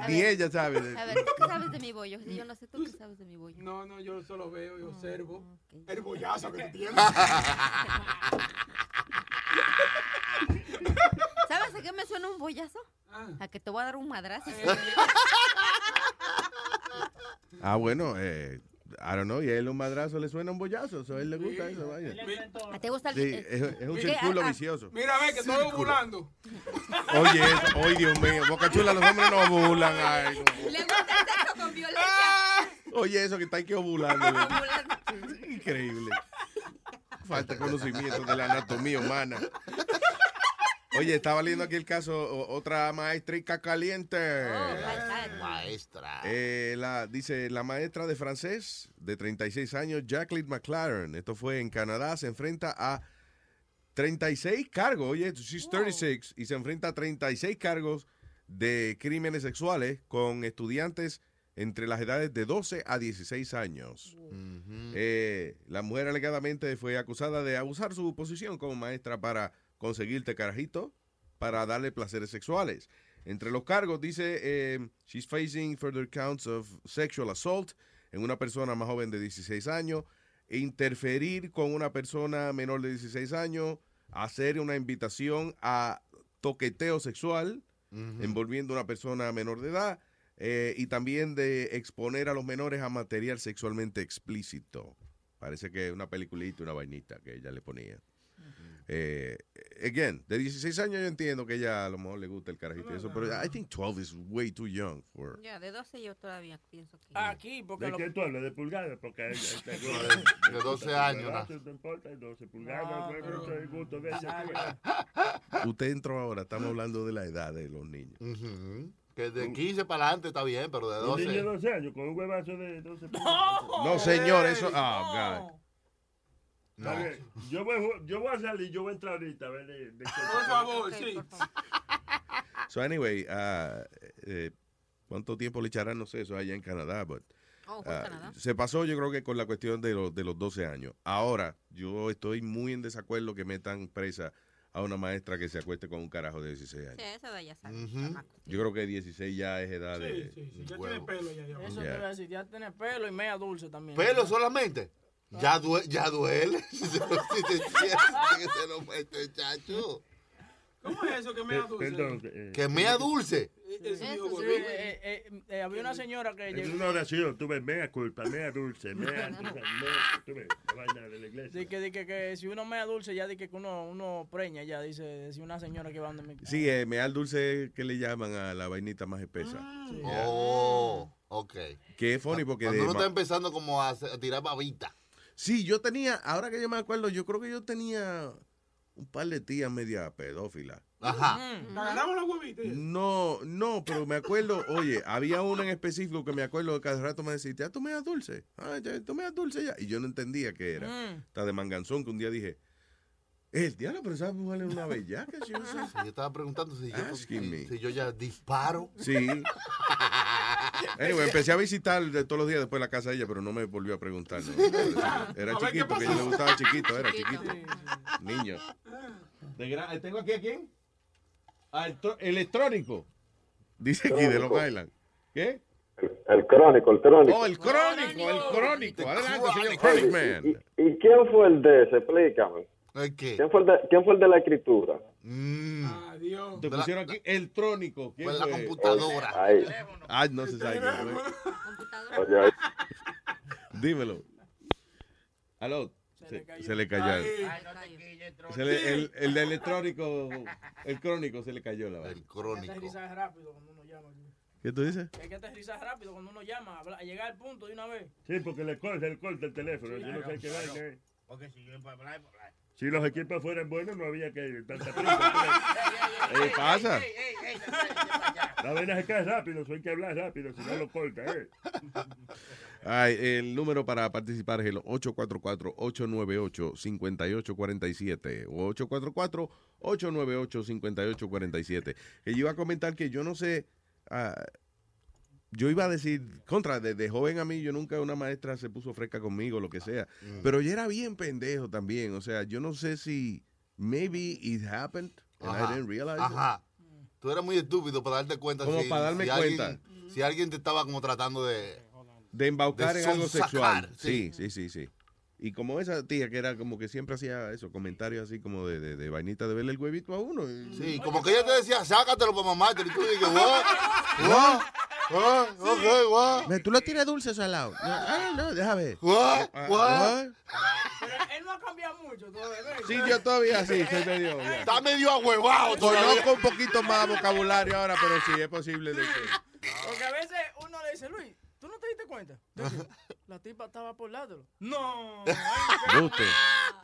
Ni ella sabe. de- A ver, ¿tú qué sabes de mi bollo? Si yo no sé, ¿tú qué sabes de mi bollo? No, no, yo solo veo y observo. ok. El bollazo que tú tienes. ¿Sabes a qué me suena un bollazo? Ah. A que te voy a dar un madrazo. Ah, bueno, eh, I don't know, y a él un madrazo le suena un bollazo, a él le gusta eso, vaya. ¿A te gusta el Sí, es, es un círculo Ah, ah. vicioso. Mira, ve que estoy ovulando. Oye, eso, oye, Dios mío, Boca Chula, los hombres no ovulan. Ay, no. Le gusta el sexo con violencia. Oye, eso que está aquí ovulando. Increíble. Falta conocimiento de la anatomía humana. Oye, estaba leyendo aquí el caso, otra maestrica caliente. Maestra. Eh, la, dice, la maestra de francés de 36 años, Jacqueline McLaren, esto fue en Canadá, se enfrenta a 36 cargos, oye, she's 36, y se enfrenta a 36 cargos de crímenes sexuales con estudiantes entre las edades de 12 a 16 años. Eh, la mujer alegadamente fue acusada de abusar su posición como maestra para conseguirte carajito para darle placeres sexuales. Entre los cargos dice, eh, she's facing further counts of sexual assault en una persona más joven de 16 años, interferir con una persona menor de 16 años, hacer una invitación a toqueteo sexual envolviendo a una persona menor de edad eh, y también de exponer a los menores a material sexualmente explícito. Parece que una peliculita, una vainita que ella le ponía. Eh, again, de 16 años yo entiendo que ella a lo mejor le gusta el carajito y eso, pero I think 12 is way too young for... Ya, de 12 yo todavía pienso que... Aquí, porque ¿De lo- qué tú hablas? ¿De pulgadas? Porque hay- hay- De 12 años, No no importa, 12 pulgadas, No, gusto de Ah. Usted entró ahora, estamos hablando de la edad de los niños. Que de 15 para adelante está bien, pero de Un niño de 12. 12 años con un huevazo de 12 No, señor, eso... Oh, God. Bien. Yo voy, yo voy a salir, yo voy a entrar ahorita a ver de, de qué- Por favor, sí. So anyway, uh, eh, ¿cuánto tiempo le echarán? No sé, eso allá en Canadá, but Oh, Canadá. se pasó yo creo que con la cuestión de, los de los 12 años. Ahora, yo estoy muy en desacuerdo que metan presa a una maestra que se acueste con un carajo de 16 años. Sí, esa edad ya sabe. Yo creo que 16 ya es edad de... Sí, sí, ya tiene pelo ya. ya. Eso Ya. te iba a decir, ya tiene pelo y media dulce también. ¿Pelo solamente? Ya, due- ya duele. Si se lo, si te que se lo mete, chacho. ¿Cómo es eso que me da dulce? Perdón. eh, Que mea dulce. Eh, eh, eh, había una señora que En llegó. una oración tuve mea culpa, mea dulce, mea, mea, tuve la vaina de la iglesia. Di que, di que, que si uno mea dulce, ya di que uno, uno preña, ya dice, decía una señora que va donde me. Sí, eh, meal dulce que le llaman a la vainita más espesa. Yeah. Oh, ok. Que es funny porque... Cuando de uno está empezando como a, a tirar babita. Sí, yo tenía, ahora que yo me acuerdo, yo creo que yo tenía un par de tías media pedófilas. Ajá. ¿Le agarramos los huevitos? No, no, pero me acuerdo, oye, había una en específico que me acuerdo que cada rato me decía, ¿ya tú me das dulce? Ah, ya, tú me das dulce ya. Y yo no entendía qué era. Mm. Está de manganzón que un día dije, el diablo, pero esa mujer es una bellaca. si yo sé". Sí, yo estaba preguntando si yo, si yo ya disparo. Sí. Anyway, empecé a visitar de todos los días después la casa de ella, pero no me volvió a preguntar. ¿no? Era A ver, ¿qué chiquito, que a ella le gustaba chiquito, era Chiquito. Niño. ¿Tengo aquí a quién? Al electrónico. Dice aquí de Long. Island. ¿Qué? El crónico, el crónico. Oh, el crónico, el crónico. Adelante, señor Chronic Man. ¿Y, y quién fue el de ese? Explícame. ¿El? ¿Quién fue el de, quién fue el de la escritura? Mm. Adiós. Te pusieron aquí el trónico. ¿Quién Fue la fue? computadora. Ahí. Ah, no se sabe. Computadora. Dímelo. Aló. Se, se le cayó. Ahí. Se le- el, el de electrónico, el crónico se le cayó la El vaina. Que crónico. ¿Qué tú dices? Hay que aterrizar rápido cuando uno llama, llegar al punto de una vez. Sí, porque le corta, le corta el teléfono. Yo no sé qué es. Porque si yo para hablar, para hablar. Si los equipos fueran buenos, no había que tanta prisa. ¿Qué pasa? La vaina se cae rápido, eso hay que hablar rápido, si no lo corta, ¿eh? Ay, el número para participar es el 844-898-5847 o 844-898-5847. Que yo iba a comentar que yo no sé, ah, yo iba a decir, contra, desde joven a mí, yo nunca una maestra se puso fresca conmigo, lo que sea, pero yo era bien pendejo también, o sea, yo no sé si, maybe it happened and I didn't realize it. Ajá. Tú eras muy estúpido para darte cuenta. Como si, para darme si cuenta. Alguien, si alguien te estaba como tratando de... De embaucar De en algo sexual. Sí, sí, sí, sí. Y como esa tía que era como que siempre hacía eso, comentarios así como de, de, de vainita de verle el huevito a uno. y- Sí, como que ella te decía, sácatelo para mamá. Y tú dices, what? What? What? Ok, what? Ve, ¿Tú lo tienes dulce o salado? No, ah, no, déjame ver. What? Ah, What? Pero él no ha cambiado mucho todavía. Sí, yo todavía sí, soy medio... ya. Está medio ahuevado todavía. Conozco un poquito más vocabulario ahora, pero sí, es posible de que... Porque a veces uno le dice, Luis, ¿tú no te diste cuenta? La tipa estaba por lado. No. Usted.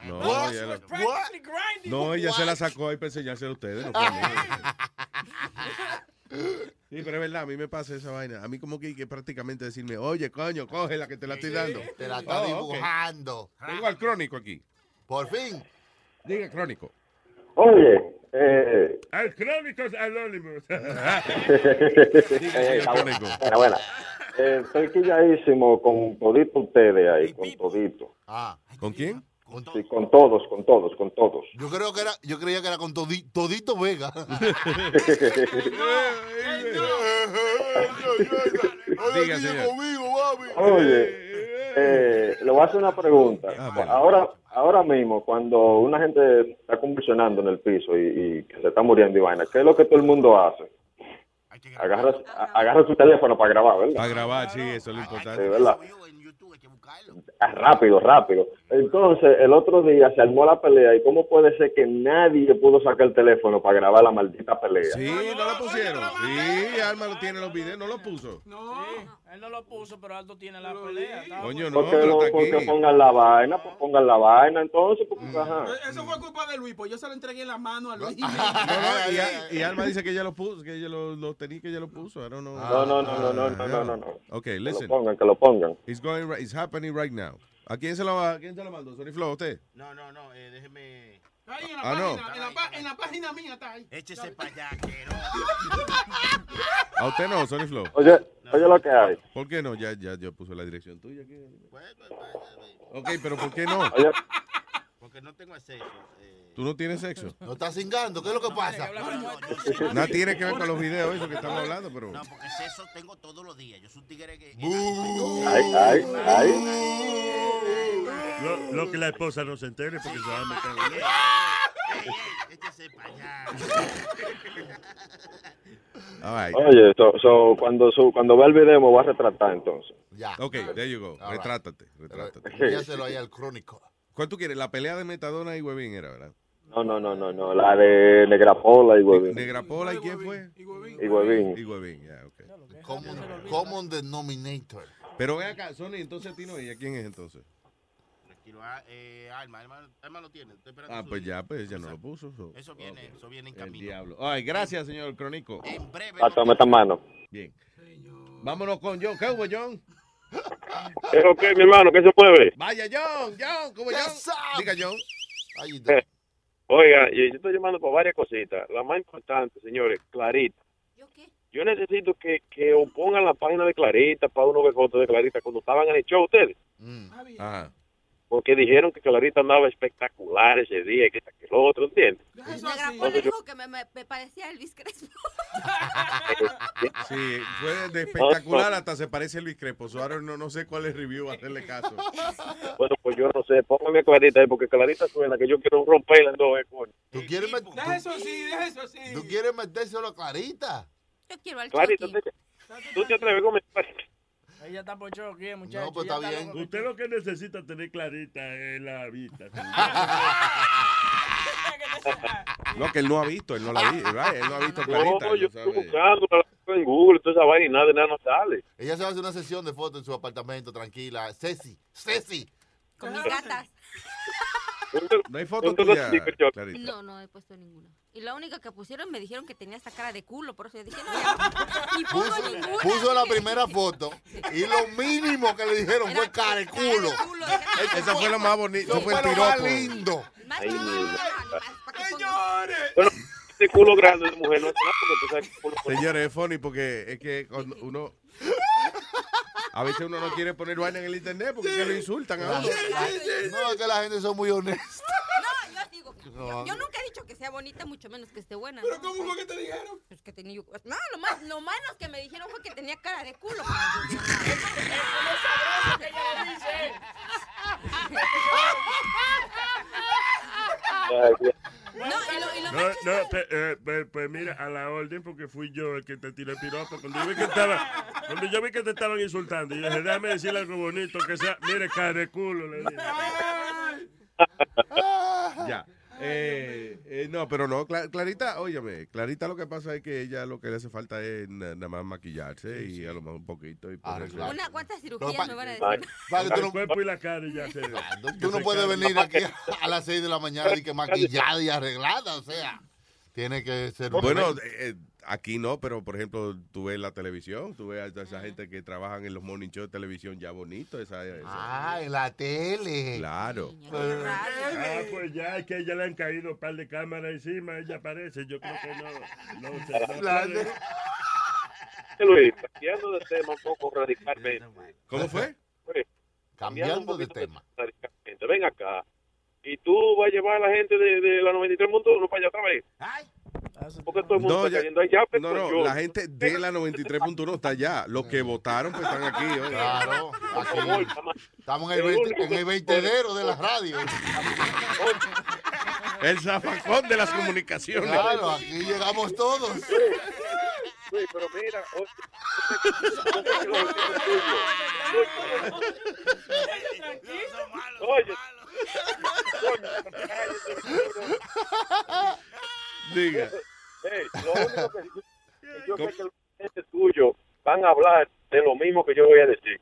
No, No, ella la- practically grinding. no, ella se la sacó ahí para enseñársela a ustedes. No. Sí, pero es verdad, a mí me pasa esa vaina. A mí como que, que prácticamente decirme, oye, coño, cógela que te la estoy dando. Te la está Oh, dibujando. Tengo al crónico aquí. Por fin. Diga crónico. Oye, eh, Al Crónicos Anónimos. eh, crónico. buena, buena. Eh, estoy quilladísimo con todito ustedes ahí, con todito. Ah, ¿Con quién? Sí, con todos, con todos, con todos. yo creo que era, yo creía que era con todi- Todito Vega. Oye, eh, le voy a hacer una pregunta. Ah, bueno. Ahora, ahora mismo, cuando una gente está convulsionando en el piso y, y que se está muriendo y vaina, ¿qué es lo que todo el mundo hace? Agarra, agarra su teléfono para grabar, ¿verdad? Para grabar, sí, eso es lo Sí, importante. ¿verdad? Ah, Rápido, rápido. Entonces, el otro día se armó la pelea y cómo puede ser que nadie pudo sacar el teléfono para grabar la maldita pelea. Sí, no lo pusieron. Sí, Alma lo tiene en los videos, no lo puso. No. él no lo puso, pero Aldo tiene la pelea. Coño, no, Porque no, porque pongan la vaina, pues pongan la vaina, entonces, porque, ajá. Eso fue culpa de Luis, pues yo se lo entregué en la mano a Luis. No, no, y, y Alma dice que ella lo puso, que ella lo, lo tenía, que ella lo puso. I don't know. No, no, no, no, no, no, no, no. Okay, Que lo listen. pongan, que lo pongan. It's going right, it's happening right now. ¿A quién se lo, a quién se lo mandó? ¿Sony Flow, usted? No, no, no, eh, déjeme. Ahí en la, Ah, no. página, en, la pa- en la página mía está ahí. Échese para allá, quiero. ¿A usted no, Sony Flow? Oye, oye lo que hay. ¿Por qué no? Ya, ya, yo puse la dirección tuya aquí. Ok, pero ¿por qué no? Oye, Porque no tengo acceso. eh. ¿Tú no tienes sexo? No está cingando, ¿qué es lo que pasa? Nada tiene que ver con los videos, eso que estamos hablando, pero... No, porque sexo tengo todos los días. Yo soy un tigre que. ay, ay, ay. Lo, lo que la esposa no se entere porque se va a meter échese para allá. Oye, so, so, cuando, su, cuando vea el video me voy a retratar entonces. Ya. Ok, there you go. All right. Retrátate, retrátate. Envíaselo ahí al crónico. ¿Cuál tú quieres? La pelea de Metadona y Huevín era, ¿verdad? No, no, no, no, no. La de Negrapola y Huevín. Negrapola, ¿y quién fue? Y Huevín. Y Huevín, ya, ok. Common, common denominator. Pero ven acá, Sony, entonces a ti no, ¿y a quién es entonces? Tranquilo, ah, eh, Alma, Alma, Alma lo tiene. Estoy esperando Ah, su pues ya, pues ya no lo puso. so- Eso viene, ok. eso viene en El camino. diablo. Ay, gracias, señor Crónico. En breve. Hasta meta mano. Bien. Vámonos con John. ¿Qué hubo, John? ¿Es ok, mi hermano? ¿Qué se mueve? Vaya, John, John, ¿cómo John? Diga, John. Eh, Oiga, yo yo estoy llamando por varias cositas. La más importante, señores, Clarita. Yo necesito que, que os pongan la página de Clarita para uno ver fotos de Clarita cuando estaban en el show ustedes. Ajá. Porque dijeron que Clarita andaba espectacular ese día y que, que lo otro, ¿entiendes? Negrapola dijo que me, me, me parecía Elvis Crespo. Sí, fue de espectacular hasta se parece a Luis Crepo. So, ahora no, no sé cuál es review, hacerle caso. Bueno, pues yo no sé, póngame a Clarita ahí porque Clarita suena que yo quiero romperla en dos, eh, coño. ¿Tú quieres, met- Deja eso sí, deja eso sí. ¿Tú quieres metérselo a Clarita? Yo quiero al Clarita. ¿tú- ¿tú te atreves con Ella está por choque, muchacho. No, pues está bien. loco. Usted lo que necesita es tener clarita en la vista. No, que él no ha visto, él no la vi, ¿verdad? Él no ha visto clarita. No, yo estoy sabe. buscando en Google toda esa vaina y nada de nada no sale. Ella se va a hacer una sesión de fotos en su apartamento, tranquila. Ceci, Ceci. Con mis gatas. No hay foto ¿Dónde tuya, lo explico yo? Clarita. No, no he puesto ninguna. Y la única que pusieron me dijeron que tenía esta cara de culo, por eso yo dije, no, ya, ni puso Puso, ninguna. puso la primera foto y lo mínimo que le dijeron fue cara de culo. Eso fue lo más bonito, eso fue el lo más piropo. lindo. Ay, mira. Bueno, este culo grande de mujer no es nada porque tú sabes que culo Señores, es funny porque es que cuando uno... A veces uno no quiere poner vaina en el internet porque es que lo insultan a uno. No, es que la gente son muy honestas. No, yo digo, No. yo nunca que sea bonita, mucho menos que esté buena. ¿Pero ¿no? cómo fue que te dijeron? Pues que tenía... No, lo más, lo menos que me dijeron fue que tenía cara de culo. No, y lo, y lo No, más no, eh, pe- pues mira, a la orden porque fui yo el que te tiré el piropo. Cuando yo vi que estaba, cuando yo vi que te estaban insultando, yo dije, déjame decirle algo bonito, que sea, mire, cara de culo, le dije. Ya. Eh, eh, no, pero no, Cla- Clarita, óyeme, Clarita lo que pasa es que ella lo que le hace falta es na- nada más maquillarse y a lo mejor un poquito y ponerse- Una, ¿Cuántas No, cirugías pa- me van a decir? pa- que tú El no- cuerpo y la cara y ya se... Tú no puedes venir aquí a las 6 de la mañana y que maquillada y arreglada, o sea, tiene que ser Bueno, eh, eh, aquí no, pero por ejemplo, tú ves la televisión, tú ves a esa gente que trabajan en los morning shows de televisión ya bonito. Esa, esa- Ah, en la tele. Claro. Ah, pues ya es que ella le han caído un par de cámaras encima, ella aparece, yo creo que no. no, se- no puede. Luis, cambiando de tema un poco radicalmente. ¿Cómo fue? Pues, Cambiando de tema. radicalmente. Ven acá. Y tú vas a llevar a la gente de, de la 93.1 para allá otra vez. Porque todo el mundo No, está ya- cayendo allá. pues, no, no, yo. la gente de la 93.1 está allá. Los que votaron pues están aquí. oye. Claro, aquí. Estamos en el, veinte- en el veintedero de la radio. El zafacón de las comunicaciones. Claro, aquí llegamos todos. Luis, pero mira, oye, Diga. Hey, lo único que que yo sé que los clientes tuyos van a hablar de lo mismo que yo voy a decir.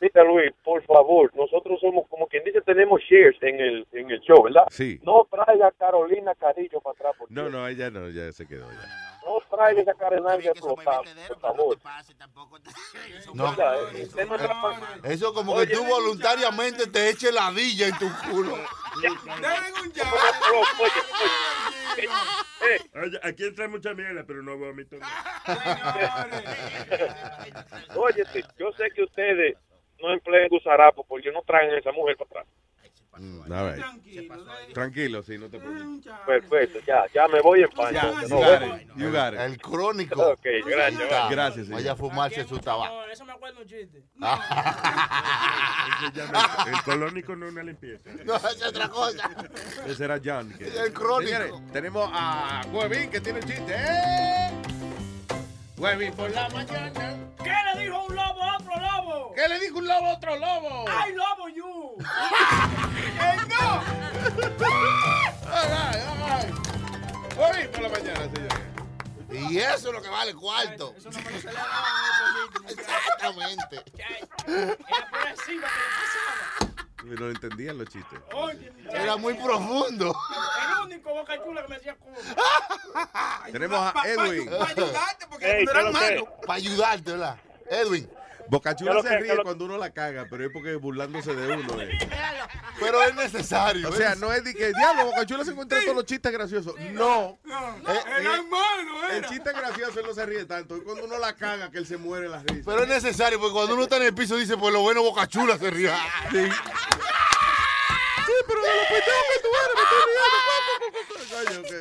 Mira, Luis, por favor, nosotros somos, como quien dice, tenemos shares en el, en el show, ¿verdad? Sí. No traiga a Carolina Carillo para atrás, porque No, no, ella no, ya se quedó ya. no traiga esa carenal que explotar, por favor. No. Eso como que tú voluntariamente te eches la villa en tu culo. Oye, aquí entra mucha mierda, pero no vomito. Oye, yo sé que ustedes no emplean gusarapo porque no traen a esa mujer para atrás. A ver. Tranquilo, sí, no te preocupes. Perfecto, ya, ya me voy en paz. No, bueno. El crónico. Ok, gracias, Ahí está. Gracias, señor. Vaya a fumarse su tabaco. Eso me acuerdo un chiste. El colónico no es una limpieza. No, es otra cosa. Ese era John. que- El crónico. Señores, tenemos a Huevín que tiene el chiste. ¡Eh! Huevín por la mañana. ¿Qué le dijo un lobo a otro lobo? ¿Qué le dijo un lobo a otro lobo? ¡Ay, lobo, you! All right, all right. Huevín por la mañana, señores. Y eso es lo que vale cuarto. Eso no me lo se le. Exactamente. Era por encima que le pasaba. No entendían los chistes. Oye. Era muy profundo. El único boca chula que me decía cómo. Tenemos a Edwin. Para ayudarte, porque no ¿qué eran lo que? malos. Para ayudarte, ¿verdad? Edwin. Bocachula ¿Qué lo se que- ríe cuando uno la caga, pero es porque burlándose de uno. eh. Pero es necesario. O sea, no es de que, diablo, Bocachula se encuentra todos los chistes graciosos. No. Eh, Eran malos, El era. chiste gracioso él no se ríe tanto. Es cuando uno la caga que él se muere la risa. Pero es necesario, porque cuando uno está en el piso dice, pues lo bueno, Boca Chula se ríe. Sí. Sí, pero de lo que tú eres, me estoy riendo. Coño, ok.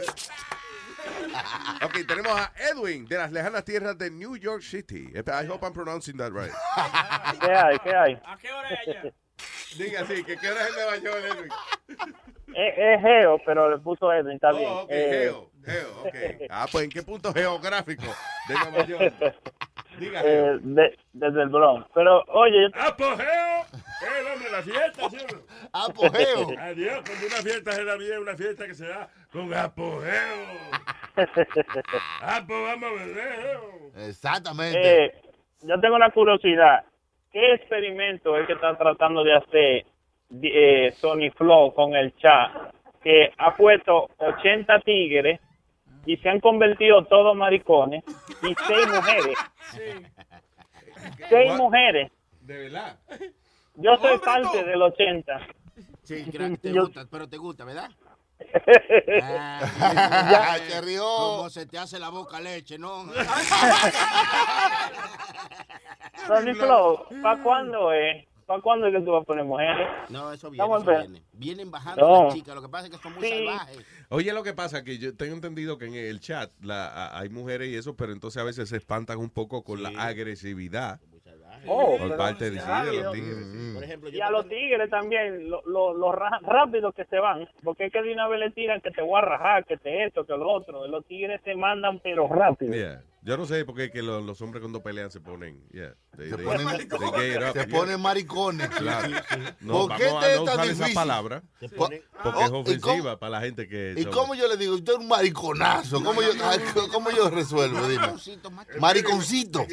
Ok, tenemos a Edwin de las lejanas tierras de New York City. I hope I'm pronouncing that right. ¿Qué hay? ¿Qué hay? ¿A qué hora es allá? Diga así, que qué hora es en Nueva York, Edwin. Es, es Geo, pero le puso Edwin, está bien. Oh, ok, Eh, Geo, Geo, ok. Ah, pues ¿en qué punto geográfico de Nueva York? Diga, eh, de- desde el Bronx. Pero, oye, yo- ¡Apogeo! ¡El hombre, la fiesta! ¿sí? ¡Apogeo! Adiós, cuando una fiesta se da bien, una fiesta que se da con apogeo. ¡Ah, pues vamos a beber! Exactamente. eh, yo tengo una curiosidad. ¿Qué experimento es que está tratando de hacer eh, Sony Flow con el chat? Que ha puesto 80 tigres y se han convertido todos maricones y seis mujeres. Seis What? mujeres. De verdad. Yo soy parte del 80. Sí, te gusta, pero te gusta, ¿verdad? Ya, se rió. Como se te hace la boca leche, ¿no? Sony Flow, ¿para cuándo es? ¿Para cuándo es que tú vas a poner mujeres? No, eso viene, eso en- viene. Vienen bajando No. las chicas, lo que pasa es que son muy Sí. salvajes. Oye, lo que pasa que yo tengo entendido que en el chat la, a- hay mujeres y eso, pero entonces a veces se espantan un poco con la agresividad Oh, por parte de, sí, de los Sí, tigres. Por ejemplo, Y a los tigres también, lo, lo, lo ra- rápido que se van, porque es que de una vez le tiran que te voy a rajar, que te esto, que lo otro. Los tigres se mandan, pero rápido. Yeah. Yo no sé por qué que los, los hombres cuando pelean se ponen, yeah, they- Se they- ponen, they get up, se yeah. ponen maricones. Claro. No, ¿Por qué te no usar esa palabra Se porque es Oh, ¿y cómo- ofensiva para la gente que ¿Y cómo yo le digo? Usted es un mariconazo. ¿Cómo yo, cómo yo resuelvo? Dime. Mariconcito.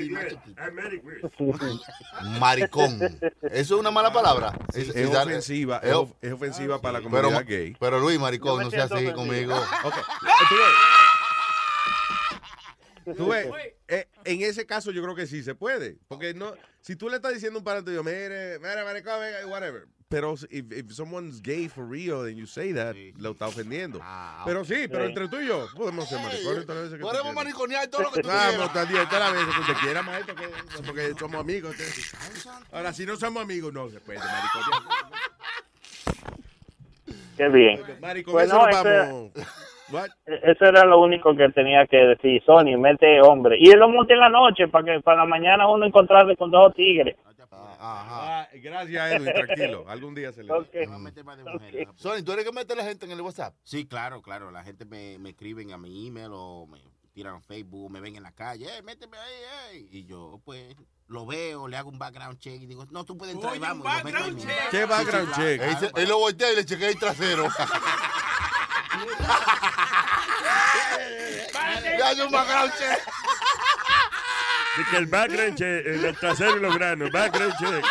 Maricón. ¿Eso es una mala palabra? Sí, Es- es, es dar- ofensiva, es es, of- of- es ofensiva para la Pero, comunidad gay. pero Luis, maricón, no sea así conmigo. Ok. Tú ves, eh, en ese caso yo creo que sí se puede. Porque no, si tú le estás diciendo a un parente tuyo, mire, mire, maricón, venga, whatever. Pero if, if someone's gay for real and you say that, lo está ofendiendo. pero sí, pero Sí. entre tú y yo podemos ser maricones todas las veces que Podemos mariconear todo lo que tú Vamos, quieras. también, todas las veces que usted quiera, maestro, que- porque somos amigos. Ahora, si no somos amigos, no se puede mariconear. Qué bien. Mari, con Pues eso nos ese- vamos. What? Eso era lo único que tenía que decir. Sony, mete hombre. Y él lo monta en la noche para que para la mañana uno encontrarse con dos tigres. Ah, gracias, Edwin, tranquilo. Algún día se le Ok. Sony, ¿tú eres que mete a la gente en el WhatsApp? Sí, claro, claro. La gente me, me escriben a mi email o me tiran a Facebook, me ven en la calle, eh, méteme ahí, eh. Y yo, pues, lo veo, le hago un background check y digo, no, tú puedes entrar y vamos. y. ¿Qué background Sí, sí, check? claro, Él, se- él lo voltea y le chequea el trasero. Le hace un background check. De que el background check, en el trasero y los granos, background check.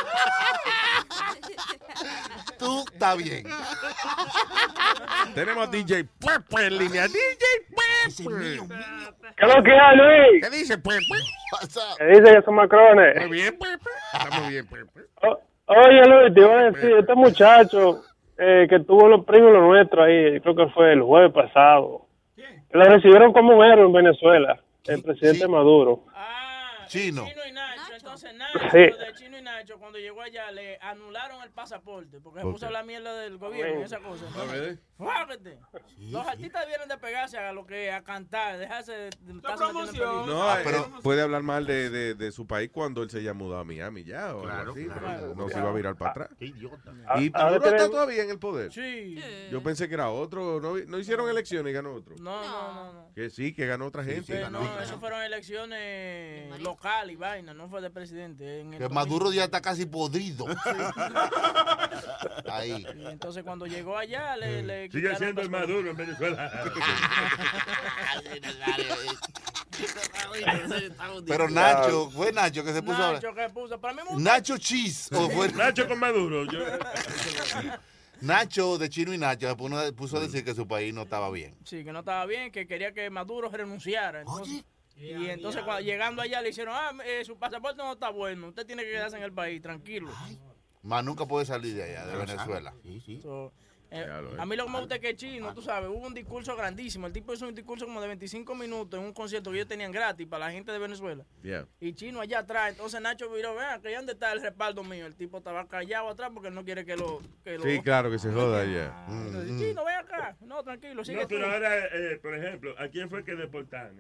Tú está bien. Tenemos a DJ Pepe en línea. DJ mío, ¿Qué es lo que hay, Luis? ¿Qué dice, pues? ¿Qué dice esos macrones? Muy bien, pues. Estamos bien, pues. O- Oye, Luis, te iba a decir, este muchacho eh, que tuvo los premios los nuestros ahí, creo que fue el jueves pasado, lo recibieron como un héroe en Venezuela, el presidente Maduro. Chino. Chino y entonces Nacho, Sí. de Chino y Nacho, cuando llegó allá, le anularon el pasaporte porque se puso a hablar mierda del gobierno y esa cosa. Fájate. Los artistas vienen de pegarse a lo que a cantar, dejarse de de estarse metiendo en peligro. No, eh, puede hablar mal de, de, de su país cuando él se haya mudado a Miami ya o Claro, algo así. claro. pero No se iba a virar para atrás. Qué idiota. ¿Y Ahora Maduro está tenemos- todavía en el poder? Sí. Yo pensé que era otro. ¿No, no hicieron elecciones y ganó otro? No, no, no. no. Que sí, que ganó otra gente. Que no, eso fueron elecciones locales y vaina, no fue de presidente. En el Que 2000. Maduro ya está casi podrido. Ahí. Y entonces cuando llegó allá le, le Sigue siendo el. Maduro en Venezuela. Pero Nacho, fue Nacho que se puso a Nacho que puso, para mí Nacho Cheese. O fue Nacho con Maduro. yo- Nacho de Chino y Nacho se puso- puso a decir que su país no estaba bien. Sí, que no estaba bien, que quería que Maduro renunciara. Entonces, y entonces cuando, llegando allá le hicieron, ah, eh, su pasaporte no está bueno, usted tiene que quedarse en el país, tranquilo. Más nunca puede salir de allá, de Venezuela. So, eh, a mí lo que me gusta es que Chino, tú sabes, hubo un discurso grandísimo. El tipo hizo un discurso como de 25 minutos en un concierto que ellos tenían gratis para la gente de Venezuela. Yeah. Y Chino allá atrás. Entonces Nacho miró, vean, que dónde está el respaldo mío. El tipo estaba callado atrás porque él no quiere que lo... Que lo Sí, claro, que se joda ya. Entonces, Chino, ven acá. No, tranquilo, sigue No, tú. pero ahora, eh, por ejemplo, ¿a quién fue que deportaron?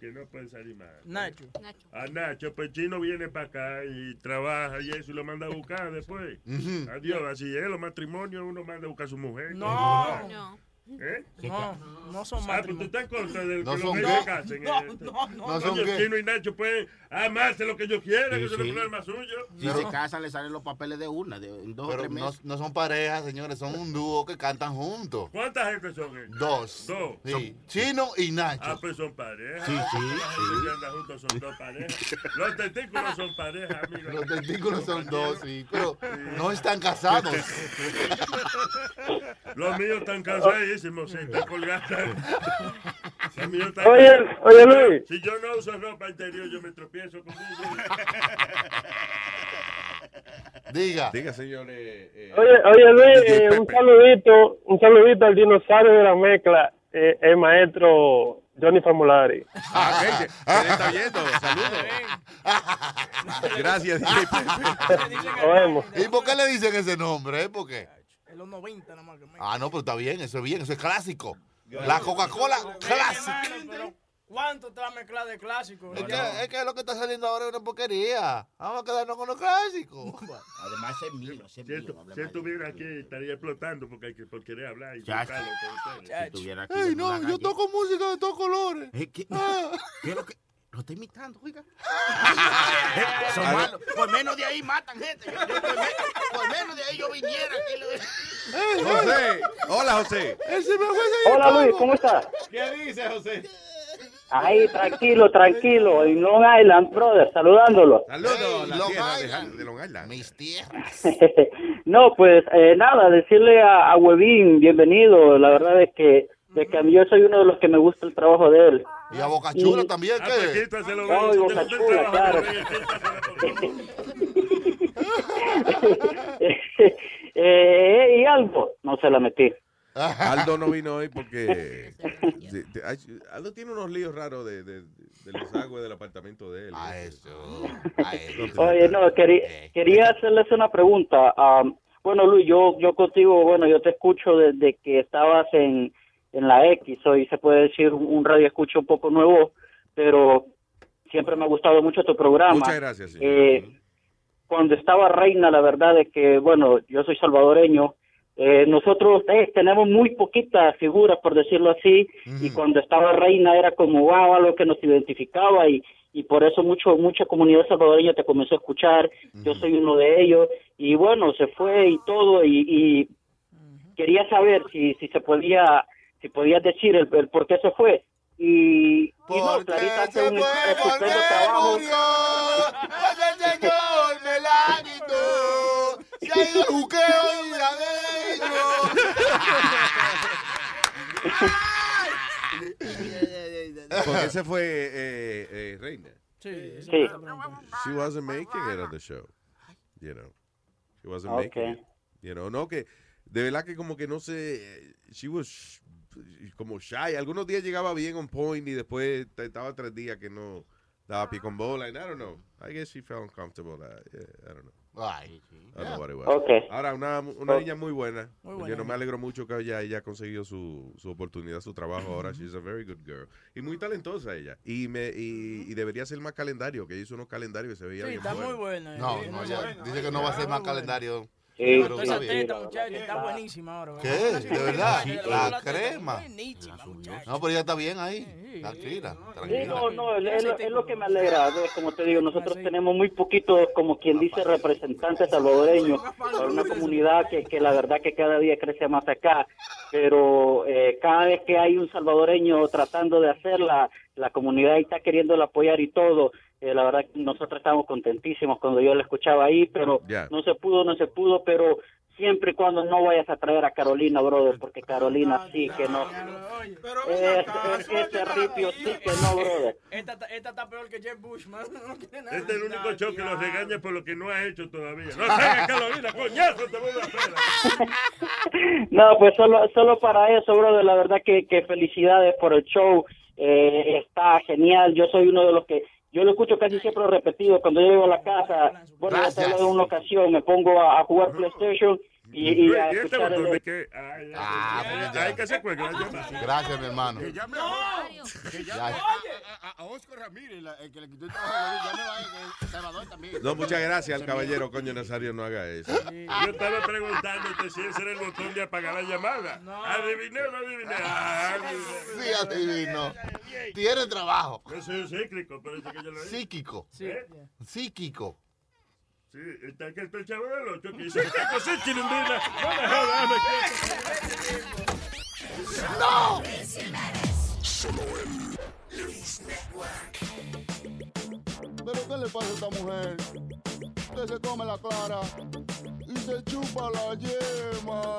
Que no puede salir más. Nacho. A Nacho, pues Chino viene para acá y trabaja y eso y lo manda a buscar después. Adiós, así es, los matrimonios uno manda a buscar a su mujer. No. No. ¿Eh? No, no son Ah, pues tú estás en contra de No que los son gays se casen. No, eh. no, no. No son. Chino y Nacho pueden amarse lo que ellos quieran, Sí, que no sí. es problema suyo. Si se casan, le salen los papeles de una, de, dos o Pero tres no, meses. no son parejas, señores, son un dúo que cantan juntos. ¿Cuánta gente son? eh? Dos. Dos. Sí. Chino y Nacho. Ah, pues son parejas. Sí, sí, La gente que anda juntos son dos parejas. Los testículos son parejas, amigo. Los testículos son dos, sí, pero no están casados. Los míos están sí, míos están Oye, oye, Luis. Si yo no uso ropa interior, yo me tropiezo con. Diga. Diga, señores. eh, Oye, oye Luis, eh, un saludito, un saludito al dinosaurio de la mezcla, eh, el maestro Johnny Famulari. Ah, ok, que- que le está oyendo. Saludos. Gracias, DJ Pepe. Nos vemos. ¿Y por qué le dicen ese nombre? eh? ¿Por qué? En los 90 nada más que me... Ah, no, pero está bien, eso es bien, eso es clásico. La Coca-Cola clásica. ¿Cuánto te va a mezclar de clásico? Es que, es que lo que está saliendo ahora es una porquería. Vamos a quedarnos con lo clásico. Además, es mío, es Si, estuviera aquí, estaría explotando porque hay que por querer hablar y. Si estuviera aquí, Ey, no, yo toco música de todos colores. Eh, ¿Qué, Ah. ¿Qué es lo que.? Lo está imitando, oiga. Son malos. Por menos de ahí matan gente. Yo- yo- por, menos, por menos de ahí yo viniera. lo- José. Hola, José. Hola Luis, ¿cómo estás? ¿Qué dice, José? Ahí, tranquilo, tranquilo, en Long Island, brother, saludándolo. Saludos, la Long tierra de, Island. de Long Island. Mis tierras. no, pues eh, nada, decirle a, a Webin, bienvenido. La verdad es que, de que yo soy uno de los que me gusta el trabajo de él. Y a Boca Chula Y- también, Ah, ¿qué? quítaselo, Ay, güey. Si Boca te gusta el Chula, trabajo, claro. eh, y algo, no se la metí. Aldo no vino hoy porque de- de- Aldo tiene unos líos raros de, de, del desagüe del apartamento de él. A Eso. A eso. Oye, no, quería, quería hacerles una pregunta. Am, bueno, Luis, yo, yo contigo, bueno, yo te escucho desde que estabas en, en la X, hoy se puede decir un, un radio escucho un poco nuevo, pero siempre me ha gustado mucho tu programa. Muchas gracias, señor. Eh, cuando estaba Reina, la verdad es que, bueno, yo soy salvadoreño, eh, nosotros eh, tenemos muy poquitas figuras, por decirlo así, y cuando estaba Reina era como, wow, algo que nos identificaba y, y por eso mucho mucha comunidad salvadoreña te comenzó a escuchar, yo soy uno de ellos, y bueno, se fue y todo, y, y quería saber si, si se podía, si podías decir el, el por qué se fue. Y, y no, Clarita hace un estupendo trabajo. ¡El señor me la quitó! ¡Se ha ido el juqueo y la Porque ese fue eh, eh, Reina. Sí. Sí. She wasn't making it on the show. You know. She wasn't Okay. making it. You know, no que de verdad que como que no sé, she was como shy. Algunos días llegaba bien on point y después estaba tres días que no daba pie con bola. And I don't know. I guess she felt uncomfortable. uh, yeah, I don't know. Ay, I don't know what it was. Okay. Ahora, una, una Oh. niña muy buena. Muy Yo buena. no me alegro mucho que ella haya conseguido su, su oportunidad, su trabajo ahora. She's a very good girl. Y muy talentosa ella. Y me y, y debería ser más calendario, que ella hizo unos calendarios y se veía Sí, bien está bueno. muy buena. No, sí, no, ya buena. dice que no va a ser más calendario. Sí, está bien. teta, muchacha, está buenísima ahora. ¿Qué? ¿De verdad? La crema. No, pero ella está bien ahí. Tranquila, Sí, tranquila. no, no, es, lo, es lo que me alegra. Como te digo, nosotros tenemos muy poquitos, como quien dice, representantes salvadoreños para una comunidad que, que la verdad que cada día crece más acá. Pero eh, cada vez que hay un salvadoreño tratando de hacerla, la comunidad está queriendo apoyar y todo. Eh, la verdad que nosotros estamos contentísimos cuando yo la escuchaba ahí, pero no se pudo, no se pudo, pero siempre y cuando no vayas a traer a Carolina, brother, porque Carolina sí que no. Es, es, ese ripio sí que no, brother. Esta, está- esta está peor que Jeff Bush, man. No tiene nada. Este es el único show que los regaña por lo que no ha hecho todavía. No salgas, Carolina, coñazo, te voy a hacer. No, pues solo, solo para eso, brother, la verdad que, que felicidades por el show, eh, está genial, yo soy uno de los que, yo lo escucho casi siempre repetido, cuando llego a la casa, bueno, de una ocasión, me pongo a, a jugar PlayStation y, y a ¿Y este botón de qué? Ay, Ah, ay, pues ay, ya. Hay que hacer llama. Gracias, mi hermano. Que llame a, que llame Ya. a, a- a Oscar Ramírez, la- el que le quitó el trabajo llame a que Salvador también. No, muchas gracias al caballero, coño Nazario, no haga eso. Yo estaba preguntándote si ese era el botón de apagar la llamada. ¿Adiviné o no adiviné? Ah, Sí, adivino. Tiene trabajo. Eso es cíclico, parece que yo lo. Psíquico. ¿Eh? Psíquico. Sí, está que el chavo del 8 que dice, ¿qué cosa es chirindina? No. Solo en Luis ¿Pero qué le pasa a esta mujer? Usted se come la clara y se chupa la yema.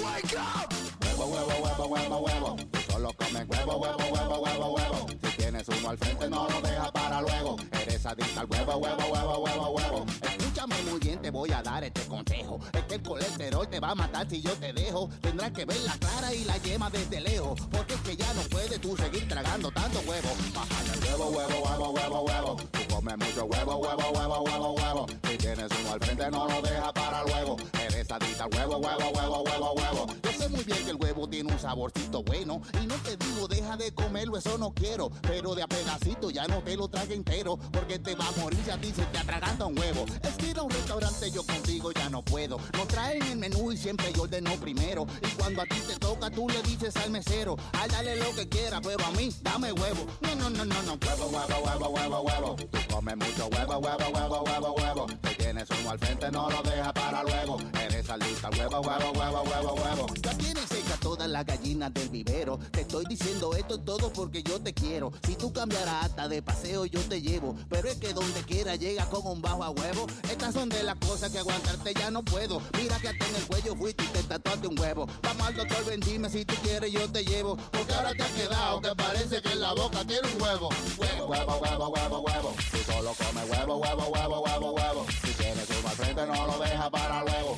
Wake up! Huevo, huevo, huevo, huevo, huevo. Solo comes huevo, huevo, huevo, huevo, huevo. Si tienes uno al frente, no lo dejas para luego. Eres adicta al huevo, huevo, huevo, huevo, huevo. Escúchame muy bien, te voy a dar este consejo. Es que el colesterol te va a matar si yo te dejo. Tendrás que ver la clara y la yema desde lejos. Porque es que ya no puedes tú seguir tragando tanto huevo. Bájale huevo, huevo, huevo, huevo, huevo. Tú comes mucho huevo, huevo, huevo, huevo, huevo. Si tienes uno al frente, no lo dejas para luego. Eres adicta al huevo, huevo, huevo, huevo, huevo. Muy bien que el huevo tiene un saborcito bueno. Y no te digo, deja de comerlo, eso no quiero. Pero de a pedacito ya no te lo trague entero. Porque te va a morir si a ti se te atraganta un huevo. Es que ir a un restaurante yo contigo ya no puedo. Nos traen el menú y siempre yo ordeno primero. Y cuando a ti te toca, tú le dices al mesero, ay, dale lo que quiera, pero a mí, dame huevo. No, no, no, no, no. Huevo, huevo, huevo, huevo, huevo. Tú comes mucho huevo, huevo, huevo, huevo, huevo. Si tienes uno al frente, no lo dejas para luego. Eres al huevo, huevo, huevo, huevo, huevo. Ya tienes seca todas las gallinas del vivero. Te estoy diciendo esto todo porque yo te quiero. Si tú cambiarás hasta de paseo, yo te llevo. Pero es que donde quiera llega con un bajo a huevo. Estas son de las cosas que aguantarte ya no puedo. Mira que hasta en el cuello fuiste y te tatuaste un huevo. Vamos al doctor, ven, dime si tú quieres, yo te llevo. Porque ahora te has quedado que parece que en la boca tiene un huevo. Huevo, huevo, huevo, huevo, huevo. Si solo comes huevo, huevo, huevo, huevo, huevo. Si tienes al frente, no lo dejas para luego.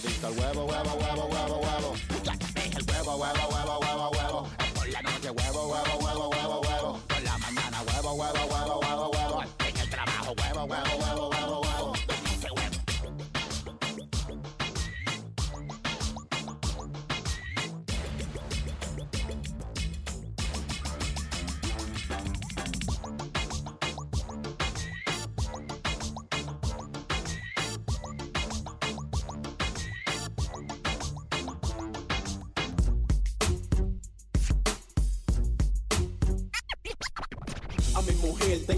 Adicto al huevo, huevo, huevo, huevo, huevo. El huevo, huevo, huevo, huevo, huevo. Por la noche, huevo, huevo, huevo, huevo, huevo. Por la mañana, huevo, huevo, huevo.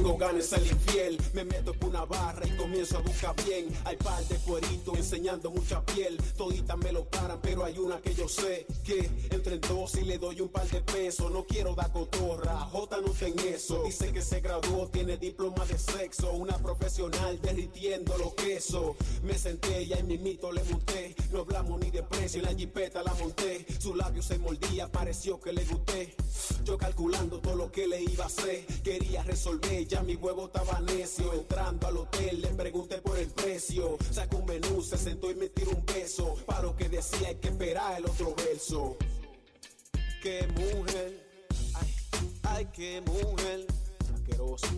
Tengo ganas de infiel. Me meto por una barra y comienzo a buscar bien. Hay par de cueritos enseñando mucha piel. Toditas me lo paran, pero hay una que yo sé que entre en dos y le doy un par de pesos. No quiero dar cotorra, J no ten eso. Dice que se graduó, tiene diploma de sexo. Una profesional derritiendo los quesos. Me senté y ahí mismito le monté. No hablamos ni de precio, en la jipeta la monté. Su labio se mordía, pareció que le gusté. Yo calculando todo lo que le iba a hacer. Quería resolver, ya mi huevo estaba necio. Entrando al hotel le pregunté por el precio. Sacó un menú, se sentó y me tiró un beso. Para lo que decía hay que esperar el otro verso. Qué mujer, ay, ay, qué mujer. Asqueroso,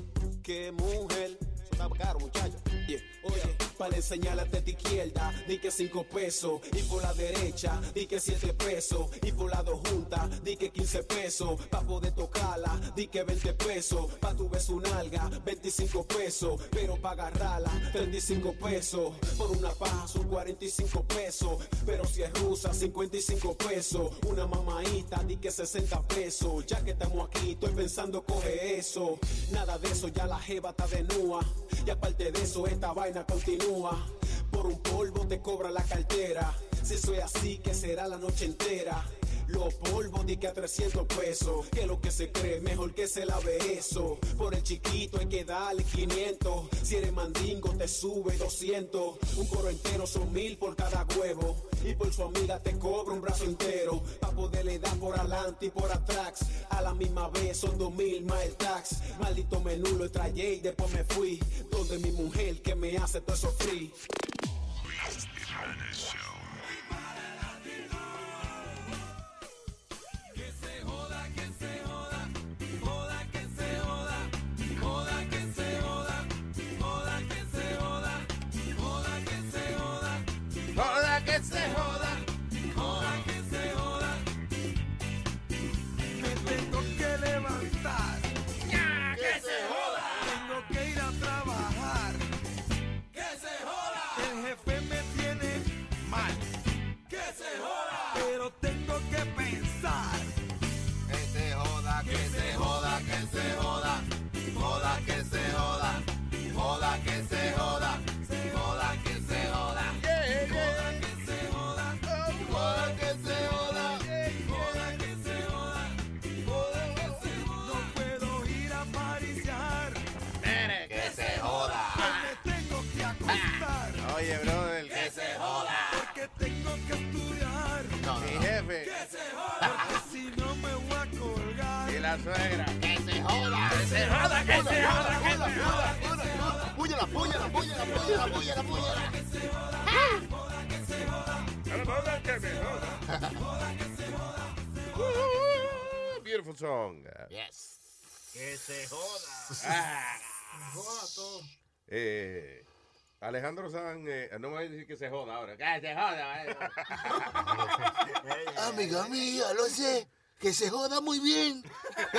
qué mujer. Eso está caro, muchacho. Yeah. Oye, para enseñar la teta izquierda, di que cinco pesos. Y por la derecha, di que siete pesos. Y por la dos juntas, di que 15 pesos. Pa' poder tocarla, di que 20 pesos. Pa' tu beso un alga, 25 pesos. Pero pa' agarrarla, 35 pesos. Por una paja son 45 pesos. Pero si es rusa, 55 pesos. Una mamaita, di que 60 pesos. Ya que estamos aquí, estoy pensando coge eso. Nada de eso, ya la jeva está de nua. Y aparte de eso, esta vaina continúa. Por un polvo te cobra la cartera. Si es así, que será la noche entera. Los polvos di que a 300 pesos. Que lo que se cree, mejor que se lave eso. Por el chiquito hay que darle 500. Si eres mandingo, te sube 200. Un coro entero son mil por cada huevo. Y por su amiga te cobra un brazo entero. Pa' poderle dar por adelante y por atrás. A la misma vez son dos mil más el tax. Maldito menú lo y después me fui. Donde mi mujer que me hace todo eso free. Joda, que se joda, que se joda. Púyala, púyala, púyala, púyala, púyala, púyala. Beautiful song. Yes. Que se joda. Ah. Joda todo. Eh, Alejandro San, eh, no me voy a decir que se joda ahora. Que se joda. Amiga mía, lo sé. Que se joda muy bien.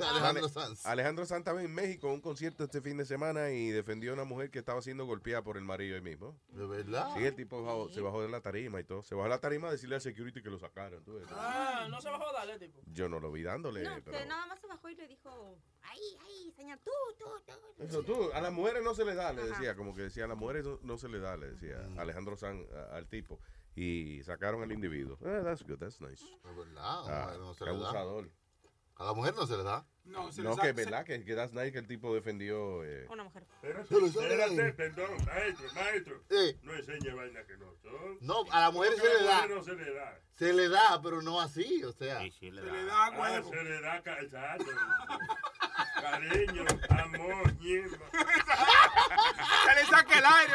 Alejandro Ale- Sanz. Alejandro Sanz estaba en México en un concierto este fin de semana y defendió a una mujer que estaba siendo golpeada por el marido ahí mismo. ¿De verdad? Sí, el tipo bajó- se bajó de la tarima y todo. Se bajó de la tarima a decirle al security que lo sacaran. tú ves. Ah, no se bajó a darle, tipo. Yo no lo vi dándole, No, pero... que nada más se bajó y le dijo, ahí, ahí, señor, tú, tú, tú. Eso tú, a las mujeres no se le da, le decía, como que decía, a las mujeres no, no se le da, le decía Alejandro San a- al tipo. Y sacaron al individuo. Eh, that's good, that's nice. Es verdad, Ah, no se le abusador. A la mujer no se le da. No, se No, que es verdad, que, que that's nice que el tipo defendió... eh, Una mujer. Espérate, espérate, perdón, maestro, maestro. No enseñe vaina que no son. No, a la mujer se le a la da. mujer no se le da. Se le da, pero no así, o sea. Se le da huevo. se le da exacto. Cariño, amor. Se le saca el aire,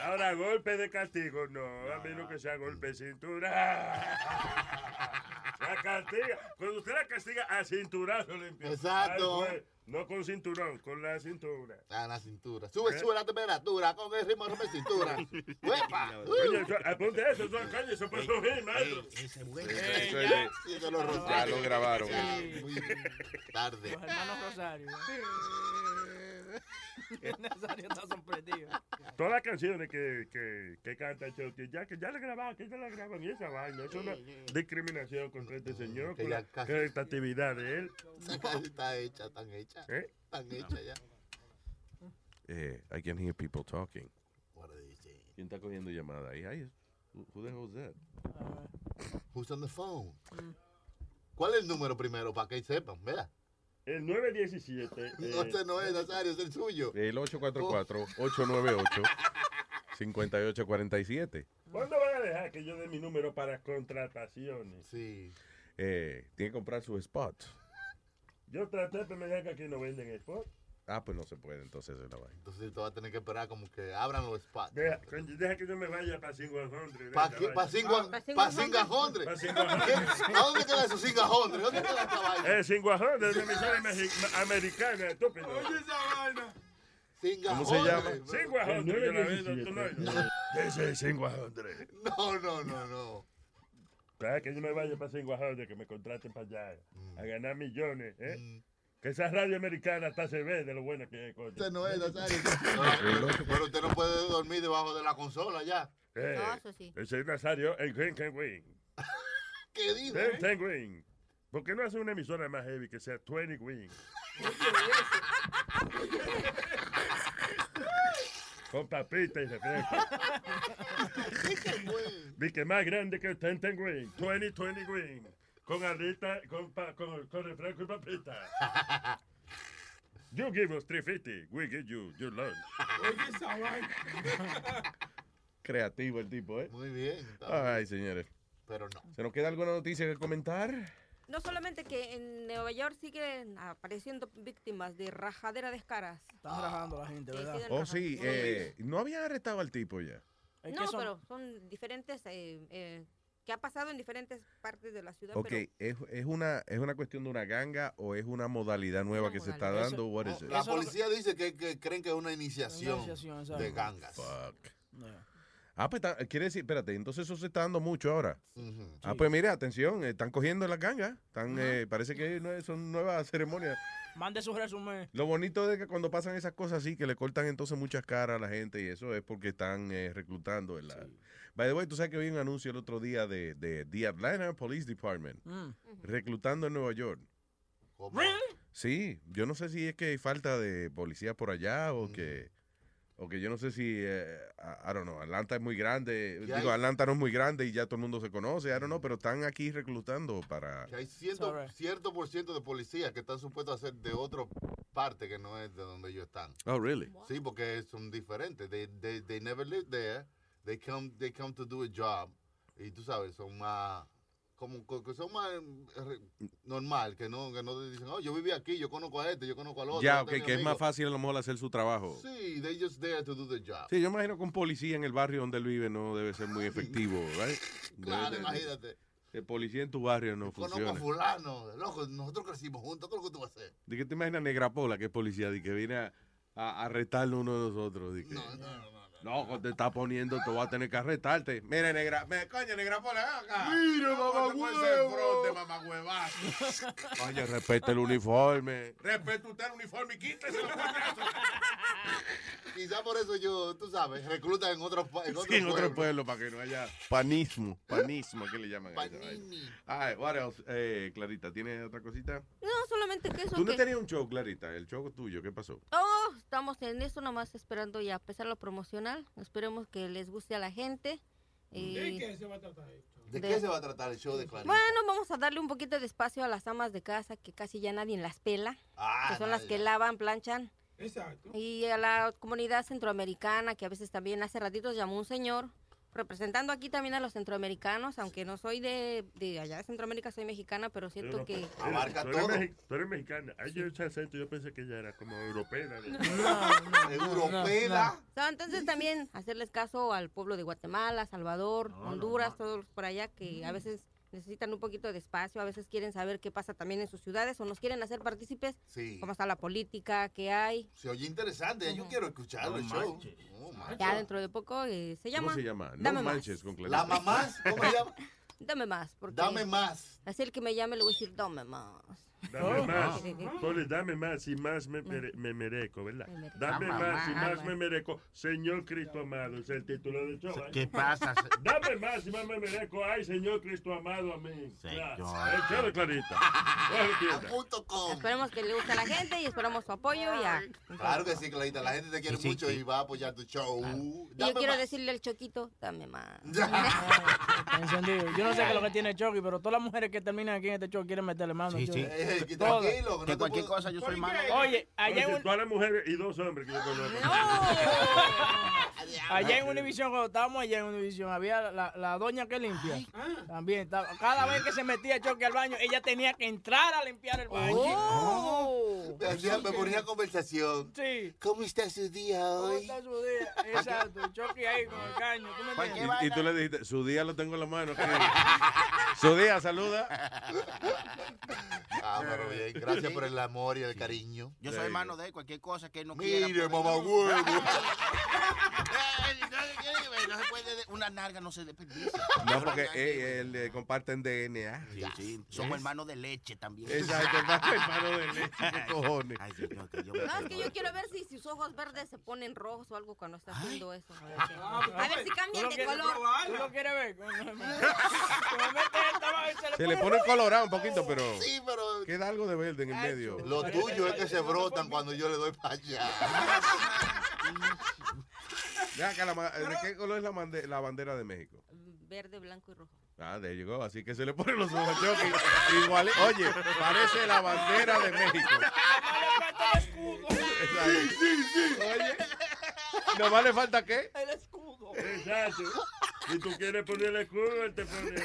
Ahora, golpe de castigo, no, a menos que sea golpe de cintura. La castiga. Cuando usted la castiga a cinturazo le empieza. Exacto. No con cinturón, con la cintura. Ah, la cintura. Sube, ¿Eh? sube la temperatura con el ritmo de la cintura. ¡Uepa! Oye, apunte eso, eso, coño, eso puede subir, maestro. Eso es- Sí, eso lo Ya lo grabaron. Ya, muy tarde. Los hermanos Rosario. Nazario está sorprendido. Todas las canciones que, que, que canta Chucky, ya que ya la grababan, que ya la graban y esa vaina. Es una discriminación contra este señor, Que con ya la casi- creatividad de él. Está hecha, tan hecha. ¿Eh? Tan hecha ya. Eh, I can hear people talking. ¿Quién está cogiendo llamada ahí? Ay, who- who the hell is that? Who's on the phone? ¿Cuál es el número primero para que sepan? Vea. El 917. No, este no es Nazario, es el suyo. El Oh. 844-898-5847. ¿Cuándo van a dejar que yo dé mi número para contrataciones? Sí. Eh, tiene que comprar sus spots. Yo traté, pero me dijeron que aquí no venden spot. Ah, pues no se puede, entonces es la vaina. Entonces tú vas a tener que esperar como que abran los spots. Deja, deja que yo me vaya para Singuajondre. ¿Pa qué? ¿Pa Singua- pa Singajondre? Pa Singajondre. ¿Qué? ¿A dónde queda eso, Singajondre? ¿Dónde queda esta vaina? Eh, Singuajondre, es una emisora americana, estúpido. Oye, esa vaina. ¿Cómo se llama? Singuajondre, yo la veo, tú no. 917. Ese es Singuajondre. No, no, no, no. Deja que yo me vaya para Singuajondre, que me contraten para allá, Mm. a ganar millones, ¿eh? Que esa radio americana hasta se ve de lo buena que es, coño. Usted no es Nazario. No, pero usted no puede dormir debajo de la consola ya. Eh, No, eso sí. Ese es Nazario, el Green Can Win. ¿Qué dijo? Ten, ten Win. ¿Por qué no hace una emisora más heavy que sea 20 Win? Con papita y refresco. Vi que más grande que el Ten Ten Win. 20 20 Win. Con alita, con, pa- con, con refresco y papita. You give us 350, we give you your lunch. Creativo el tipo, ¿eh? Muy bien. Ay, señores. Pero no. ¿Se nos queda alguna noticia que comentar? No solamente que en Nueva York siguen apareciendo víctimas de rajadera de caras. Están rajando a la gente, Sí, ¿verdad? Oh, sí. rajando. eh, no habían arrestado al tipo ya. No, pero son diferentes, eh, eh, que ha pasado en diferentes partes de la ciudad. Ok, pero ¿es, es, una, ¿es una cuestión de una ganga o es una modalidad nueva que se está dando? What is No, it? la policía dice que, que creen que es una iniciación, de gangas. Fuck. Ah, pues está- quiere decir, espérate, entonces eso se está dando mucho ahora. Ah, pues mire, atención, están cogiendo las gangas. Están, eh, parece que son nuevas ceremonias. Mande su resumen. Lo bonito es que cuando pasan esas cosas así, que le cortan entonces muchas caras a la gente y eso es porque están eh, reclutando. En la... By the way, tú sabes que vi un anuncio el otro día de, de The Atlanta Police Department Mm. reclutando en Nueva York. Sí, yo no sé si es que hay falta de policía por allá o que o que yo no sé si eh, I I don't know, Atlanta es muy grande, ¿Qué digo, hay? Atlanta no es muy grande y ya todo el mundo se conoce, I don't know, pero están aquí reclutando para Que hay ciento, cierto por ciento de policías que están supuestos a ser de otra parte que no es de donde ellos están. Oh, really? Sí, porque son diferentes. They, they, they never live there. They come, they come to do a job. Y tú sabes, son más como co- que son más re- normal, que no, que no te dicen, oh, yo viví aquí, yo conozco a este, yo conozco al otro. Ya, ok, mi que es amigo". más fácil a lo mejor hacer su trabajo. Sí, they just there to do the job. Sí, yo imagino que un policía en el barrio donde él vive no debe ser muy efectivo, right? Claro, imagínate. El policía en tu barrio no Conozco funciona. a fulano, loco, nosotros crecimos juntos, ¿qué es lo que tú vas a hacer? ¿De qué te imaginas Negra Pola, que es policía, de que viene a, a arrestarlo uno de nosotros? De que, No, no, no. No, te está poniendo, te voy a tener que arrestarte. Mire, Negra, me, coño, Negra ven acá. Mire, mamá ¿Cómo te puede huevo. ser fronte, mamá huevazo? Coño, respete el uniforme. Respete usted el uniforme y quítese los coñazos. Quizá por eso yo, tú sabes, reclutan en otros en otro Sí, en otro pueblo. pueblo para que no haya panismo. Panismo, ¿qué le llaman a eso? Ay, what else? Eh, Clarita, ¿tienes otra cosita? no, solamente que eso Tú no que- tenías un show, Clarita, el show tuyo, ¿qué pasó? Oh, estamos en eso nomás esperando ya empezar lo Esperemos que les guste a la gente. Y- ¿De qué se va a tratar esto? ¿De, De- qué se va a tratar el show de Clarita? Bueno, vamos a darle un poquito de espacio a las amas de casa que casi ya nadie las pela, Ah, que son las nadie. que lavan, planchan. Exacto. Y a la comunidad centroamericana, que a veces también hace ratitos llamó un señor, representando aquí también a los centroamericanos, aunque no soy de, de allá de Centroamérica, soy mexicana, pero siento Pero, que... eh, tú eres mexi- Tú eres mexicana. Ay, yo ese acento, yo pensé que ella era como europea. Europea. So, entonces también hacerles caso al pueblo de Guatemala, Salvador, Honduras, todos por allá que a veces necesitan un poquito de espacio, a veces quieren saber qué pasa también en sus ciudades o nos quieren hacer partícipes, Sí. cómo está la política, qué hay. Se oye interesante, yo quiero escucharlo el No show. manches. Macho. Ya dentro de poco eh, se llama... ¿Cómo se llama? No Dame manches más. con Clarita. ¿La mamás? ¿Cómo se llama? Dame más. Porque Dame más. Así el que me llame le voy a decir, dame más. Dame Oh. más. Ponle, dame más y más me, mere- me merezco, ¿verdad? merezco. Dame más y más. me merezco. Señor Cristo amado, es el título del show. ¿eh? ¿Qué pasa? Dame más y más me merezco. Ay, Señor Cristo amado, amén. Señor. Ya. De Clarita. Esperemos que le guste a la gente y esperamos su apoyo y a... Claro que sí, Clarita. La gente te quiere Sí, sí, mucho sí. y va a apoyar tu show. Y yo quiero más. decirle al Choquito, dame más. Encendido. Yo no sé qué es lo que tiene Chucky, pero todas las mujeres que terminan aquí en este show quieren meterle mano. Sí, sí. Que tranquilo, que no cualquier puedo- cosa yo soy mano. Oye, allá en, Oye, un- todas las mujeres y dos hombres que yo conozco. allá en Univision, cuando estábamos allá en Univision, había la, la doña que limpia. También, estaba- cada vez que se metía Chucky al baño, ella tenía que entrar a limpiar el baño. Oh. Me, hacía- me ponía conversación. Sí. ¿Cómo está su día ¿Cómo hoy? está su día? Exacto, Chucky ahí con el caño. ¿Tú me? Y, y tú le dijiste, su día lo tengo en la mano. su día, saluda. Ah, pero bien. Gracias por el amor y el cariño. Yo soy hermano de él, cualquier cosa que él no quiera. Mire, pues, mamá huevo. No se puede, una narga no se desperdicia. No, porque eh, él, eh, comparten DNA. Sí, sí. Somos hermanos de leche también. Exacto, hermano, hermano de leche, ¿qué cojones? Ay, señor, que yo me No, es que yo quiero ver si sus ojos verdes se ponen rojos o algo cuando está haciendo eso. A ver, si- Ah, a ver si ¿Tú cambian de color. ¿Tú lo quieres ver? Se le Se le pone- pone colorado un poquito, pero Sí, pero queda algo de verde en el medio. lo tuyo es que se brotan cuando yo le doy para allá. Ve acá, la ma- ¿De qué color es la, mande- la bandera de México? Verde, blanco y rojo. Ah, de llegó, así que se le ponen los ojos Chucky. Igual, oye, parece la bandera de México. Sí, sí, sí. Oye, nomás le falta qué? El escudo. Exacto. Si tú quieres poner el escudo, él te pone.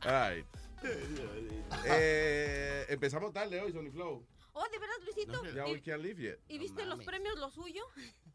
Ay. Eh, empezamos tarde hoy, Sony Flow. Oh, ¿de veras, Luisito? ¿Y, we can't leave yet. y viste los premios, lo suyo?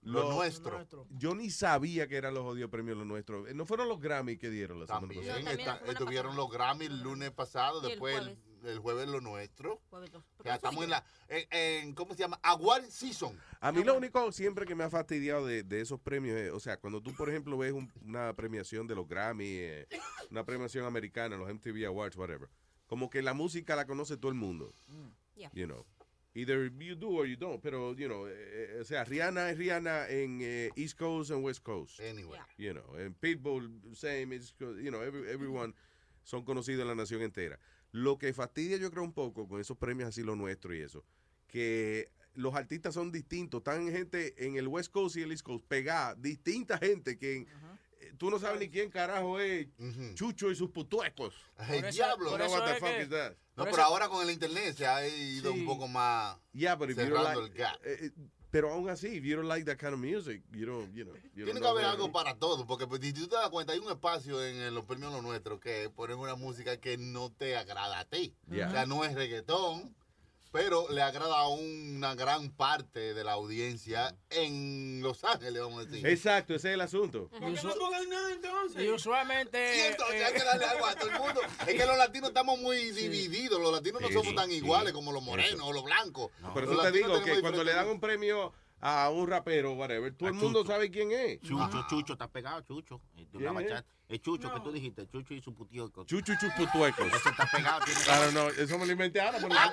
Lo nuestro. Yo ni sabía que eran los odios premios los nuestros. Eh, No fueron los Grammy que dieron la semana También, pasada. también la estuvieron los Grammy el lunes pasado, Y después el, jueves. el jueves lo nuestro. Jueves dos. Ya estamos en la, en, en- ¿cómo se llama? Award Season. A mí lo único siempre que me ha fastidiado de, de esos premios es, o sea, cuando tú, por ejemplo, ves un- una premiación de los Grammy, eh, una premiación americana, los MTV Awards, whatever, como que la música la conoce todo el mundo. Yeah. You know. Either you do or you don't, pero, you know, eh, eh, o sea, Rihanna es Rihanna en eh, East Coast and West Coast. Anyway. You know, en Pitbull, same, East Coast, you know, every- everyone son conocidos en la nación entera. Lo que fastidia yo creo un poco con esos premios así lo nuestro y eso, que los artistas son distintos, están gente en el West Coast y el East Coast pegada, distinta gente que en- tú no sabes ni quién carajo es Chucho y sus putuecos. Ay, eso- diablo. eso what the fuck que- is that? No, Por pero eso- ahora con el internet se ha ido Sí. un poco más Yeah, but if you don't cerrando like, el gap. eh, eh, pero aún así, if you don't like that kind of music, you don't, you know. you Tiene don't que haber know algo para todo, porque pues, si tú te das cuenta, hay un espacio en, en los premios Lo Nuestro que ponen una música que no te agrada a ti. Yeah. O sea, no es reggaetón, pero le agrada a una gran parte de la audiencia en Los Ángeles, vamos a decir. Exacto, ese es el asunto. Y, usu- y usualmente. Y entonces eh, hay que darle algo a todo el mundo. Es que los latinos estamos muy divididos. Los latinos no somos sí, tan sí. iguales como los morenos o los blancos. Los eso te digo que cuando le dan un premio a un rapero, whatever, todo A el mundo Chucho. sabe quién es. Chucho, Chucho, está pegado, Chucho. Una ¿Quién es? bachata. Es Chucho que tú dijiste, Chucho y su putío. Chucho y sus putuecos. Ese está pegado. Tiene Claro, no, eso me lo inventé ahora. pero Ah,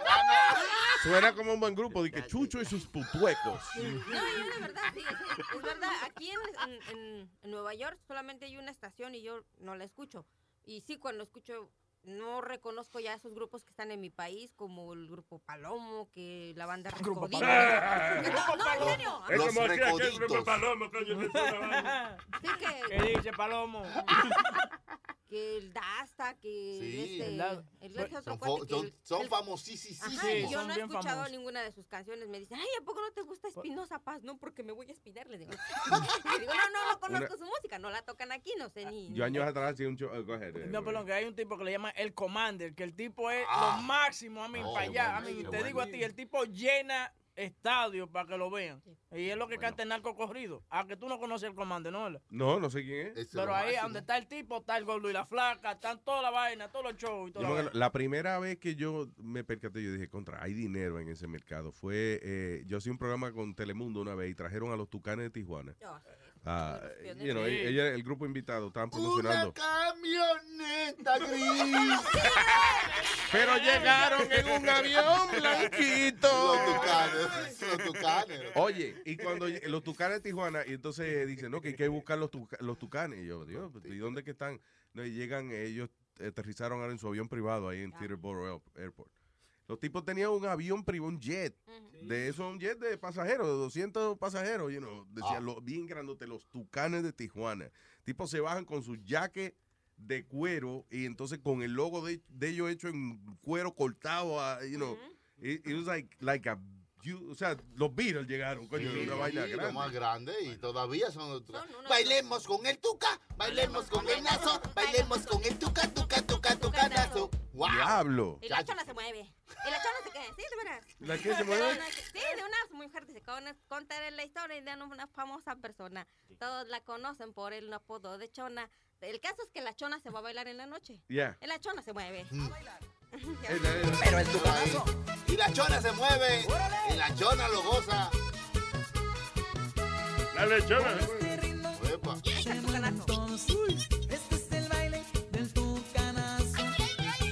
Suena como un buen grupo de que Chucho y sus putuecos. No, yo de verdad, sí, sí, es verdad. Aquí en- en- en Nueva York solamente hay una estación y yo no la escucho. Y sí, cuando escucho, no reconozco ya esos grupos que están en mi país, como el grupo Palomo, que la banda Grupo Recoditos. Palomo. Que no, no, en serio. Es como aquí, aquí el grupo Palomo, coño, que. Sí, que, ¿Qué dice Palomo? Que el Dasta, que Sí. este, El otro Son, cuate que son, el- son el- famosísimos. Ajá, Sí, y yo son no he escuchado famosos. ninguna de sus canciones. Me dicen, ay, ¿a poco no te gusta Espinosa Paz? No, porque me voy a espinar. Le digo, Le digo no, no, no conozco Una- su música, no la tocan aquí, no sé ni. Yo años atrás hacía un show. ahead, eh, No, perdón, que hay un tipo que le llama el Commander, que el tipo es Ah. lo máximo, a mí, Oh, para allá. A mí, te digo a ti, el tipo llena estadios para que lo vean. Y es lo que canta el narco corrido. A que tú no conoces el comando, ¿no? No, no sé quién es. Pero ahí donde está el tipo, está el gordo y la flaca, están toda la vaina, todos los shows y acuerdo, la primera vez que yo me percaté, yo dije, contra, hay dinero en ese mercado. Fue, eh, yo hacía un programa con Telemundo una vez y trajeron a los Tucanes de Tijuana. Ah, you know, Sí. ella- el grupo invitado, estaban promocionando. camioneta gris. Pero llegaron en un avión blanquito. Los tucanes, los tucanes. Oye, y cuando los tucanes de Tijuana, y entonces dicen, no, que hay que buscar los, tuca- los tucanes. Y yo, Dios, ¿y dónde que están? No, y llegan, ellos aterrizaron ahora en su avión privado ahí en Teterboro Airport. Los tipos tenían un avión privado, un jet. De eso, un jet de pasajeros, de 200 pasajeros. You know, decían, lo- bien grandote, los tucanes de Tijuana. Tipos se bajan con sus jaques de cuero y entonces con el logo de, de ellos hecho en cuero cortado, a, you know. It, it was like, like a, you- o sea, los Beatles llegaron, coño, Sí, una vaina sí, grande. Lo más grande y todavía son tucanes. Bailemos con el tuca, bailemos con el nazo, bailemos con el tuca, tuca, tuca, tucanazo. ¡Wow! Diablo. Y la chona se mueve. Y la chona se queda. Sí, de veras. ¿La qué se mueve? Sí, de una mujer que se con- contaré la historia de una famosa persona. Todos la conocen por el apodo de chona. El caso es que la chona se va a bailar en la noche. Ya. Y La chona se mueve. Pero el tucanazo. Y la chona se mueve. Y la chona lo goza. La lechona. Este es el baile del tucanazo.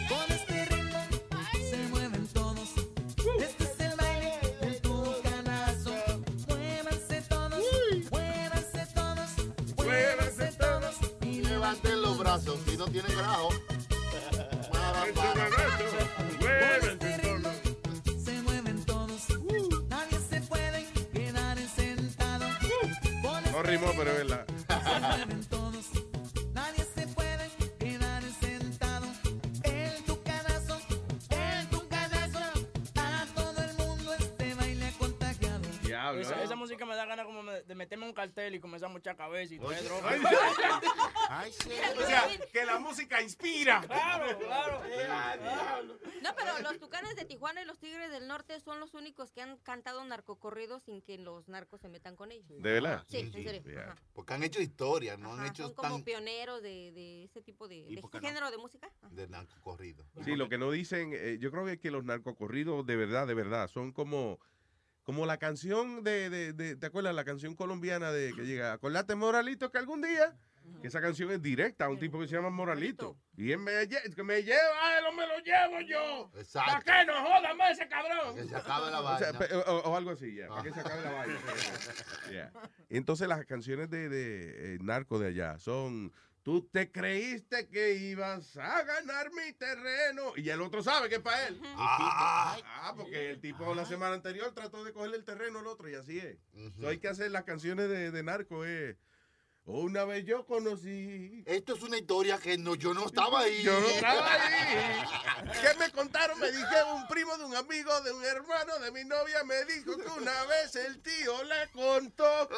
Con este ritmo se mueven todos. Este es el baile del tucanazo. Muévanse todos, muévanse todos, muévanse todos. Y levanten los brazos si no tienen grajo. No rimó, pero es verdad. De meterme un cartel y comenzar a mucha cabeza y todo droga. ay, O sea, que la música inspira. Claro, claro. No, pero los tucanes de Tijuana y los tigres del norte son los únicos que han cantado narcocorridos sin que los narcos se metan con ellos. ¿De verdad? Sí, en serio. Porque han hecho historia, no han hecho son como tan pioneros de, de ese tipo de, no? género de música. de narcocorrido. Sí, lo que no dicen, eh, yo creo que, que los narcocorridos de verdad, de verdad, son como, como la canción de, de, de- ¿te acuerdas? La canción colombiana de que llega, acordate Moralito que algún día, que esa canción es directa a un tipo que se llama Moralito. Y él me, lle- que me lleva, él me lo llevo yo. ¿Para qué no jodan más ese cabrón? Que se acabe la O, sea, vaina. pe- o- o algo así, ya, para que se acabe la vaina. Yeah. Entonces las canciones de, de eh, narco de allá son Tú te creíste que ibas a ganar mi terreno. Y el otro sabe que es para él. Ah, porque el tipo la semana anterior trató de cogerle el terreno al otro y así es. So hay que hacer las canciones de, de narco. Eh. Una vez yo conocí. Esto es una historia que no, yo no estaba ahí. Yo no estaba ahí. ¿Qué me contaron? Me dije un primo de un amigo, de un hermano de mi novia, me dijo que una vez el tío le contó que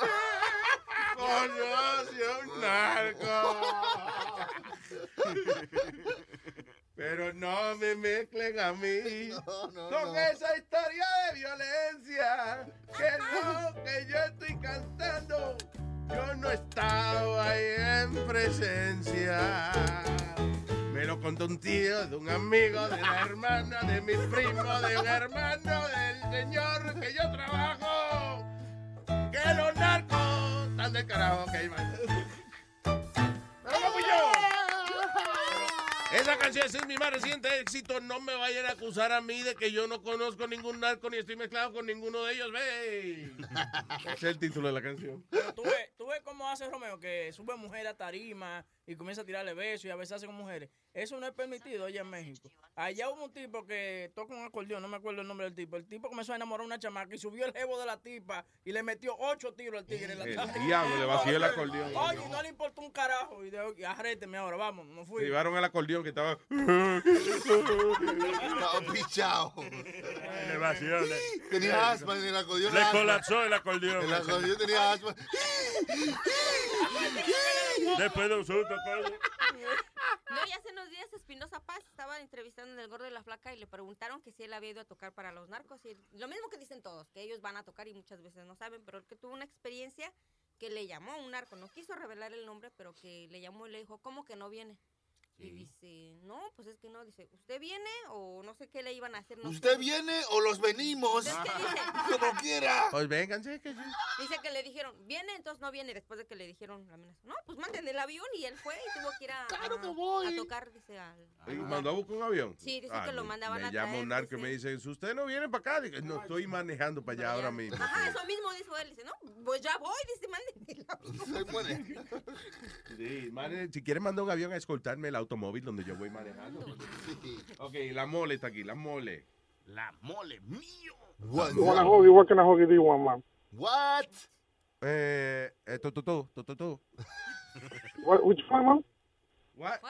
conoció un narco. Pero no me mezclen a mí con esa historia de violencia. Que no, que yo estoy cantando. Yo no estaba ahí en presencia. Me lo contó un tío de un amigo, de la hermana, de mi primo, de un hermano, del señor que yo trabajo. Que los narcos están del carajo que iban. ¡Vamos, Esa canción es mi más reciente éxito. No me vayan a acusar a mí de que yo no conozco ningún narco ni estoy mezclado con ninguno de ellos. ¡Ve! Ese es el título de la canción. Pero tú ves, tú ves cómo hace Romeo, que sube mujer a tarima y comienza a tirarle besos y a besarse con mujeres. Eso no es permitido allá en México. Allá hubo un tipo que toca un acordeón, no me acuerdo el nombre del tipo. El tipo comenzó a enamorar a una chamaca y subió el jevo de la tipa y le metió ocho tiros al tigre en la El tarima. diablo, le vació el acordeón. Oye, no le importó un carajo. Y dijo, arréteme ahora, vamos, no Se fui. llevaron el acordeón que estaba. Estaba pichado. Le vació, Tenía asma en el acordeón. Le colapsó el acordeón. El acordeón tenía asma. Después de un susto, coño. No, y hace unos días Espinosa Paz estaba entrevistando en El Gordo de la Flaca y le preguntaron que si él había ido a tocar para los narcos. Y lo mismo que dicen todos, que ellos van a tocar y muchas veces no saben, pero el que tuvo una experiencia que le llamó un narco, no quiso revelar el nombre, pero que le llamó y le dijo, ¿cómo que no viene? Y dice, no, pues es que no, dice, ¿usted viene o no sé qué le iban a hacer? No ¿Usted sé". viene o los venimos? Como quiera. Pues vénganse, que sí. Dice que le dijeron, viene, entonces no viene, después de que le dijeron la amenaza. No, pues manden el avión y él fue y tuvo que ir a, a- a tocar, dice, al... Y mandó a buscar un avión. Sí, dice que lo mandaban me a llama traer, un narco y dice. me dice, si usted no viene para acá, Digo, no, estoy manejando para allá ahora mismo. Ajá, eso mismo dijo él, dice, no, pues ya voy, dice, manden el avión. Sí, mane- si quieren mandar un avión a escoltarme el automóvil donde yo voy manejando. Ok, la mole está aquí, la mole. La mole mío. What? What hoagie, what can a hoagie do you man? What? Eh, eh, tu, tu, tu, tu, tu, tu. What, which one, man? What?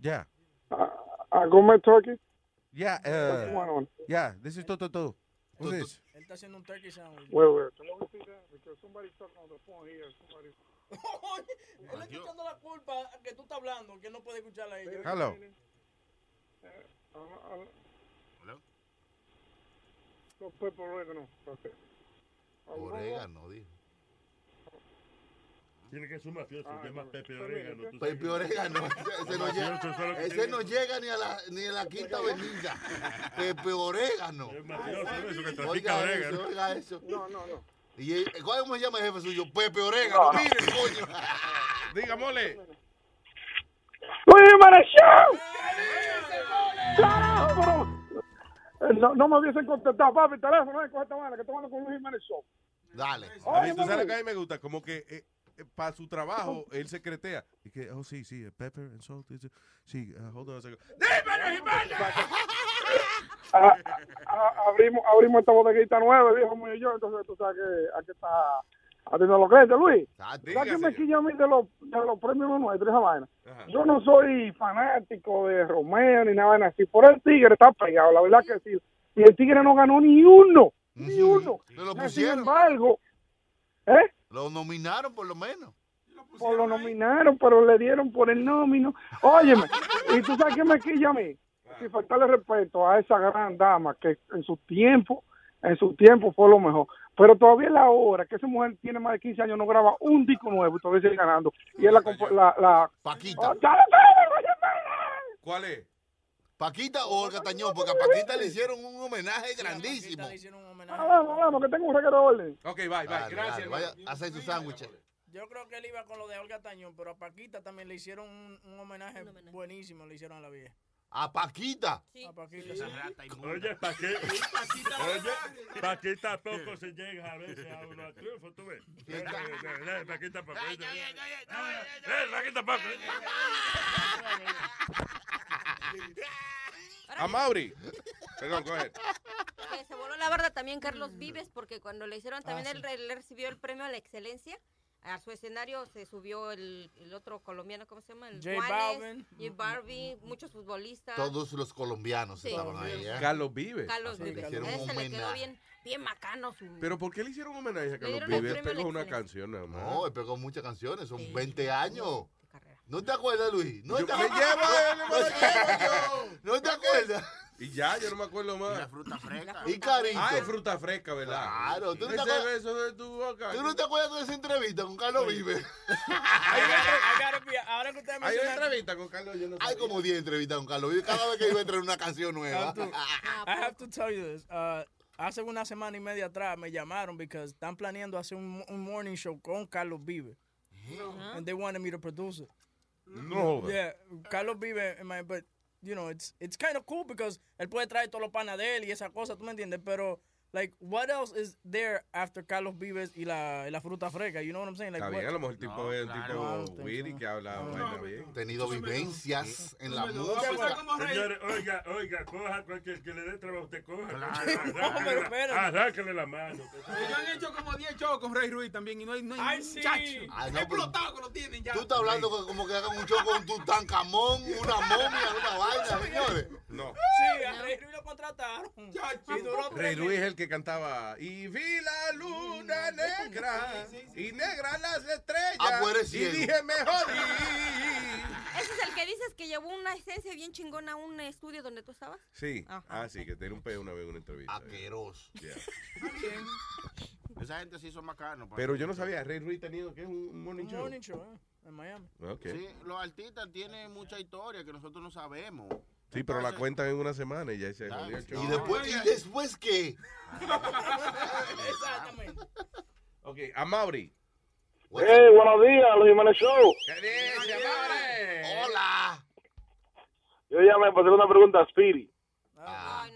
Yeah, Uh, gourmet turkey? yeah, What uh, you want on? yeah, this is tu, tu, tu. Who's this? Él está haciendo un turkey sandwich. Wait, wait, can we see that? Because somebody's talking on the phone here. Somebody... Él está echando la culpa que tú estás hablando, que no puede escucharla a ella. Hello. Uh, uh, no, pepper oregano. Okay. Orégano, dijo. Tiene que ser un mafioso, Ah, se llama no. Pepe Orégano. Pepe. Orégano. Ese no llega, es que ese no llega ni a la, ni a la quinta avenida. Pepe Orégano. Es mafioso eso, que trafica orégano. oiga eso. No, no, no. ¿Y eh, cómo se llama el jefe suyo? Pepe Orégano. Mire, coño. Diga, mole. ¡Luis Jiménez Show! ¡Carajo, pero! Eh, No, no me hubiesen contestado, papi, el teléfono, eh, coge esta mano, que estoy hablando con Luis Jiménez Show. Dale. A mí, tú sabes que a mí me gusta, como que eh, para su trabajo él secretea. Y que, oh, sí, sí, eh, pepper and salt. Sí, uh, hold on a second. Ah, ah, abrimos, abrimos esta bodeguita nueva, dijo mío yo, entonces tú sabes que aquí está haciendo lo que es, Luis. ¿Sabes qué me quilla a mí de los, de los premios nuestros, esa vaina? Yo no soy fanático de Romeo ni nada así, por el Tigre está pegado, la verdad que sí. Y el Tigre no ganó ni uno, ni uno. Sin embargo, ¿eh? Lo nominaron por lo menos. Pues lo nominaron, pero le dieron por el nómino. Óyeme, y tú sabes qué me quilla a mí. Si faltarle respeto a esa gran dama que en su tiempo, en su tiempo fue lo mejor. Pero todavía es la hora que esa mujer tiene más de 15 años, no graba un disco nuevo y todavía sigue ganando. Y es la... la, la Paquita. Oh, dale, dale, oye, ¿Cuál es? Paquita o Olga Tañón, porque a Paquita le hicieron un homenaje grandísimo. Ah, vamos, vamos, que tengo un reguero de orden. Ok, bye, bye. Dale, Gracias, dale. Vaya a hacer su sándwich. Yo creo que él iba con lo de Olga Tañón, pero a Paquita también le hicieron un, un homenaje buenísimo, le hicieron a la vieja. A Paquita. A Paquita, sí. Oye, ¿para qué? Oye, ¿para qué tampoco se llega a veces a uno a triunfo, tú ves? Eh, ¿para qué tampoco? A Mauri. Perdón, coge. Se voló la barda también Carlos Vives, porque cuando le hicieron también él, él recibió el premio a la excelencia. A su escenario se subió el, el otro colombiano, ¿cómo se llama? El J Juanes, Balvin. J Barbie, muchos futbolistas. Todos los colombianos Sí. estaban ahí. ¿eh? Carlos Vives. Carlos Sí, Vives. le hicieron un Ese le quedó homenaje. bien, bien macano su... Pero ¿por qué le hicieron un homenaje a Carlos Vives? a Pegó una canción nada más. No, él pegó muchas canciones, son 20 años. ¿No te acuerdas, Luis? ¿No Yo te me llevo a él, me ¿No te acuerdas? Y ya, yo no me acuerdo más. La fruta fresca. Y Carito. Ah, es fruta fresca, ¿verdad? Claro, ¿tú no te Ese acuerdas? beso de tu boca. ¿Tú no te acuerdas de esa entrevista con Carlos be- ahora que ustedes Hay una entrevista con Carlos, yo no Hay como 10 entrevistas con Carlos Vives cada vez que iba a entrar una canción nueva. have to, I have to tell you this. Uh, hace una semana y media atrás me llamaron porque están planeando hacer un, un morning show con Carlos Vive. And they wanted me to produce it. No. Yeah, Carlos Vive, my- but you know, it's it's kind of cool because él puede traer todos los panas de él y esa cosa, ¿tú me entiendes? Pero like what else is there after Carlos Vives y la, y la fruta fresca? You know what I'm saying? Like Está what- bien, a lo mejor el tipo No, es un claro. tipo que habla bien. Tenido vivencias en la No, música. Señores, oiga, oiga, coja cualquier que le dé trabajo, usted coja. No, pero espérate. Arráncale la mano. Ellos han hecho como 10 shows con Rey Ruiz también y no hay, no hay Ay, un sí. muchacho. Ay, no, pero- Explotado que lo tienen ya. Tú estás hablando que- como que hagan un show con Tutankamón, una momia, una vaina, señores. No. Sí, a Rey Ruiz lo contrataron. Rey Luis es el que cantaba Y vi la luna negra Y negra las estrellas Ah, pues Y dije me jodí Ese es el que dices que llevó una esencia bien chingona a un estudio donde tú estabas. Sí. Ajá, ah, sí, que tiene un peo una vez en una entrevista. Aqueroso. Yeah. Esa gente sí son bacanos. Pero yo no sabía, Rey Ruiz tenía que es un morning Un show. morning show, eh, en Miami. Sí, los artistas tienen mucha historia que nosotros no sabemos. Sí, pero la cuentan en una semana y ya se jodió el show. ¿Y después, ¿Y después qué? Exactamente. Ok, a Mauri. Hey, buenos días, Luis Jiménez Show. Hola. Yo llamé para hacer una pregunta a Spiri.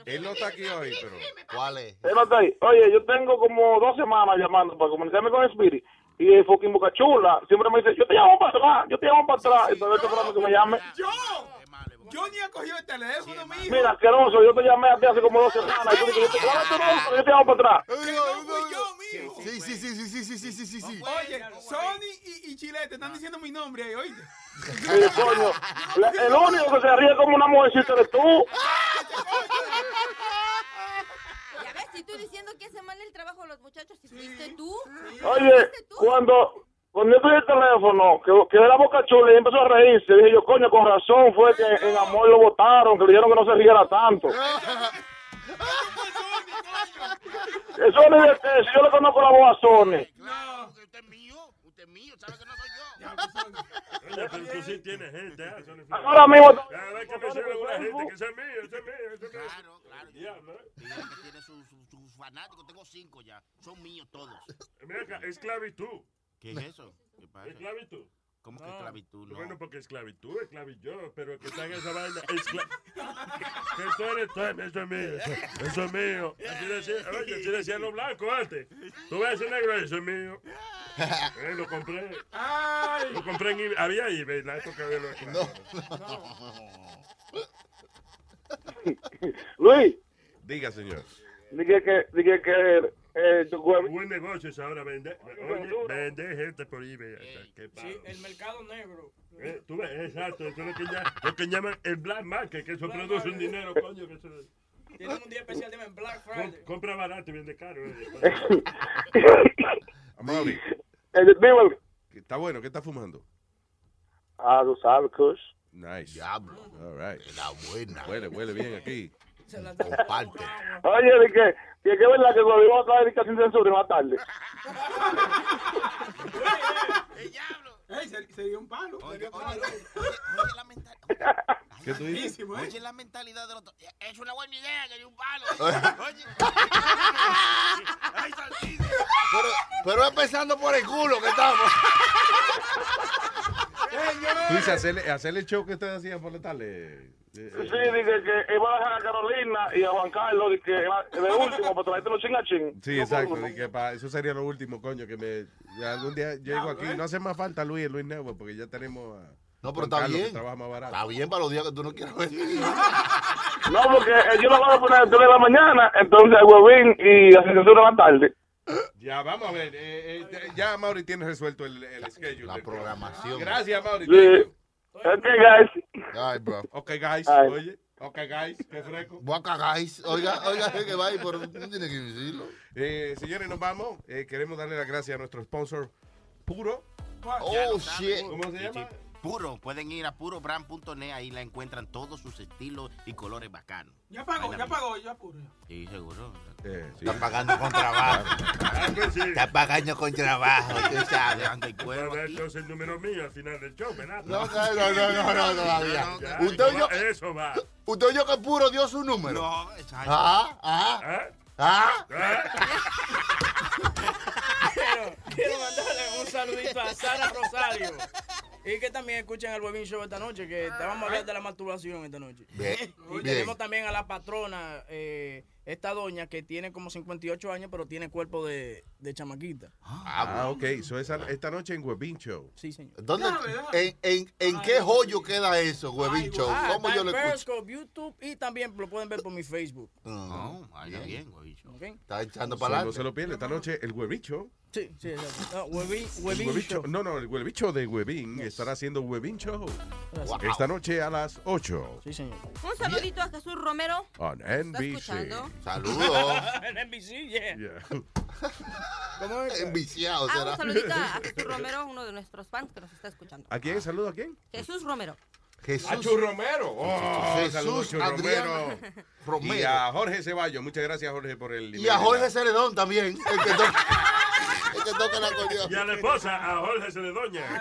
Él no está aquí hoy, pero. ¿Cuál es? Él no está ahí. Oye, yo tengo como dos semanas llamando para comunicarme con Spiri. Y el fucking Boca Chula siempre me dice, yo te llamo para atrás, yo te llamo para atrás. Y todavía estoy esperando que me llame. Yo, yo ni he cogido el teléfono, mijo. Mira, asqueroso, yo te llamé a ti hace como dos semanas. Y tú dices, yo te, "Dame tu número, yo te llamo para atrás. Sí, sí, sí, sí, sí, sí, sí, sí, sí, sí. Oye, Sony y, y Chilete están diciendo mi nombre ahí, oíste. Sí, coño. La- el único que se ríe como una mujercita eres tú. Ya ves, si tú diciendo que hace mal el trabajo los muchachos, si fuiste tú. Oye, cuando, cuando yo el teléfono, que, que era Boca Chula y empezó a reírse, dije yo, coño, con razón fue que en amor lo votaron, que le dijeron que no se riera tanto. Eso qué, si yo le conozco la voz a Sony. Oye, pero tú sí tienes gente, ¿ah? Sony Flow. Ahora mismo- Cada vez que menciona una gente, que ese es mío, ese es mío, ese es mío. Claro, claro. Mira que tiene sus su, sus fanáticos. Tengo cinco ya. Son míos todos. Mira acá, esclavitud. ¿Qué es eso? ¿Qué pasa? Esclavitud. ¿Cómo que esclavitud? No. Bueno, porque esclavitud, esclavillo, pero que está en esa vaina. Escla... que tú eres tú, eso es mío, eso, eso es mío. Así decía, oye, así decían los blancos antes. Tú ves ese negro, eso es mío. Eh, lo compré. Lo compré en eBay. Había eBay en la época de los Luis, Diga, señor. dije que, dije que, eh, Buen negocio es ahora vender. Vender gente por eBay. Qué Sí, pavo. el mercado negro. Eh, tú ves, exacto, eso es lo que, ya- lo que llaman el black market, que eso produce un dinero, coño, que eso Tienen un día especial de Black com- Friday. compra barato y vende caro. eh. A Mauri. eh, dímelo. Está bueno, ¿qué está fumando? Ah, tú sabes, Kush. Nice. Diablo. All right. La buena. Huele, huele bien aquí. Comparte. Oye, de que, que, que es verdad que cuando iba a traer sin censura en la tarde. Ey, se, se dio un palo. se dio un palo. ¿Qué tú dices? ¿eh? Oye, la mentalidad de los... Es una buena idea, que hay un palo. Oye. Ay. Pero, pero empezando por el culo que estamos. Dices, hacerle, hacerle el show que ustedes hacían por la tarde. Eh, Sí, dije que iba a dejar a Carolina y a Juan Carlos de, que, de último para traerte los chingachín. Sí, exacto. y que eso sería lo último, coño, que me... ya algún día llego aquí. No hace más falta Luis, Luis Network, porque ya tenemos a... No, pero Juan está Carlos, que bien. trabaja más barato. Está bien para los días que tú no quieras ver. No, porque eh, yo lo voy a poner a las 3 de la mañana, entonces a Huevín y a la tarde. Ya, vamos a ver. eh, eh, ya Mauri tiene resuelto el, el schedule. La programación. Gracias, Mauri. Sí. Ok, guys. Ay, bro. Ok, guys. Ay. Oye. Ok, guys. Qué fresco. Voy a cagáis. Oiga, oiga, que va pero no tiene que decirlo. Eh, señores, nos vamos. Eh, queremos darle las gracias a nuestro sponsor Puro. Oh, shit. ¿Cómo se llama? Puro, pueden ir a purobrand.net, ahí la encuentran todos sus estilos y colores bacanos. Ya pagó, ya pagó, ya apuro. Sí, seguro. Eh, sí. Está pagando con trabajo. Sí. Está pagando con trabajo, tú sabes. Aquí. entonces el número mío al final del show, ¿verdad? No, no, no, no, no, no, todavía. Usted va, eso va. usted oyó que puro dio su número. No, exacto. Ah, ah, ¿Ah? ah. ¿Ah? Quiero, quiero mandarle un saludito a Sara Rosario. Y que también escuchen el Webin Show esta noche, que te vamos a hablar de la masturbación esta noche. Bien, Y bien. tenemos también a la patrona, eh, esta doña que tiene como 58 años, pero tiene cuerpo de, de chamaquita. Ah, ok. So esa, esta noche en Webin Show. Sí, señor. ¿Dónde, No, en, en, ¿En qué joyo queda eso, huevín show? Ah, ¿Cómo yo lo? Periscope, YouTube y también lo pueden ver por mi Facebook. No, vaya bien, güey. ¿ok? Está echando So, para no adelante. se lo pierda. Esta noche el Webin Show. Sí, sí, exacto. No, Webin, El Webin Webin Show. Show- No, no, el Webin Show de Webin estará haciendo Webin Show. Wow. Esta noche a las 8 Sí, señor. Un saludito a Jesús Romero. on ¿Está NBC. Saludos. NBC, yeah. Yeah. ¿Cómo es? Enviciado Ah, será. un saludito a Jesús Romero, uno de nuestros fans que nos está escuchando. ¿A quién? ¿Saludo a quién? Jesús Romero. A Chu Romero. Oh, Jesús saludos, Chu Adrián Romero. Romero. Y a Jorge Ceballos. Muchas gracias, Jorge, por el Y a Jorge Celedón también, el que toca, el que toca el acordeón. Y a la esposa, a Jorge Cededoña.